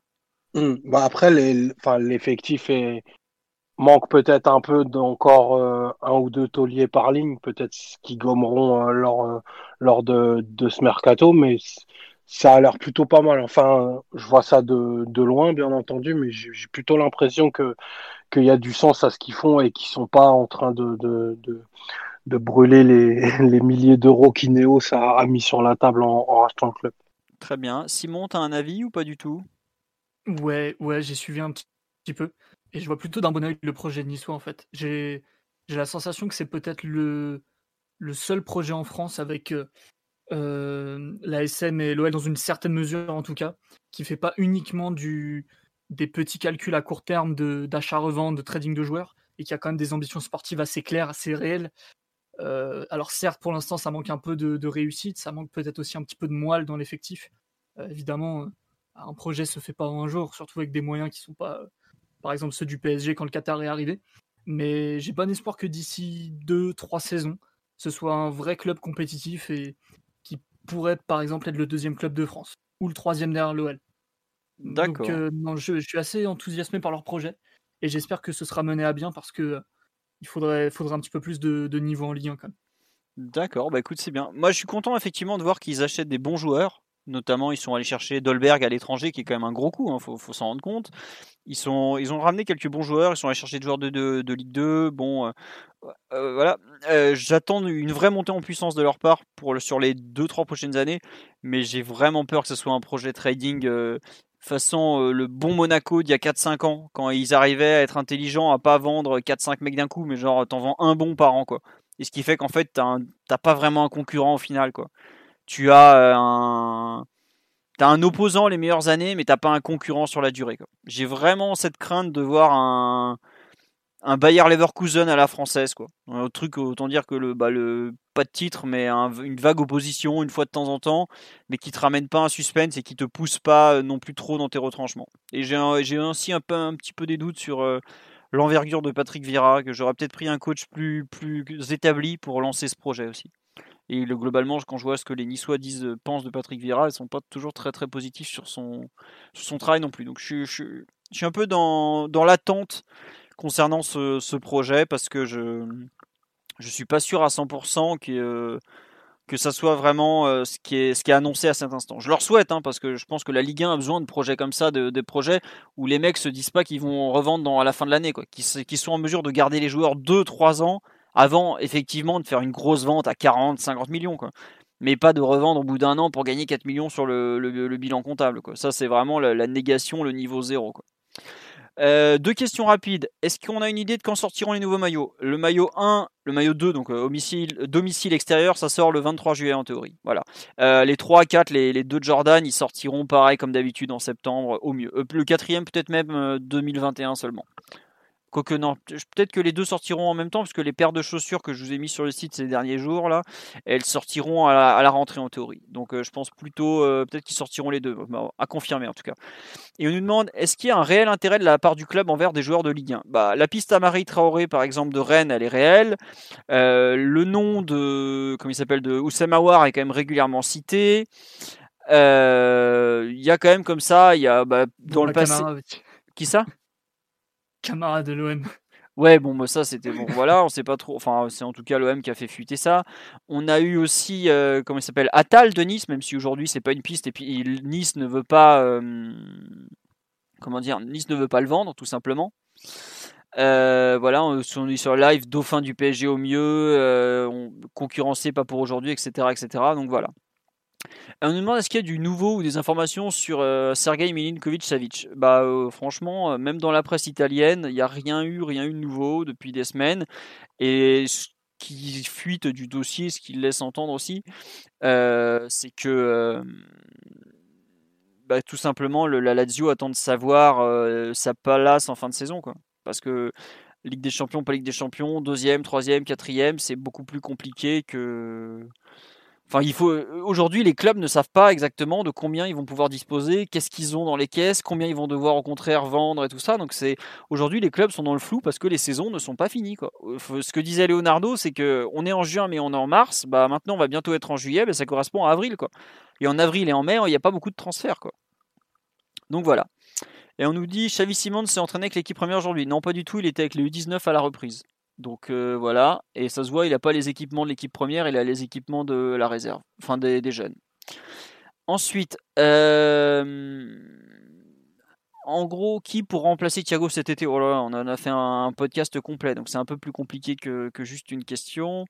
Mmh. Bah après, l'effectif est, manque peut-être un peu d'encore euh, un ou deux tauliers par ligne, peut-être qui gommeront euh, lors, euh, lors de, de, ce mercato, mais ça a l'air plutôt pas mal. Enfin, je vois ça de, de loin, bien entendu, mais j'ai plutôt l'impression que qu'il y a du sens à ce qu'ils font et qu'ils sont pas en train de, de, de, de brûler les, les milliers d'euros qu'Ineos a, a, mis sur la table en, en rachetant le club. Très bien. Simon, tu as un avis ou pas du tout? Ouais, ouais, j'ai suivi un petit peu. Et je vois plutôt d'un bon oeil le projet de Niçois en fait. J'ai la sensation que c'est peut-être le, le seul projet en France avec euh, euh la SM et l'OL dans une certaine mesure en tout cas, qui fait pas uniquement du, des petits calculs à court terme d'achat-revente, de, trading de joueurs, et qui a quand même des ambitions sportives assez claires, assez réelles. Euh, alors certes, pour l'instant, ça manque un peu de, réussite, ça manque peut-être aussi un petit peu de moelle dans l'effectif. Euh, évidemment, un projet se fait pas en un jour, surtout avec des moyens qui sont pas par exemple ceux du PSG quand le Qatar est arrivé. Mais j'ai bon espoir que d'ici deux, trois saisons, ce soit un vrai club compétitif et qui pourrait par exemple être le deuxième club de France ou le troisième derrière l'OL. D'accord. Donc euh, je, suis assez enthousiasmé par leur projet et j'espère que ce sera mené à bien parce que euh, il faudrait, faudrait un petit peu plus de, niveau en Ligue 1 quand même. D'accord, bah écoute, c'est bien. Moi, je suis content effectivement de voir qu'ils achètent des bons joueurs. Notamment, ils sont allés chercher Dolberg à l'étranger, qui est quand même un gros coup, il hein, faut, s'en rendre compte. Ils, sont, ils ont ramené quelques bons joueurs, ils sont allés chercher des joueurs de, de, Ligue 2. Bon, euh, euh, voilà. Euh, j'attends une vraie montée en puissance de leur part pour, sur les 2-3 prochaines années, mais j'ai vraiment peur que ce soit un projet trading façon le bon Monaco d'il y a 4-5 ans, quand ils arrivaient à être intelligents, à pas vendre 4-5 mecs d'un coup, mais genre t'en vends un bon par an, quoi. Et ce qui fait qu'en fait, t'as pas vraiment un concurrent au final, quoi tu as euh, un as un opposant les meilleures années, mais t'as pas un concurrent sur la durée. J'ai vraiment cette crainte de voir un, un Bayer Leverkusen à la française. Quoi. Un truc, autant dire que le, bah, pas de titre, mais une vague opposition une fois de temps en temps, mais qui te ramène pas un suspense et qui te pousse pas euh, non plus trop dans tes retranchements. Et j'ai ainsi un, peu, un petit peu des doutes sur euh, l'envergure de Patrick Vira, que j'aurais peut-être pris un coach plus, plus établi pour lancer ce projet aussi. Et le, globalement, quand je vois ce que les Niçois disent, euh, pensent de Patrick Vieira, ils sont pas toujours très très positifs sur son, son travail non plus. Donc je, suis un peu dans, dans l'attente concernant ce, ce, projet parce que je je suis pas sûr à 100% que que ça soit vraiment euh, ce qui est ce qui est annoncé à cet instant. Je leur souhaite hein, parce que je pense que la Ligue 1 a besoin de projets comme ça, de, projets où les mecs se disent pas qu'ils vont revendre à la fin de l'année, qu'ils qui sont en mesure de garder les joueurs 2-3 ans avant effectivement de faire une grosse vente à 40, 50 millions. Mais pas de revendre au bout d'un an pour gagner 4 millions sur le, bilan comptable. Ça, c'est vraiment la, négation, le niveau zéro. Euh, deux questions rapides. Est-ce qu'on a une idée de quand sortiront les nouveaux maillots? Le maillot 1, le maillot 2, donc euh, domicile extérieur, ça sort le 23 juillet en théorie. Voilà. Euh, les 3, 4, les, les deux de Jordan, ils sortiront pareil comme d'habitude en septembre au mieux. le quatrième peut-être même 2021 seulement. Quoique non, peut-être que les deux sortiront en même temps, parce que les paires de chaussures que je vous ai mis sur le site ces derniers jours, là, elles sortiront à la, rentrée en théorie. Donc euh, je pense plutôt, euh, peut-être qu'ils sortiront les deux, à confirmer en tout cas. Et on nous demande, est-ce qu'il y a un réel intérêt de la part du club envers des joueurs de Ligue 1 bah, La piste à Marie Traoré, par exemple, de Rennes, elle est réelle. Euh, le nom de, comment il s'appelle, de Oussama est quand même régulièrement cité. Il y a quand même comme ça, il y a bah, dans le passé... Qui ça? Camarade de l'OM. Ouais, bon, bah, ça c'était bon. Voilà, on sait pas trop. Enfin, c'est en tout cas l'OM qui a fait fuiter ça. On a eu aussi, euh, comment il s'appelle, Atal de Nice, même si aujourd'hui c'est pas une piste et puis Nice ne veut pas, euh, comment dire, Nice ne veut pas le vendre tout simplement. Euh, voilà, on, est sur live, dauphin du PSG au mieux, on, concurrencé pas pour aujourd'hui, etc., etc. Donc voilà. On nous demande est-ce qu'il y a du nouveau ou des informations sur euh, Sergei Milinkovic-Savic? Bah euh, franchement, euh, même dans la presse italienne, il n'y a rien eu, rien eu de nouveau depuis des semaines. Et ce qui fuite du dossier, ce qui laisse entendre aussi, c'est que bah, tout simplement le, la Lazio attend de savoir sa place en fin de saison, quoi. Parce que Ligue des Champions, pas Ligue des Champions, deuxième, troisième, quatrième, c'est beaucoup plus compliqué que. Enfin, il faut. Aujourd'hui, les clubs ne savent pas exactement de combien ils vont pouvoir disposer, qu'est-ce qu'ils ont dans les caisses, combien ils vont devoir au contraire vendre et tout ça. Donc, c'est aujourd'hui les clubs sont dans le flou parce que les saisons ne sont pas finies. Quoi. Ce que disait Leonardo, c'est que on est en juin, mais on est en mars. Bah maintenant, on va bientôt être en juillet, mais ça correspond à avril, quoi. Et en avril et en mai, il n'y a pas beaucoup de transferts, quoi. Donc voilà. Et on nous dit Xavi Simon s'est entraîné avec l'équipe première aujourd'hui. Non, pas du tout. Il était avec les U19 à la reprise. Donc euh, voilà. Et ça se voit, il n'a pas les équipements de l'équipe première, il a les équipements de la réserve, enfin des, jeunes. Ensuite, euh, en gros, qui pour remplacer Thiago cet été? Oh on en a fait un, podcast complet, donc c'est un peu plus compliqué que, juste une question.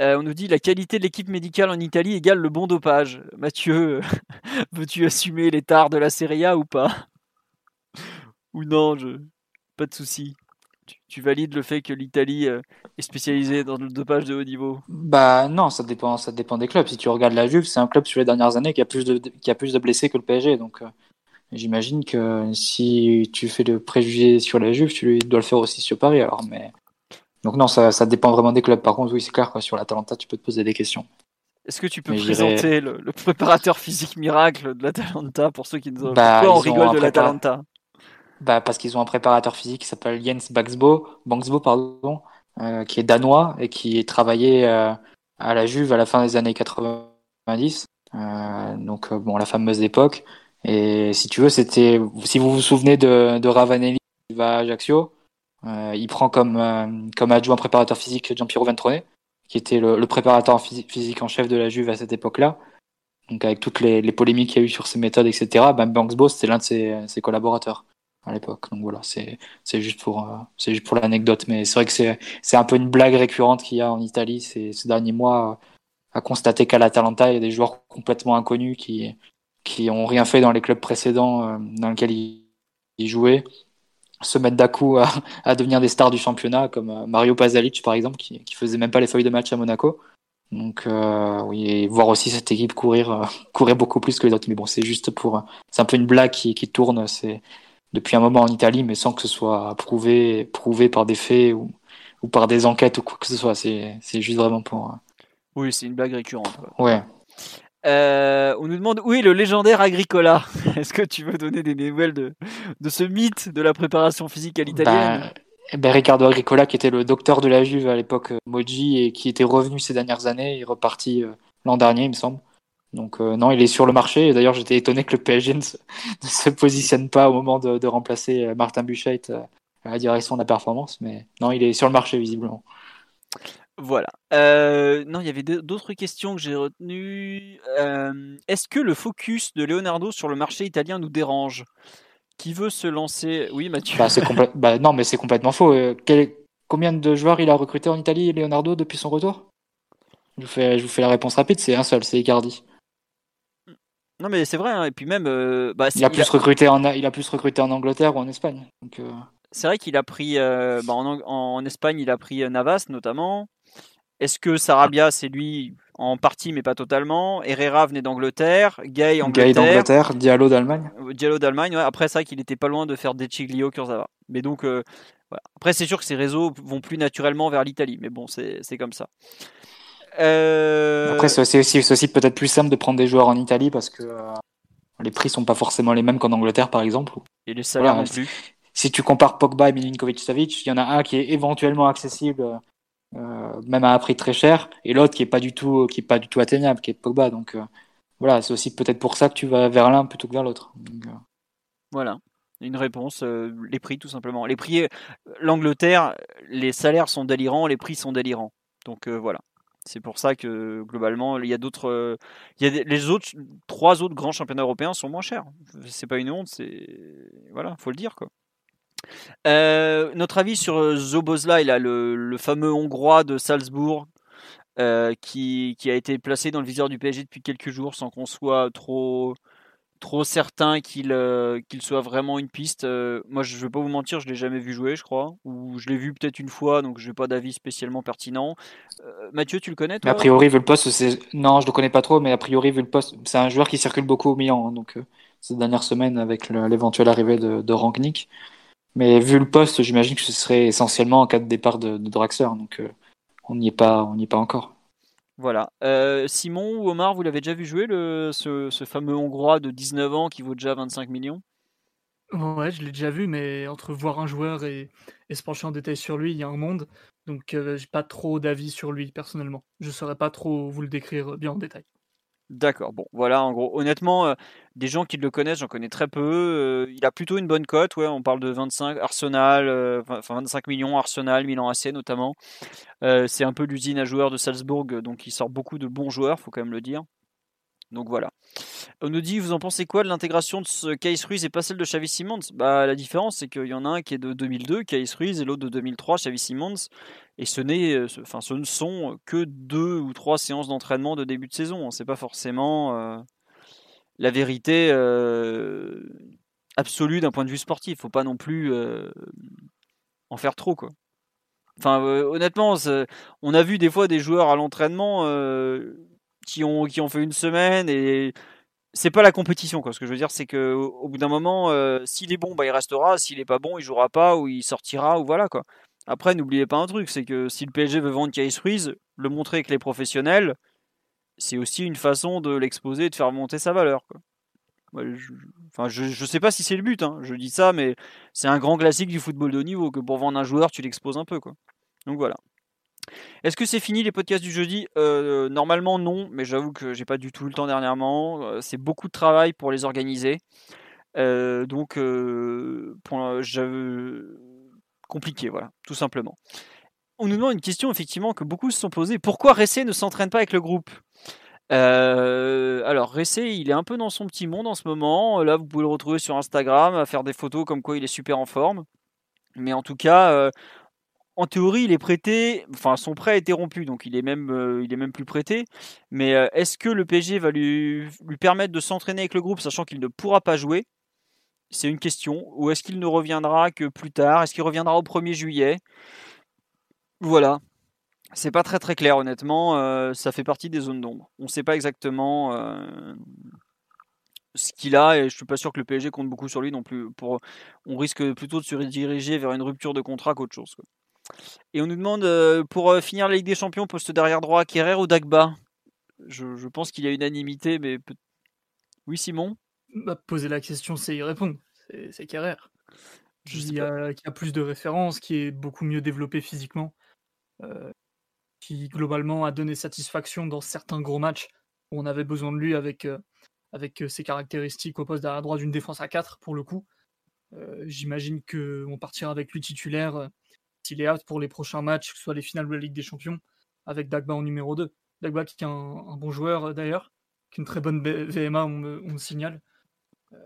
Euh, on nous dit la qualité de l'équipe médicale en Italie égale le bon dopage. Mathieu, veux-tu assumer les tares de la Serie A ou pas? Ou non, je... pas de souci. Tu, valides le fait que l'Italie euh, est spécialisée dans le dopage de haut niveau? Bah non, ça dépend, ça dépend des clubs. Si tu regardes la Juve, c'est un club sur les dernières années qui a plus de, qui a plus de blessés que le PSG. Donc euh, j'imagine que si tu fais le préjugé sur la Juve, tu dois le faire aussi sur Paris. Alors, mais donc non, ça, ça dépend vraiment des clubs. Par contre, oui, c'est clair, quoi, sur l'Atalanta, tu peux te poser des questions. Est-ce que tu peux présenter le, préparateur physique miracle de l'Atalanta pour ceux qui nous ont bah, Pourquoi on rigole de l'Atalanta bah, Parce qu'ils ont un préparateur physique qui s'appelle Jens Baxbo, Bangsbo, pardon, euh, qui est danois et qui est travaillé euh, à la Juve à la fin des années 90. Euh, donc, bon, la fameuse époque. Et si tu veux, c'était, si vous vous souvenez de, de Ravanelli qui va à Ajaccio, euh, il prend comme, euh, comme adjoint préparateur physique Giampiero Ventrone, qui était le, le préparateur physique en chef de la Juve à cette époque-là. Donc avec toutes les, les polémiques qu'il y a eu sur ses méthodes, etc. Ben Banksbo, c'était l'un de ses, ses, collaborateurs à l'époque. Donc voilà, c'est juste pour euh, pour l'anecdote, mais c'est vrai que c'est un peu une blague récurrente qu'il y a en Italie ces, derniers mois à constater qu'à l'Atalanta il y a des joueurs complètement inconnus qui qui ont rien fait dans les clubs précédents dans lesquels ils, jouaient se mettre d'un coup à, à, devenir des stars du championnat, comme euh, Mario Pasalic par exemple, qui, qui faisait même pas les feuilles de match à Monaco. Donc euh, oui, et voir aussi cette équipe courir, euh, courir beaucoup plus que les autres. Mais bon, c'est juste pour, c'est un peu une blague qui, qui tourne. C'est depuis un moment en Italie, mais sans que ce soit prouvé, prouvé par des faits ou, ou par des enquêtes ou quoi que ce soit. C'est, c'est juste vraiment pour. Oui, c'est une blague récurrente. Ouais. Euh, on nous demande où est le légendaire Agricola. Est-ce que tu veux donner des nouvelles de, de ce mythe de la préparation physique à l'italienne? Ben, eh ben, Riccardo Agricola, qui était le docteur de la Juve à l'époque euh, Moji et qui était revenu ces dernières années, il est reparti euh, l'an dernier, il me semble. Donc non, il est sur le marché. Et d'ailleurs, j'étais étonné que le PSG ne se, positionne pas au moment de, de remplacer Martin Buchheit à la direction de la performance. Mais non, il est sur le marché visiblement. Voilà. Euh, non, il y avait d'autres questions que j'ai retenues. Euh, est-ce que le focus de Leonardo sur le marché italien nous dérange? Qui veut se lancer? Oui, Mathieu. Bah, bah, non, mais c'est complètement faux. Euh, combien de joueurs il a recruté en Italie, Leonardo, depuis son retour? Je vous, fais... je vous fais la réponse rapide, c'est un seul, c'est Icardi. Non, mais c'est vrai, hein, et puis même. Bah, il, a plus Recruté en... il a plus recruté en Angleterre ou en Espagne. C'est vrai qu'il a pris. Bah, en... en, Espagne, il a pris Navas notamment. Est-ce que Sarabia, c'est lui en partie, mais pas totalement? Herrera venait d'Angleterre, Gay Angleterre. Gay d'Angleterre, Diallo d'Allemagne. Euh, Diallo d'Allemagne, ouais. Après ça, qu'il était pas loin de faire Deciglio, Kurzawa. Mais donc, euh, voilà. après, c'est sûr que ces réseaux vont plus naturellement vers l'Italie, mais bon, c'est comme ça. Euh... Après, c'est aussi, aussi peut-être plus simple de prendre des joueurs en Italie parce que euh, les prix sont pas forcément les mêmes qu'en Angleterre, par exemple. Et les salaires non plus. Si tu compares Pogba et Milinkovic-Savic, il y en a un qui est éventuellement accessible euh, même à un prix très cher, et l'autre qui est pas du tout qui est pas du tout atteignable, qui est Pogba. Donc euh, voilà, c'est aussi peut-être pour ça que tu vas vers l'un plutôt que vers l'autre. Euh. Voilà. Une réponse, les prix tout simplement. Les prix, l'Angleterre, les salaires sont délirants, les prix sont délirants. Donc voilà. C'est pour ça que globalement, il y a d'autres, a les trois autres grands championnats européens sont moins chers. C'est pas une honte, c'est voilà, faut le dire. Euh, notre avis sur euh, Zobozla, il a le, fameux Hongrois de Salzbourg euh, qui, qui, a été placé dans le viseur du PSG depuis quelques jours sans qu'on soit trop, trop certain qu'il qu'il soit vraiment une piste. moi, je ne vais pas vous mentir, je l'ai jamais vu jouer, je crois, ou je l'ai vu peut-être une fois, donc je n'ai pas d'avis spécialement pertinent. Mathieu, tu le connais toi A priori, vu le poste, non, je le connais pas trop, mais a priori, vu le poste, c'est un joueur qui circule beaucoup au Milan, hein, donc ces dernières semaines avec l'éventuelle arrivée de, de Rangnick. Mais vu le poste, j'imagine que ce serait essentiellement en cas de départ de, de Draxler. Donc on n'y est pas, on n'y est pas encore. Voilà. Simon ou Omar, vous l'avez déjà vu jouer, ce, fameux Hongrois de 19 ans qui vaut déjà 25 millions? Ouais, je l'ai déjà vu, mais entre voir un joueur et, se pencher en détail sur lui, il y a un monde. Donc, euh, j'ai pas trop d'avis sur lui personnellement. Je saurais pas trop vous le décrire bien en détail. D'accord, bon, voilà, en gros, honnêtement, euh, des gens qui le connaissent, j'en connais très peu. Euh, il a plutôt une bonne cote, ouais, on parle de 25, Arsenal, enfin 25 millions, Arsenal, Milan AC notamment. c'est un peu l'usine à joueurs de Salzbourg, donc il sort beaucoup de bons joueurs, faut quand même le dire. Donc voilà. On nous dit, vous en pensez quoi de l'intégration de ce Case Ruiz et pas celle de Xavi Simons? Bah la différence c'est qu'il y en a un qui est de 2002, Case Ruiz, et l'autre de 2003, Xavi Simons. Et ce, n'est, euh, enfin, ce ne sont que deux ou trois séances d'entraînement de début de saison. C'est pas forcément euh, la vérité euh, absolue d'un point de vue sportif. Faut pas non plus en faire trop. Enfin, honnêtement, on a vu des fois des joueurs à l'entraînement qui ont, qui ont fait une semaine et c'est pas la compétition quoi. Ce que je veux dire, c'est que au bout d'un moment, euh, s'il est bon, bah il restera. S'il est pas bon, il jouera pas ou il sortira ou voilà quoi. Après, n'oubliez pas un truc, c'est que si le PSG veut vendre Kais Ruiz, le montrer avec les professionnels, c'est aussi une façon de l'exposer et de faire monter sa valeur. Quoi. je, enfin, je sais pas si c'est le but, hein. je dis ça, mais c'est un grand classique du football de haut niveau que pour vendre un joueur, tu l'exposes un peu. Quoi. Donc voilà. Est-ce que c'est fini les podcasts du jeudi? Euh, Normalement non, mais j'avoue que j'ai pas du tout le temps dernièrement. Euh, c'est beaucoup de travail pour les organiser. Euh, donc compliqué, voilà, tout simplement. On nous demande une question effectivement que beaucoup se sont posées. Pourquoi Ressé ne s'entraîne pas avec le groupe? Alors Ressé, il est un peu dans son petit monde en ce moment. Là, vous pouvez le retrouver sur Instagram à faire des photos comme quoi il est super en forme. Mais en tout cas, en théorie, il est prêté, enfin son prêt a été rompu, donc il est même, euh, il est même plus prêté. Mais euh, est-ce que le PSG va lui, permettre de s'entraîner avec le groupe, sachant qu'il ne pourra pas jouer? C'est une question. Ou est-ce qu'il ne reviendra que plus tard? Est-ce qu'il reviendra au 1er juillet? Voilà. C'est pas très très clair, honnêtement. Euh, ça fait partie des zones d'ombre. On ne sait pas exactement ce qu'il a et je suis pas sûr que le PSG compte beaucoup sur lui non plus. Pour, on risque plutôt de se rediriger vers une rupture de contrat qu'autre chose. Et on nous demande euh, pour euh, finir la Ligue des Champions, poste derrière droit, Kerrer ou Dagba? Je, pense qu'il y a unanimité, mais oui, Simon? Bah, Poser la question, c'est y répondre. C'est Kerrer. Qui a, qui a, plus de références, qui est beaucoup mieux développé physiquement, euh, qui globalement a donné satisfaction dans certains gros matchs où on avait besoin de lui avec, avec ses caractéristiques au poste derrière droit d'une défense à 4 pour le coup. J'imagine qu'on partira avec lui titulaire s'il est out pour les prochains matchs, que ce soit les finales de la Ligue des Champions, avec Dagba en numéro 2. Dagba qui est un, bon joueur euh, d'ailleurs, qui est une très bonne VMA, on me, signale. Euh,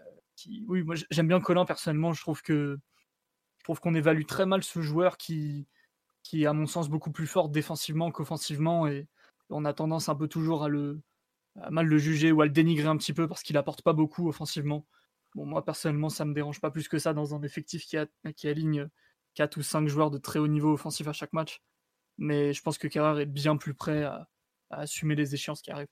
oui, moi j'aime bien Colin personnellement, je trouve que je trouve qu'on évalue très mal ce joueur qui, qui est à mon sens beaucoup plus fort défensivement qu'offensivement et on a tendance un peu toujours à le mal le juger ou à le dénigrer un petit peu parce qu'il apporte pas beaucoup offensivement. Bon, moi personnellement, ça me dérange pas plus que ça dans un effectif qui, a, qui aligne 4 ou 5 joueurs de très haut niveau offensif à chaque match. Mais je pense que Kerrer est bien plus prêt à, assumer les échéances qui arrivent.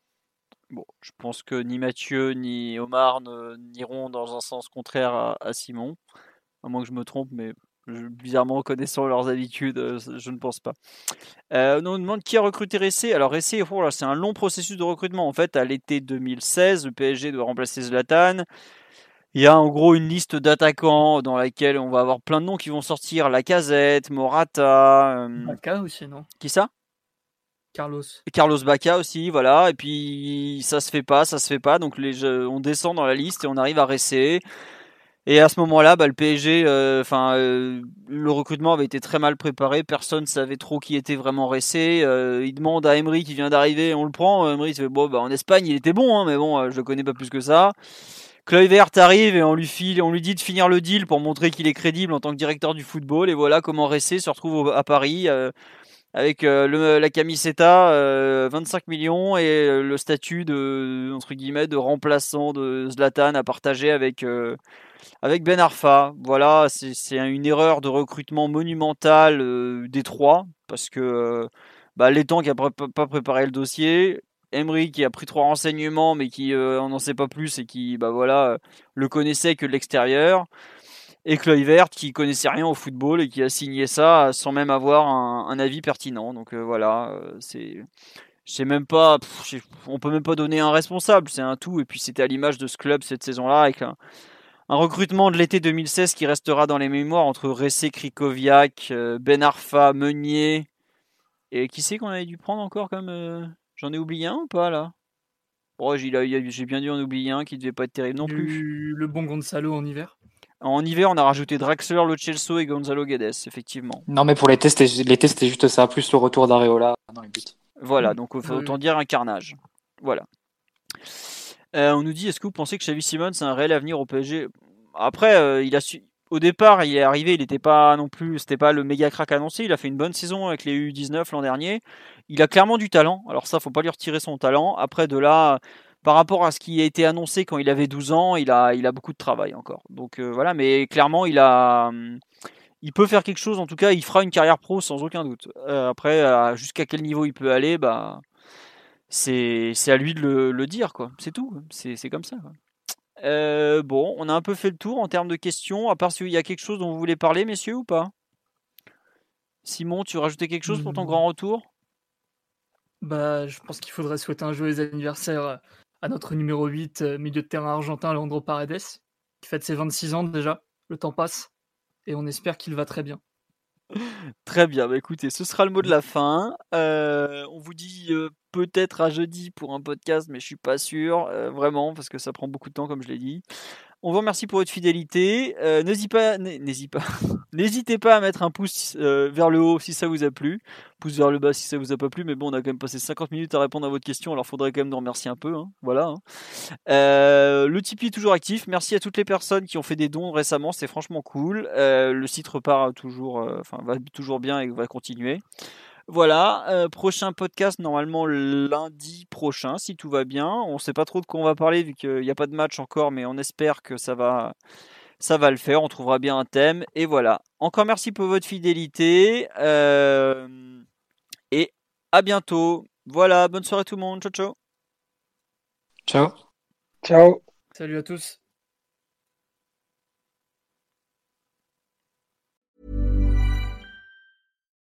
Bon, je pense que ni Mathieu ni Omar n'iront dans un sens contraire à, Simon. À moins que je me trompe, mais bizarrement connaissant leurs habitudes, euh, je ne pense pas. Euh, on nous demande qui a recruté Ressé. Alors Ressé, oh c'est un long processus de recrutement. En fait, à l'été 2016, le PSG doit remplacer Zlatan. Il y a en gros une liste d'attaquants dans laquelle on va avoir plein de noms qui vont sortir. La Casette, Morata. Euh... Baca aussi, non? Qui ça? Carlos. Carlos Baca aussi, voilà. Et puis ça se fait pas, ça se fait pas. Donc les, on descend dans la liste et on arrive à Ressé. Et à ce moment-là, bah, le PSG, euh, enfin, euh, le recrutement avait été très mal préparé. Personne savait trop qui était vraiment Ressé. Euh, il demande à Emery qui vient d'arriver, on le prend. Emery fait bon, bah, en Espagne, il était bon, hein, mais bon, je le connais pas plus que ça. Kluivert arrive et on lui, file, on lui dit de finir le deal pour montrer qu'il est crédible en tant que directeur du football. Et voilà comment Ressé se retrouve à Paris euh, avec euh, la camiseta, 25 euh, millions et le statut de entre guillemets de remplaçant de Zlatan à partager avec avec Ben Arfa. Voilà, c'est une erreur de recrutement monumentale des trois parce que bah, l'étang qui a pas préparé le dossier, Emery qui a pris trois renseignements mais qui euh, n'en sait pas plus et qui bah voilà le connaissait que de l'extérieur. et Kluivert qui connaissait rien au football et qui a signé ça sans même avoir un, avis pertinent. Donc euh, voilà, euh, c'est je même pas, on peut même pas donner un responsable, c'est un tout. Et puis c'était à l'image de ce club cette saison-là avec un, recrutement de l'été 2016 qui restera dans les mémoires entre Ressé, Krikoviak, euh, Ben Arfa, Meunier et qui c'est qu'on avait dû prendre encore comme j'en ai oublié un ou pas là? Oh, j'ai bien dû en oublier un qui devait pas être terrible non plus. Le bon Gonzalo en hiver? En hiver, on a rajouté Draxler, Lo Celso et Gonzalo Guedes, effectivement. Non, mais pour les tests, c'était juste ça, plus le retour d'Areola dans les buts. Voilà, donc autant dire un carnage. Voilà. Euh, on nous dit, est-ce que vous pensez que Xavi Simons a un réel avenir au PSG Après, euh, il a su... au départ, il est arrivé, il n'était pas non plus, c'était pas le méga crack annoncé. Il a fait une bonne saison avec les U19 l'an dernier. Il a clairement du talent. Alors ça, faut pas lui retirer son talent. Après, de là, par rapport à ce qui a été annoncé quand il avait 12 ans, il a, il beaucoup de travail encore. Donc euh, voilà, mais clairement, il hum, il peut faire quelque chose. En tout cas, il fera une carrière pro sans aucun doute. Euh, après, jusqu'à quel niveau il peut aller, bah, c'est, à lui de le, dire, quoi. C'est tout. C'est, comme ça. Euh, bon, on a un peu fait le tour en termes de questions. À part s'il y a quelque chose dont vous voulez parler, messieurs, ou pas? Simon, tu rajouter quelque chose pour ton mmh. grand retour? Bah, je pense qu'il faudrait souhaiter un joyeux anniversaire à notre numéro 8, euh, milieu de terrain argentin, Leandro Paredes, qui fête ses 26 ans déjà. Le temps passe et on espère qu'il va très bien. Très bien, bah écoutez, ce sera le mot de la fin. Euh, on vous dit euh, peut-être à jeudi pour un podcast, mais je suis pas sûr, vraiment, parce que ça prend beaucoup de temps, comme je l'ai dit. On vous remercie pour votre fidélité. Euh, n'hésitez pas, pas, à mettre un pouce euh, vers le haut si ça vous a plu, pouce vers le bas si ça vous a pas plu. Mais bon, on a quand même passé 50 minutes à répondre à votre question, alors faudrait quand même nous remercier un peu. Hein. Voilà. Hein. Euh, le Tipeee est toujours actif. Merci à toutes les personnes qui ont fait des dons récemment, c'est franchement cool. le site repart toujours, va toujours bien et va continuer. Voilà, euh, prochain podcast normalement lundi prochain si tout va bien. On ne sait pas trop de quoi on va parler vu qu'il n'y a pas de match encore, mais on espère que ça va, ça va le faire. On trouvera bien un thème et voilà. Encore merci pour votre fidélité euh, et à bientôt. Voilà, bonne soirée tout le monde. Ciao ciao. Ciao. Ciao. Salut à tous.